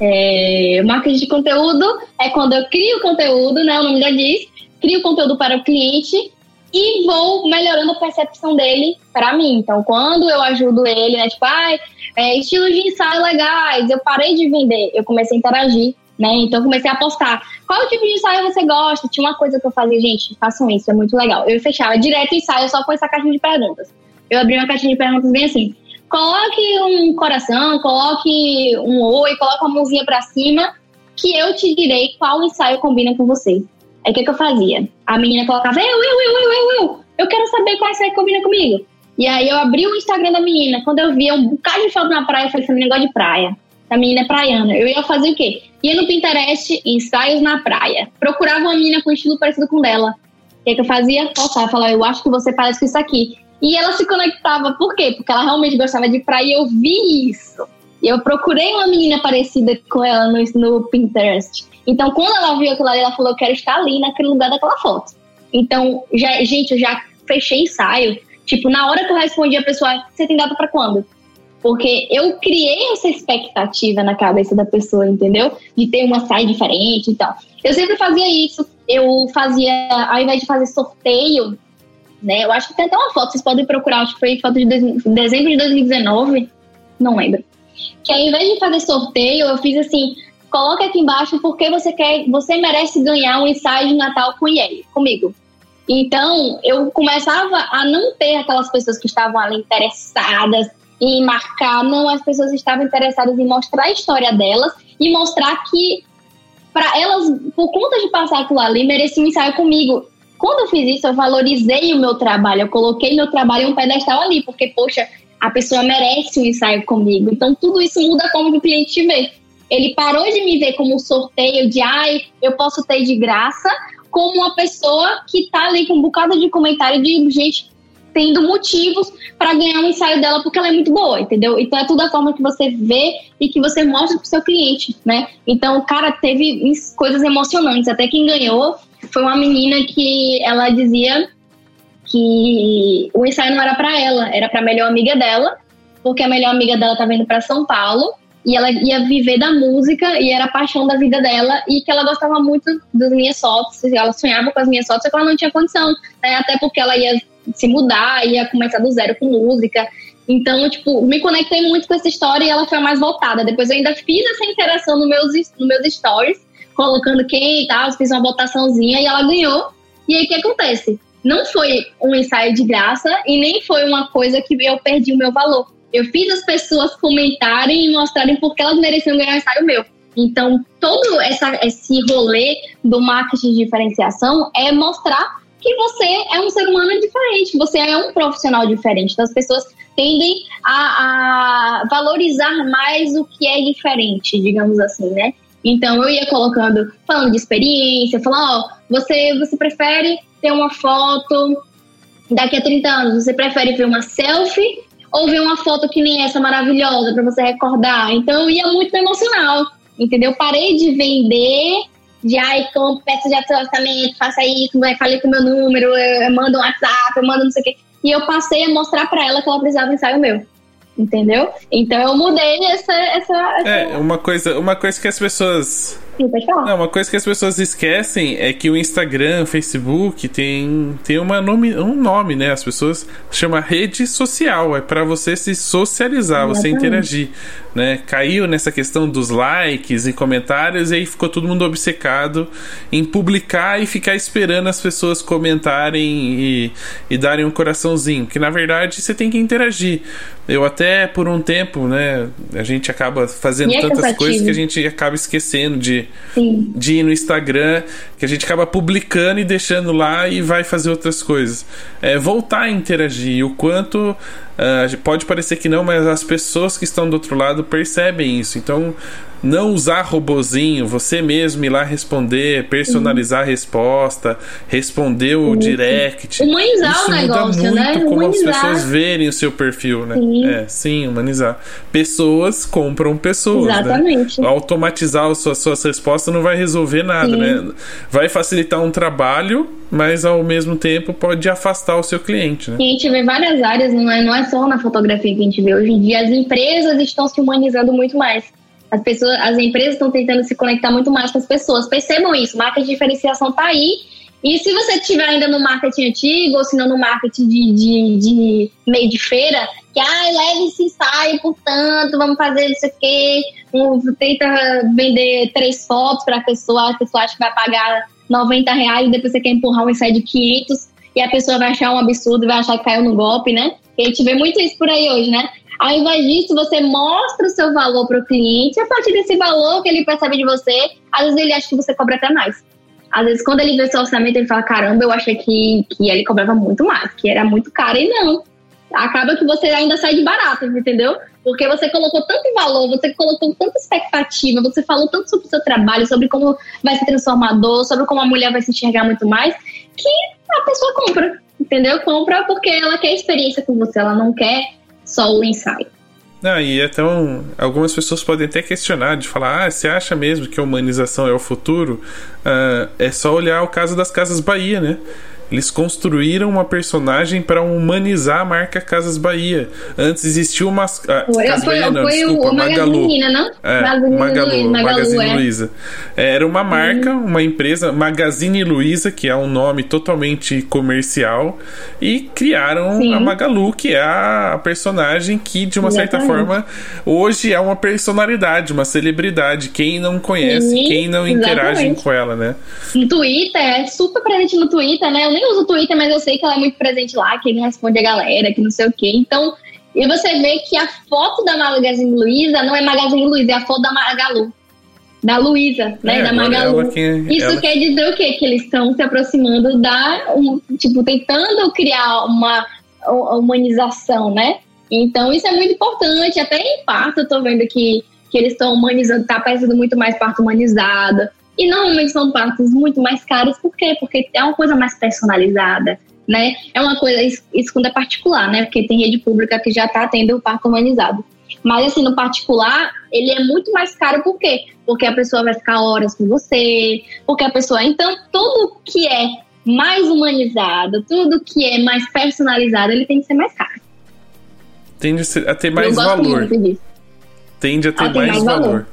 É, marketing de conteúdo é quando eu crio conteúdo, né? O nome já diz, crio conteúdo para o cliente e vou melhorando a percepção dele para mim. Então, quando eu ajudo ele, né? Tipo, ah, é, estilos de ensaio legais, eu parei de vender, eu comecei a interagir né? Então comecei a postar. Qual tipo de ensaio você gosta? Tinha uma coisa que eu fazia, gente, façam isso, é muito legal. Eu fechava direto o ensaio só com essa caixinha de perguntas. Eu abri uma caixinha de perguntas bem assim. Coloque um coração, coloque um oi, coloque uma mãozinha pra cima, que eu te direi qual ensaio combina com você. Aí o que, que eu fazia? A menina colocava, eu, eu, eu, eu, eu, eu. Eu quero saber qual ensaio combina comigo. E aí eu abri o Instagram da menina. Quando eu via um bocado de foto na praia, eu falei, essa menina gosta de praia a menina é praiana. Eu ia fazer o quê? Ia no Pinterest, ensaios na praia. Procurava uma menina com estilo parecido com dela. O que, que eu fazia? Postar, falar, eu acho que você parece com isso aqui. E ela se conectava, por quê? Porque ela realmente gostava de praia e eu vi isso. E eu procurei uma menina parecida com ela no, no Pinterest. Então, quando ela viu aquilo ali, ela falou: Eu quero estar ali naquele lugar daquela foto. Então, já, gente, eu já fechei ensaio. Tipo, na hora que eu respondi a pessoa: Você tem data para quando? Porque eu criei essa expectativa na cabeça da pessoa, entendeu? De ter uma saia diferente e tal. Eu sempre fazia isso. Eu fazia, ao invés de fazer sorteio, né? Eu acho que tem até uma foto, vocês podem procurar, acho que foi foto de dezembro de 2019, não lembro. Que ao invés de fazer sorteio, eu fiz assim: coloca aqui embaixo porque você quer, você merece ganhar um ensaio de Natal com ele, comigo. Então, eu começava a não ter aquelas pessoas que estavam ali interessadas em marcar, não, as pessoas estavam interessadas em mostrar a história delas e mostrar que para elas, por conta de passar aquilo ali, mereciam um ensaio comigo. Quando eu fiz isso, eu valorizei o meu trabalho, eu coloquei meu trabalho em um pedestal ali, porque, poxa, a pessoa merece um ensaio comigo. Então, tudo isso muda como o cliente vê. Ele parou de me ver como um sorteio de, ai, eu posso ter de graça, como uma pessoa que tá ali com um bocado de comentário de gente tendo motivos para ganhar um ensaio dela porque ela é muito boa, entendeu? Então é tudo a forma que você vê e que você mostra pro seu cliente, né? Então o cara teve coisas emocionantes, até quem ganhou foi uma menina que ela dizia que o ensaio não era para ela, era para a melhor amiga dela, porque a melhor amiga dela estava indo para São Paulo e ela ia viver da música e era a paixão da vida dela e que ela gostava muito das minhas fotos, ela sonhava com as minhas fotos, só que ela não tinha condição, né? até porque ela ia se mudar, ia começar do zero com música. Então, tipo, me conectei muito com essa história e ela foi mais voltada. Depois eu ainda fiz essa interação nos meus, nos meus stories, colocando quem e tal, fiz uma votaçãozinha e ela ganhou. E aí o que acontece? Não foi um ensaio de graça e nem foi uma coisa que eu perdi o meu valor. Eu fiz as pessoas comentarem e mostrarem porque elas mereciam ganhar um ensaio meu. Então, todo essa, esse rolê do marketing de diferenciação é mostrar que você é um ser humano diferente, você é um profissional diferente. Então, as pessoas tendem a, a valorizar mais o que é diferente, digamos assim, né? Então eu ia colocando, falando de experiência, falando, ó, você, você prefere ter uma foto daqui a 30 anos, você prefere ver uma selfie ou ver uma foto que nem essa maravilhosa para você recordar? Então ia muito emocional, entendeu? Parei de vender de ai, como peço de orçamento, faça isso, falei com o meu número, eu, eu mando um WhatsApp, eu mando não sei o quê. E eu passei a mostrar para ela que ela precisava de ensaio meu. Entendeu? Então eu mudei essa, essa, essa. É, uma coisa, uma coisa que as pessoas Sim, pode falar. Não, uma coisa que as pessoas esquecem é que o Instagram, o Facebook tem, tem uma nome, um nome, né? As pessoas chama rede social, é para você se socializar, Exatamente. você interagir, né? Caiu nessa questão dos likes e comentários e aí ficou todo mundo obcecado em publicar e ficar esperando as pessoas comentarem e, e darem um coraçãozinho, que na verdade você tem que interagir. Eu até por um tempo, né, a gente acaba fazendo é tantas coisas que a gente acaba esquecendo de de, ir no Instagram, que a gente acaba publicando e deixando lá e vai fazer outras coisas. É, voltar a interagir, o quanto uh, pode parecer que não, mas as pessoas que estão do outro lado percebem isso. Então, não usar robozinho, você mesmo ir lá responder, personalizar uhum. a resposta, responder o uhum. direct. Humanizar isso o negócio, muda muito né? como humanizar. as pessoas verem o seu perfil, né? Sim. É, sim, humanizar. Pessoas compram pessoas. Né? Exatamente. Né? Automatizar as suas, suas respostas não vai resolver nada, sim. né? Vai facilitar um trabalho, mas ao mesmo tempo pode afastar o seu cliente, né? E a gente vê várias áreas, não é, não é só na fotografia que a gente vê. Hoje em dia as empresas estão se humanizando muito mais. As pessoas, as empresas estão tentando se conectar muito mais com as pessoas. Percebam isso, marca de diferenciação está aí. E se você estiver ainda no marketing antigo, ou se não no marketing de, de, de meio de feira, que ah, leve esse ensaio, portanto, vamos fazer isso aqui, um, tenta vender três fotos para a pessoa, a pessoa acha que vai pagar 90 reais, e depois você quer empurrar um ensaio de 500, e a pessoa vai achar um absurdo, vai achar que caiu no golpe, né? A gente vê muito isso por aí hoje, né? Ao invés disso, você mostra o seu valor para o cliente, a partir desse valor que ele percebe de você, às vezes ele acha que você cobra até mais. Às vezes, quando ele vê seu orçamento, ele fala: caramba, eu achei que, que ele cobrava muito mais, que era muito caro, e não. Acaba que você ainda sai de barato, entendeu? Porque você colocou tanto valor, você colocou tanta expectativa, você falou tanto sobre o seu trabalho, sobre como vai ser transformador, sobre como a mulher vai se enxergar muito mais, que a pessoa compra, entendeu? Compra porque ela quer experiência com você, ela não quer só o ensaio. Não, e então, algumas pessoas podem até questionar, de falar, ah, você acha mesmo que a humanização é o futuro? Uh, é só olhar o caso das Casas Bahia, né? Eles construíram uma personagem para humanizar a marca Casas Bahia. Antes existiu uma. Ah, foi, Casa foi, Bahia, não, foi desculpa, o Magalu. Menina, não? É, Magazine Magalu, Magalu, Magazine é. Luiza. Era uma marca, uhum. uma empresa, Magazine Luiza, que é um nome totalmente comercial, e criaram Sim. a Magalu, que é a personagem que, de uma Exatamente. certa forma, hoje é uma personalidade, uma celebridade. Quem não conhece, Sim, quem não interage com ela, né? No Twitter, é super presente no Twitter, né? Eu nem uso o Twitter, mas eu sei que ela é muito presente lá, que ele responde a galera, que não sei o quê. Então, e você vê que a foto da Magazine Luiza não é Magazine Luiza, é a foto da Magalu. Da Luísa, né? É, da Magalu. Que, Isso ela... quer dizer o quê? Que eles estão se aproximando da. Um, tipo, tentando criar uma humanização, né? Então, isso é muito importante. Até em parto, eu tô vendo que, que eles estão humanizando, tá aparecendo muito mais parto humanizada E normalmente são partos muito mais caros, por quê? Porque é uma coisa mais personalizada, né? É uma coisa, isso quando é particular, né? Porque tem rede pública que já está tendo o parto humanizado. Mas assim, no particular, ele é muito mais caro por quê? Porque a pessoa vai ficar horas com você, porque a pessoa. Então, tudo que é mais humanizado, tudo que é mais personalizado, ele tem que ser mais caro. Tende a ter mais valor. Tende a ter, a ter mais, mais valor. valor.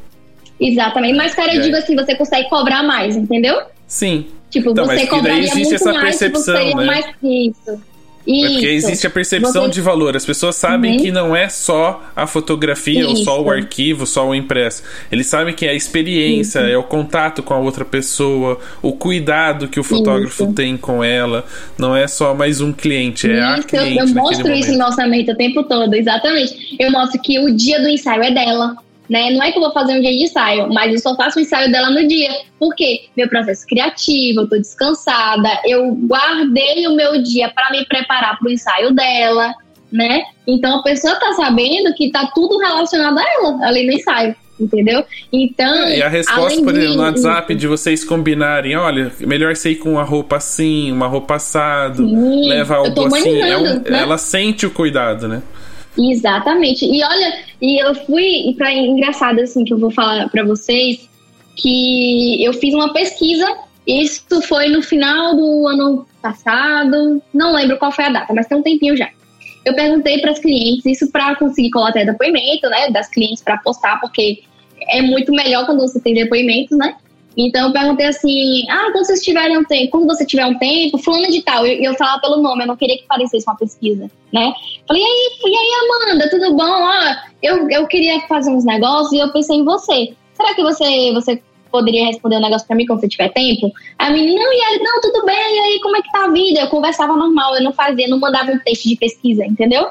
Exatamente. Mas, cara, eu digo assim, você consegue cobrar mais, entendeu? Sim. Tipo, então, você cobraria existe muito essa percepção, mais, né? mais isso. Isso. É porque existe a percepção Você... de valor. As pessoas sabem uhum. que não é só a fotografia, Isso. ou só o arquivo, só o impresso. Eles sabem que é a experiência, Isso. é o contato com a outra pessoa, o cuidado que o fotógrafo tem com ela. Não é só mais um cliente, é a cliente. Eu, eu mostro isso no orçamento o tempo todo, exatamente. Eu mostro que o dia do ensaio é dela né? Não é que eu vou fazer um dia de ensaio, mas eu só faço o ensaio dela no dia. Por quê? Meu processo criativo, eu tô descansada, eu guardei o meu dia para me preparar para o ensaio dela, né? Então a pessoa tá sabendo que tá tudo relacionado a ela ali no ensaio. Entendeu? Então. É, e a resposta, por exemplo, no WhatsApp de vocês combinarem: olha, melhor ser com uma roupa assim, uma roupa assado, Sim, leva algo assim. É um, né? Ela sente o cuidado, né? Exatamente. E olha, e eu fui, pra engraçado assim que eu vou falar para vocês, que eu fiz uma pesquisa, isso foi no final do ano passado, não lembro qual foi a data, mas tem um tempinho já. Eu perguntei para as clientes, isso para conseguir coletar depoimento, né, das clientes para postar, porque é muito melhor quando você tem depoimentos, né? Então eu perguntei assim: ah, quando vocês tiverem um tempo, quando você tiver um tempo, fulano de tal, eu, eu falava pelo nome, eu não queria que parecesse uma pesquisa, né? Falei, e aí, e aí, Amanda, tudo bom? Ó, eu, eu queria fazer uns negócios e eu pensei em você. Será que você, você poderia responder um negócio pra mim quando você tiver tempo? A menina, não, e aí, não, tudo bem, e aí, como é que tá a vida? Eu conversava normal, eu não fazia, não mandava um texto de pesquisa, entendeu?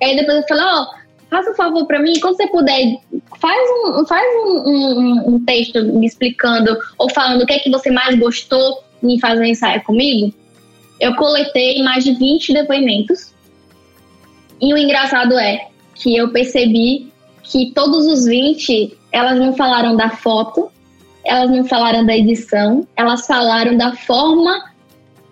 E aí depois eu falei, ó, oh, faça um favor para mim, quando você puder, faz um, faz um, um, um, texto me explicando ou falando o que é que você mais gostou em fazer um ensaio comigo. Eu coletei mais de 20 depoimentos. E o engraçado é que eu percebi que todos os 20, elas não falaram da foto, elas não falaram da edição, elas falaram da forma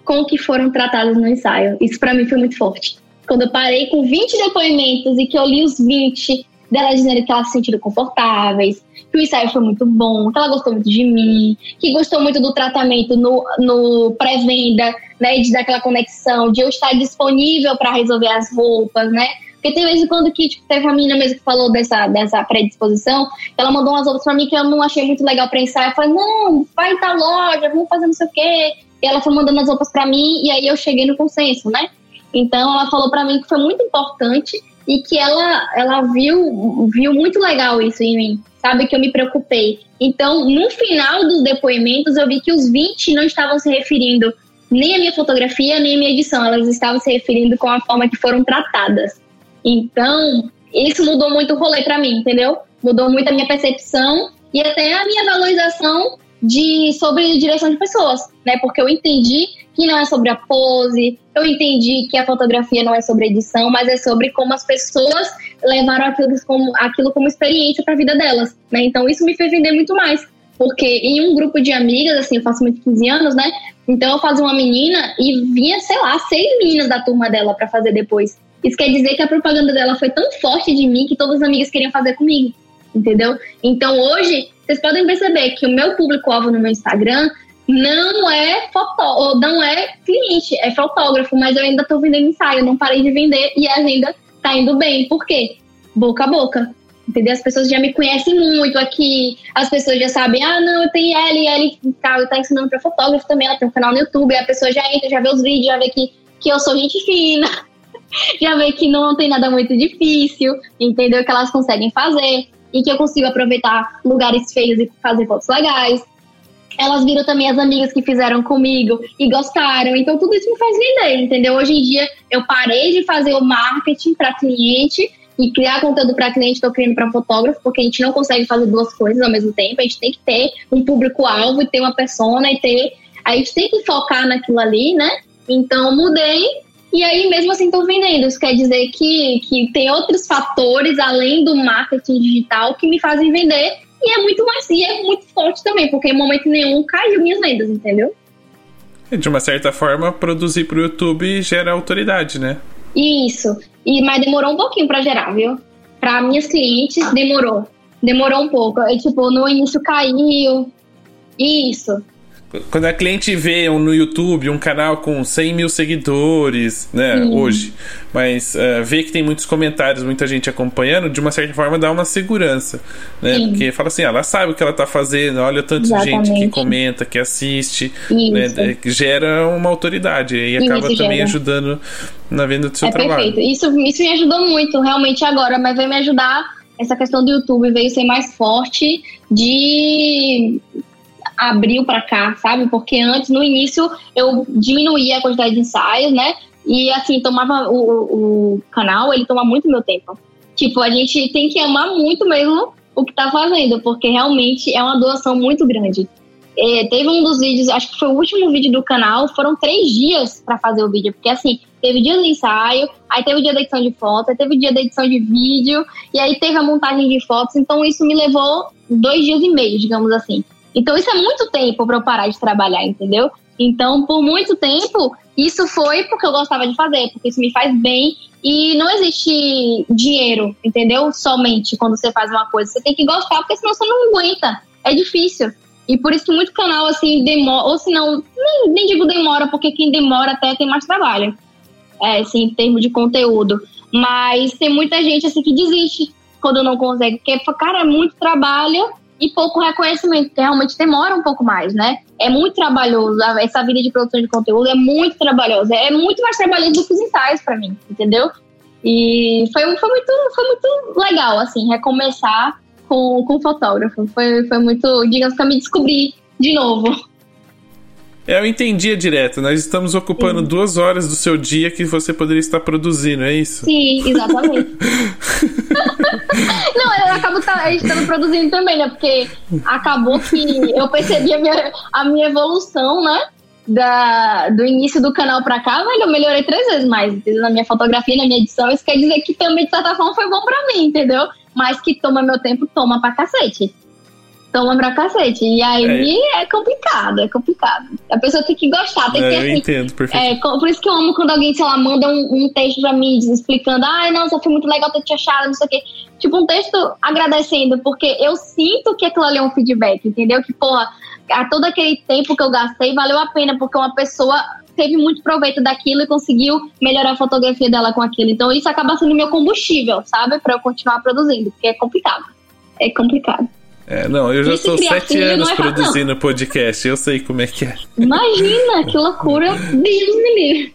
com que foram tratadas no ensaio. Isso para mim foi muito forte quando eu parei com 20 depoimentos e que eu li os 20 delas dizendo que elas se sentiram confortáveis, que o ensaio foi muito bom, que ela gostou muito de mim, que gostou muito do tratamento no, no pré-venda, né, de dar aquela conexão, de eu estar disponível para resolver as roupas, né? Porque tem vezes quando que, tipo, teve uma menina mesmo que falou dessa, dessa predisposição, ela mandou umas roupas para mim que eu não achei muito legal para ensaiar. Eu falei, não, vai em tal loja, vamos fazer não sei o quê. E ela foi mandando as roupas para mim e aí eu cheguei no consenso, né? Então ela falou para mim que foi muito importante e que ela ela viu viu muito legal isso em mim, sabe que eu me preocupei. Então, no final dos depoimentos, eu vi que os 20 não estavam se referindo nem à minha fotografia, nem à minha edição, elas estavam se referindo com a forma que foram tratadas. Então, isso mudou muito o rolê para mim, entendeu? Mudou muito a minha percepção e até a minha valorização de sobre direção de pessoas, né? Porque eu entendi que não é sobre a pose, eu entendi que a fotografia não é sobre edição, mas é sobre como as pessoas levaram aquilo como, aquilo como experiência para a vida delas, né? Então isso me fez vender muito mais. Porque em um grupo de amigas, assim, eu faço muito 15 anos, né? Então eu fazia uma menina e vinha, sei lá, seis meninas da turma dela para fazer depois. Isso quer dizer que a propaganda dela foi tão forte de mim que todas as amigas queriam fazer comigo, entendeu? Então hoje, vocês podem perceber que o meu público-alvo no meu Instagram não é foto, não é cliente, é fotógrafo, mas eu ainda estou vendendo ensaio, não parei de vender e a agenda tá indo bem. Por quê? Boca a boca. Entendeu? As pessoas já me conhecem muito aqui, as pessoas já sabem, ah, não, eu tenho Ellie, Ellie tá, tá ensinando para fotógrafo também, ela tem um canal no YouTube, a pessoa já entra, já vê os vídeos, já vê que, que eu sou gente fina, já vê que não tem nada muito difícil, entendeu? Que elas conseguem fazer e que eu consigo aproveitar lugares feios e fazer fotos legais elas viram também as amigas que fizeram comigo e gostaram. Então tudo isso me faz vender, entendeu? Hoje em dia eu parei de fazer o marketing para cliente e criar conteúdo para cliente, estou criando para fotógrafo, porque a gente não consegue fazer duas coisas ao mesmo tempo. A gente tem que ter um público-alvo e ter uma persona e ter. A gente tem que focar naquilo ali, né? Então mudei e aí, mesmo assim, estou vendendo. Isso quer dizer que, que tem outros fatores além do marketing digital que me fazem vender e é muito mais, e é muito forte também, porque em momento nenhum caiu minhas vendas, entendeu? De uma certa forma, produzir pro YouTube gera autoridade, né? Isso. E, mas demorou um pouquinho para gerar, viu? Para minhas clientes, demorou. Demorou um pouco. É, tipo, no início caiu. Isso. Quando a cliente vê no YouTube um canal com 100 mil seguidores, né, Sim. hoje, mas uh, vê que tem muitos comentários, muita gente acompanhando, de uma certa forma dá uma segurança, né? Sim. Porque fala assim, ah, ela sabe o que ela tá fazendo, olha tanto de gente que comenta, que assiste, né, gera uma autoridade e acaba isso também gera. ajudando na venda do seu é trabalho. Perfeito. Isso, isso me ajudou muito, realmente agora, mas vai me ajudar essa questão do YouTube veio ser mais forte de abril para cá, sabe? Porque antes, no início, eu diminuía a quantidade de ensaios, né? E assim, tomava o, o canal, ele toma muito meu tempo. Tipo, a gente tem que amar muito mesmo o que tá fazendo, porque realmente é uma doação muito grande. É, teve um dos vídeos, acho que foi o último vídeo do canal, foram três dias para fazer o vídeo, porque assim, teve dia do ensaio, aí teve o dia da edição de foto, aí teve o dia da edição de vídeo, e aí teve a montagem de fotos, então isso me levou dois dias e meio, digamos assim. Então isso é muito tempo para eu parar de trabalhar, entendeu? Então, por muito tempo, isso foi porque eu gostava de fazer, porque isso me faz bem. E não existe dinheiro, entendeu? Somente quando você faz uma coisa. Você tem que gostar, porque senão você não aguenta. É difícil. E por isso que muito canal, assim, demora. Ou se não, nem, nem digo demora, porque quem demora até tem mais trabalho. É, assim, em termos de conteúdo. Mas tem muita gente, assim, que desiste quando não consegue. Porque, cara, é muito trabalho e pouco reconhecimento, que realmente demora um pouco mais, né? É muito trabalhoso, essa vida de produção de conteúdo é muito trabalhosa, é muito mais trabalhoso do que os ensaios para mim, entendeu? E foi, foi, muito, foi muito legal, assim, recomeçar com, com fotógrafo. Foi, foi muito, digamos que eu me descobri de novo. Eu entendia direto. Nós estamos ocupando Sim. duas horas do seu dia que você poderia estar produzindo, é isso? Sim, exatamente. Não, eu acabo estando produzindo também, né? Porque acabou que eu percebi a minha, a minha evolução, né? Da, do início do canal pra cá, velho, eu melhorei três vezes mais na minha fotografia, na minha edição. Isso quer dizer que também, de certa forma, foi bom pra mim, entendeu? Mas que toma meu tempo, toma pra cacete toma pra cacete. E aí é. é. complicado, é complicado. A pessoa tem que gostar, tem é, que assim, Eu entendo, perfeito. É, por isso que eu amo quando alguém, sei lá, manda um, um texto pra mim explicando, ai, nossa, foi muito legal ter te achado, não sei o quê. Tipo, um texto agradecendo, porque eu sinto que aquilo ali é um feedback, entendeu? Que, porra, a todo aquele tempo que eu gastei valeu a pena, porque uma pessoa teve muito proveito daquilo e conseguiu melhorar a fotografia dela com aquilo. Então isso acaba sendo meu combustível, sabe? Para eu continuar produzindo, porque é complicado. É complicado. É, não, eu já estou sete anos é produzindo podcast, eu sei como é que é. Imagina, que loucura, Deus me livre.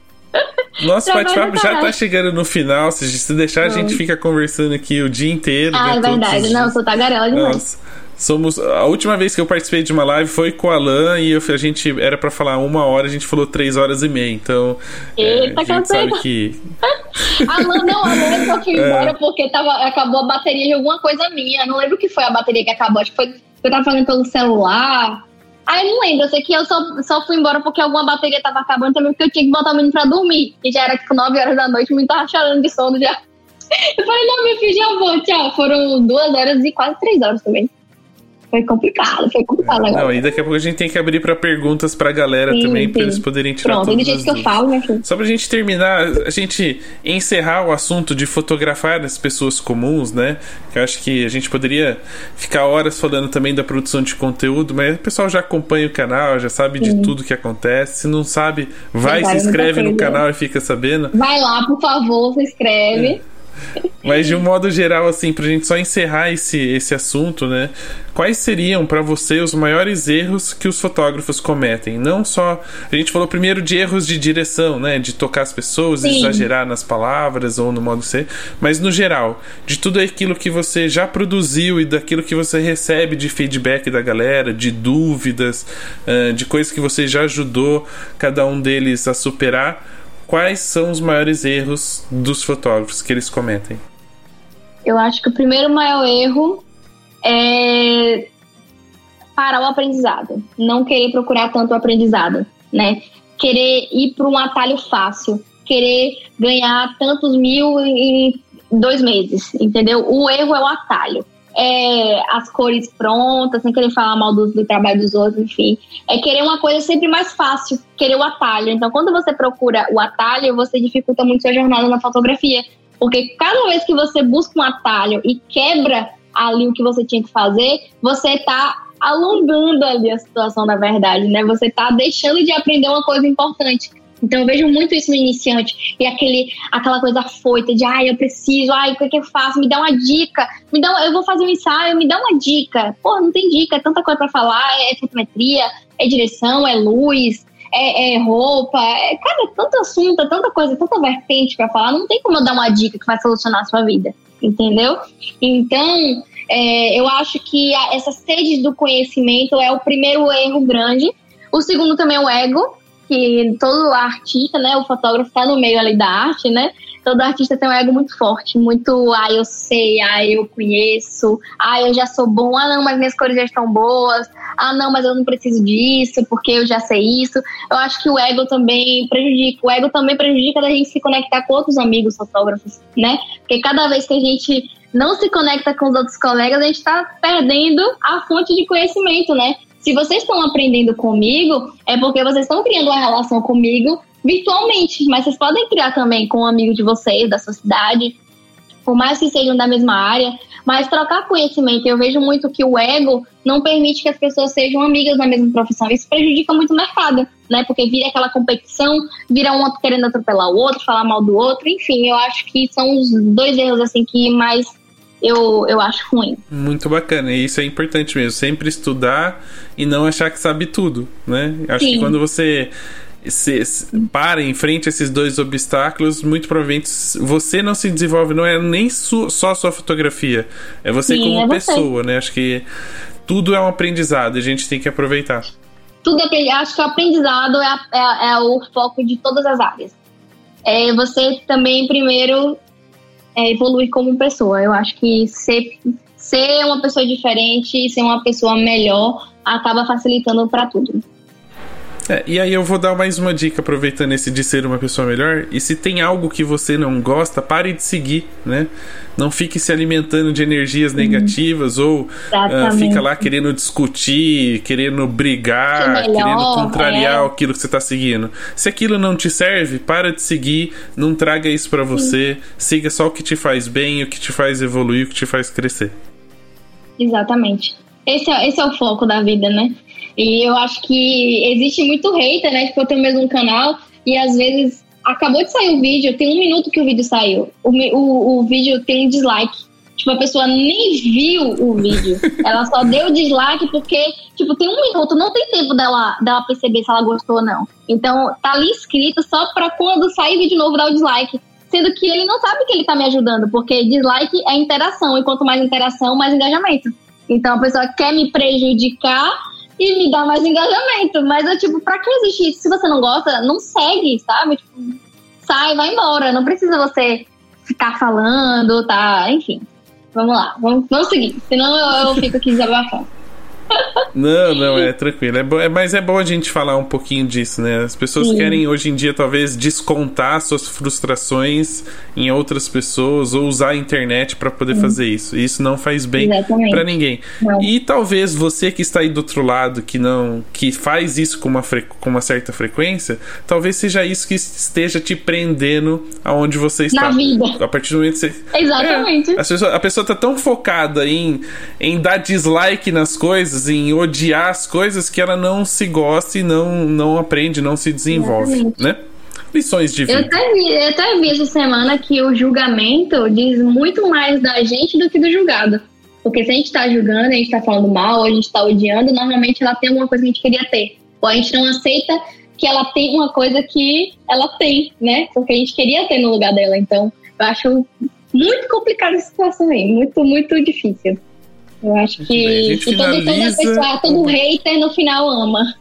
Nosso bate-papo já tá chegando no final. Se, se deixar, não. a gente fica conversando aqui o dia inteiro. Ah, né, é verdade. Não, sou tagarela demais. Nossa. Somos. A última vez que eu participei de uma live foi com a Alan e eu, a gente era para falar uma hora, a gente falou três horas e meia. Então. Eita, é, a gente sabe que. Alan, não, a Alan só fui é. embora porque tava, acabou a bateria de alguma coisa minha. Não lembro o que foi a bateria que acabou. Acho que foi. Eu tava fazendo pelo celular. Ah, eu não lembro. Eu sei que eu só, só fui embora porque alguma bateria tava acabando também, porque eu tinha que botar o menino pra dormir. E já era tipo 9 horas da noite, o menino tava chorando de sono já. Eu falei, não, meu filho, já vou, tchau. Foram duas horas e quase três horas também foi complicado, foi complicado agora. Não, e daqui a pouco a gente tem que abrir para perguntas pra galera sim, também, pra eles poderem tirar Pronto, do jeito que eu falo, né? Só pra gente terminar, a gente encerrar o assunto de fotografar as pessoas comuns, né? Eu acho que a gente poderia ficar horas falando também da produção de conteúdo, mas o pessoal já acompanha o canal, já sabe sim. de tudo que acontece. Se não sabe, vai, se inscreve no canal e fica sabendo. Vai lá, por favor, se inscreve. É. Mas de um modo geral, assim, pra gente só encerrar esse, esse assunto, né? Quais seriam para você os maiores erros que os fotógrafos cometem? Não só. A gente falou primeiro de erros de direção, né? De tocar as pessoas, Sim. exagerar nas palavras ou no modo ser, mas no geral, de tudo aquilo que você já produziu e daquilo que você recebe de feedback da galera, de dúvidas, de coisas que você já ajudou cada um deles a superar quais são os maiores erros dos fotógrafos que eles cometem? Eu acho que o primeiro maior erro é parar o aprendizado, não querer procurar tanto o aprendizado, né? Querer ir para um atalho fácil, querer ganhar tantos mil em dois meses, entendeu? O erro é o atalho. É, as cores prontas, sem querer falar mal do, do, trabalho dos outros, enfim. É querer uma coisa sempre mais fácil, querer o atalho. Então, quando você procura o atalho, você dificulta muito sua jornada na fotografia. Porque cada vez que você busca um atalho e quebra ali o que você tinha que fazer, você está alongando ali a situação da verdade, né? Você está deixando de aprender uma coisa importante. Então eu vejo muito isso no iniciante. E aquele, aquela coisa foita de ai, eu preciso, ai, o que, é que eu faço? Me dá uma dica. Me dá, eu vou fazer um ensaio, me dá uma dica. Pô, não tem dica, é tanta coisa para falar, é fotometria, é direção, é luz, é, é roupa, é, cara, é tanto assunto, é tanta coisa, tanta vertente para falar, não tem como eu dar uma dica que vai solucionar a sua vida, entendeu? Então, é, eu acho que a, essa sede do conhecimento é o primeiro erro grande. O segundo também é o ego, que todo artista, né, o fotógrafo está no meio ali da arte, né? Todo artista tem um ego muito forte, muito, ah, eu sei, ah, eu conheço, ah, eu já sou bom, ah, não, mas minhas cores já estão boas, ah, não, mas eu não preciso disso, porque eu já sei isso. Eu acho que o ego também prejudica, o ego também prejudica da gente se conectar com outros amigos fotógrafos, né? Porque cada vez que a gente não se conecta com os outros colegas, a gente está perdendo a fonte de conhecimento, né? Se vocês estão aprendendo comigo, é porque vocês estão criando uma relação comigo virtualmente, mas vocês podem criar também com um amigo de vocês, da sua cidade, por mais que sejam da mesma área, mas trocar conhecimento. Eu vejo muito que o ego não permite que as pessoas sejam amigas da mesma profissão. Isso prejudica muito o mercado, né? Porque vira aquela competição, vira um querendo atropelar o outro, falar mal do outro. Enfim, eu acho que são os dois erros assim que mais eu, eu acho ruim. Muito bacana, e isso é importante mesmo, sempre estudar e não achar que sabe tudo, né? Acho Sim. que quando você se, se, para em frente a esses dois obstáculos, muito provavelmente você não se desenvolve, não é nem su, só a sua fotografia, é você Sim, como é pessoa, você. né? Acho que tudo é um aprendizado e a gente tem que aproveitar. Tudo é, acho que o aprendizado é, é, é o foco de todas as áreas. É você também, primeiro, é, evoluir como pessoa. Eu acho que ser, ser uma pessoa diferente, ser uma pessoa melhor, acaba facilitando para tudo. É, e aí eu vou dar mais uma dica aproveitando esse de ser uma pessoa melhor. E se tem algo que você não gosta, pare de seguir, né? Não fique se alimentando de energias uhum. negativas ou uh, fica lá querendo discutir, querendo brigar, melhor, querendo contrariar é. aquilo que você está seguindo. Se aquilo não te serve, para de seguir, não traga isso para você. Siga só o que te faz bem, o que te faz evoluir, o que te faz crescer. Exatamente. Esse é, esse é o foco da vida, né? E eu acho que existe muito hater, né? Tipo, eu tenho mesmo um canal e às vezes acabou de sair o vídeo, tem um minuto que o vídeo saiu. O, o, o vídeo tem um dislike. Tipo, a pessoa nem viu o vídeo. Ela só deu dislike porque, tipo, tem um minuto, não tem tempo dela, dela perceber se ela gostou ou não. Então, tá ali escrito só pra quando sair vídeo novo dar o dislike. Sendo que ele não sabe que ele tá me ajudando, porque dislike é interação, e quanto mais interação, mais engajamento. Então, a pessoa quer me prejudicar e me dá mais engajamento. Mas é tipo, pra que existe isso? Se você não gosta, não segue, sabe? Tipo, sai, vai embora. Não precisa você ficar falando, tá? Enfim. Vamos lá, vamos, vamos seguir. Senão eu, eu fico aqui desabafando. Não, não, é tranquilo. É, bo é, mas é bom a gente falar um pouquinho disso, né? As pessoas Sim. querem hoje em dia talvez descontar suas frustrações em outras pessoas ou usar a internet para poder Sim. fazer isso. E isso não faz bem para ninguém. Não. E talvez você que está aí do outro lado, que não que faz isso com uma, com uma certa frequência, talvez seja isso que esteja te prendendo aonde você está. Na vida. A partir do momento que você. Exatamente. É, a, pessoa, a pessoa tá tão focada em, em dar dislike nas coisas coisas, em odiar as coisas que ela não se gosta e não, não aprende, não se desenvolve, Exatamente. né? Lições de vida. Eu até, vi, eu até vi essa semana que o julgamento diz muito mais da gente do que do julgado. Porque se a gente tá julgando, a gente tá falando mal, a gente tá odiando, normalmente ela tem alguma coisa que a gente queria ter. Ou a gente não aceita que ela tem uma coisa que ela tem, né? Porque a gente queria ter no lugar dela. Então, eu acho muito complicada essa situação aí. Muito, muito difícil. Eu acho que finaliza... toda pessoa, todo hater no final ama.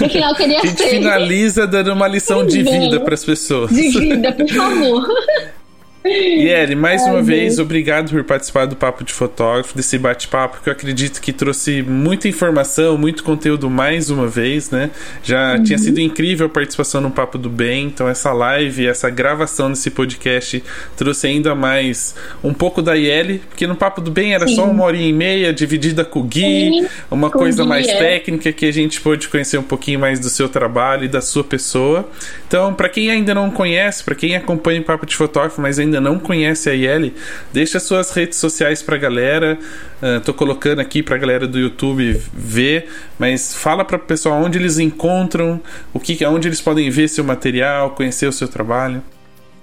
No final queria ser. A gente ser. finaliza dando uma lição de vida para as pessoas. De vida, por favor. Yeli, mais Ai, uma vez, obrigado por participar do Papo de Fotógrafo, desse bate-papo, que eu acredito que trouxe muita informação, muito conteúdo mais uma vez, né? Já uhum. tinha sido incrível a participação no Papo do Bem, então essa live, essa gravação desse podcast trouxe ainda mais um pouco da Yeli, porque no Papo do Bem era Sim. só uma hora e meia, dividida com o Gui, Sim, uma coisa Gui, mais é. técnica que a gente pôde conhecer um pouquinho mais do seu trabalho e da sua pessoa. Então, para quem ainda não conhece, para quem acompanha o Papo de Fotógrafo, mas ainda não conhece a Yeli, deixa suas redes sociais pra galera. Uh, tô colocando aqui pra galera do YouTube ver, mas fala para o pessoal onde eles encontram, o que, onde eles podem ver seu material, conhecer o seu trabalho.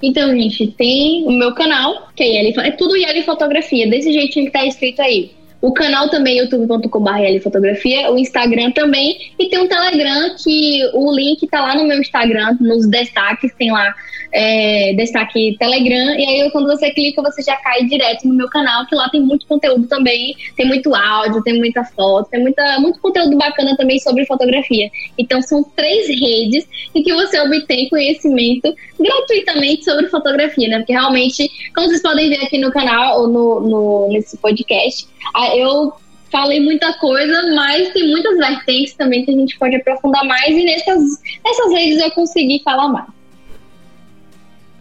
Então, gente, tem o meu canal, que é Yeli, é tudo Yeli Fotografia, desse jeitinho que tá escrito aí. O canal também, youtube.com.br fotografia, o Instagram também, e tem um Telegram que o link tá lá no meu Instagram, nos destaques, tem lá é, destaque Telegram, e aí quando você clica, você já cai direto no meu canal, que lá tem muito conteúdo também, tem muito áudio, tem muita foto, tem muita, muito conteúdo bacana também sobre fotografia. Então são três redes em que você obtém conhecimento gratuitamente sobre fotografia, né? Porque realmente, como vocês podem ver aqui no canal ou no, no nesse podcast, eu falei muita coisa, mas tem muitas vertentes também que a gente pode aprofundar mais e nessas, nessas redes eu consegui falar mais.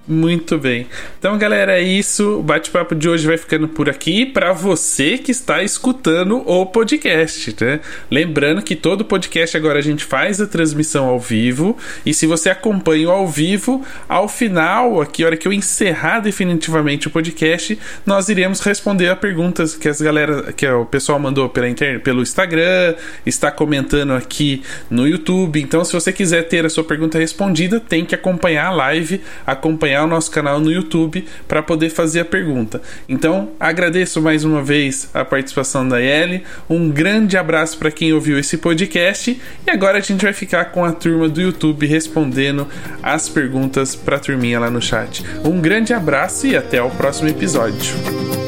Muito bem. Então, galera, é isso. O bate-papo de hoje vai ficando por aqui para você que está escutando o podcast, né? Lembrando que todo podcast agora a gente faz a transmissão ao vivo e se você acompanha ao vivo, ao final, aqui, a hora que eu encerrar definitivamente o podcast, nós iremos responder a perguntas que as galera, que o pessoal mandou pela internet, pelo Instagram, está comentando aqui no YouTube. Então, se você quiser ter a sua pergunta respondida, tem que acompanhar a live, acompanhar acompanhar o nosso canal no YouTube para poder fazer a pergunta. Então, agradeço mais uma vez a participação da Ellie. Um grande abraço para quem ouviu esse podcast e agora a gente vai ficar com a turma do YouTube respondendo as perguntas para a turminha lá no chat. Um grande abraço e até o próximo episódio.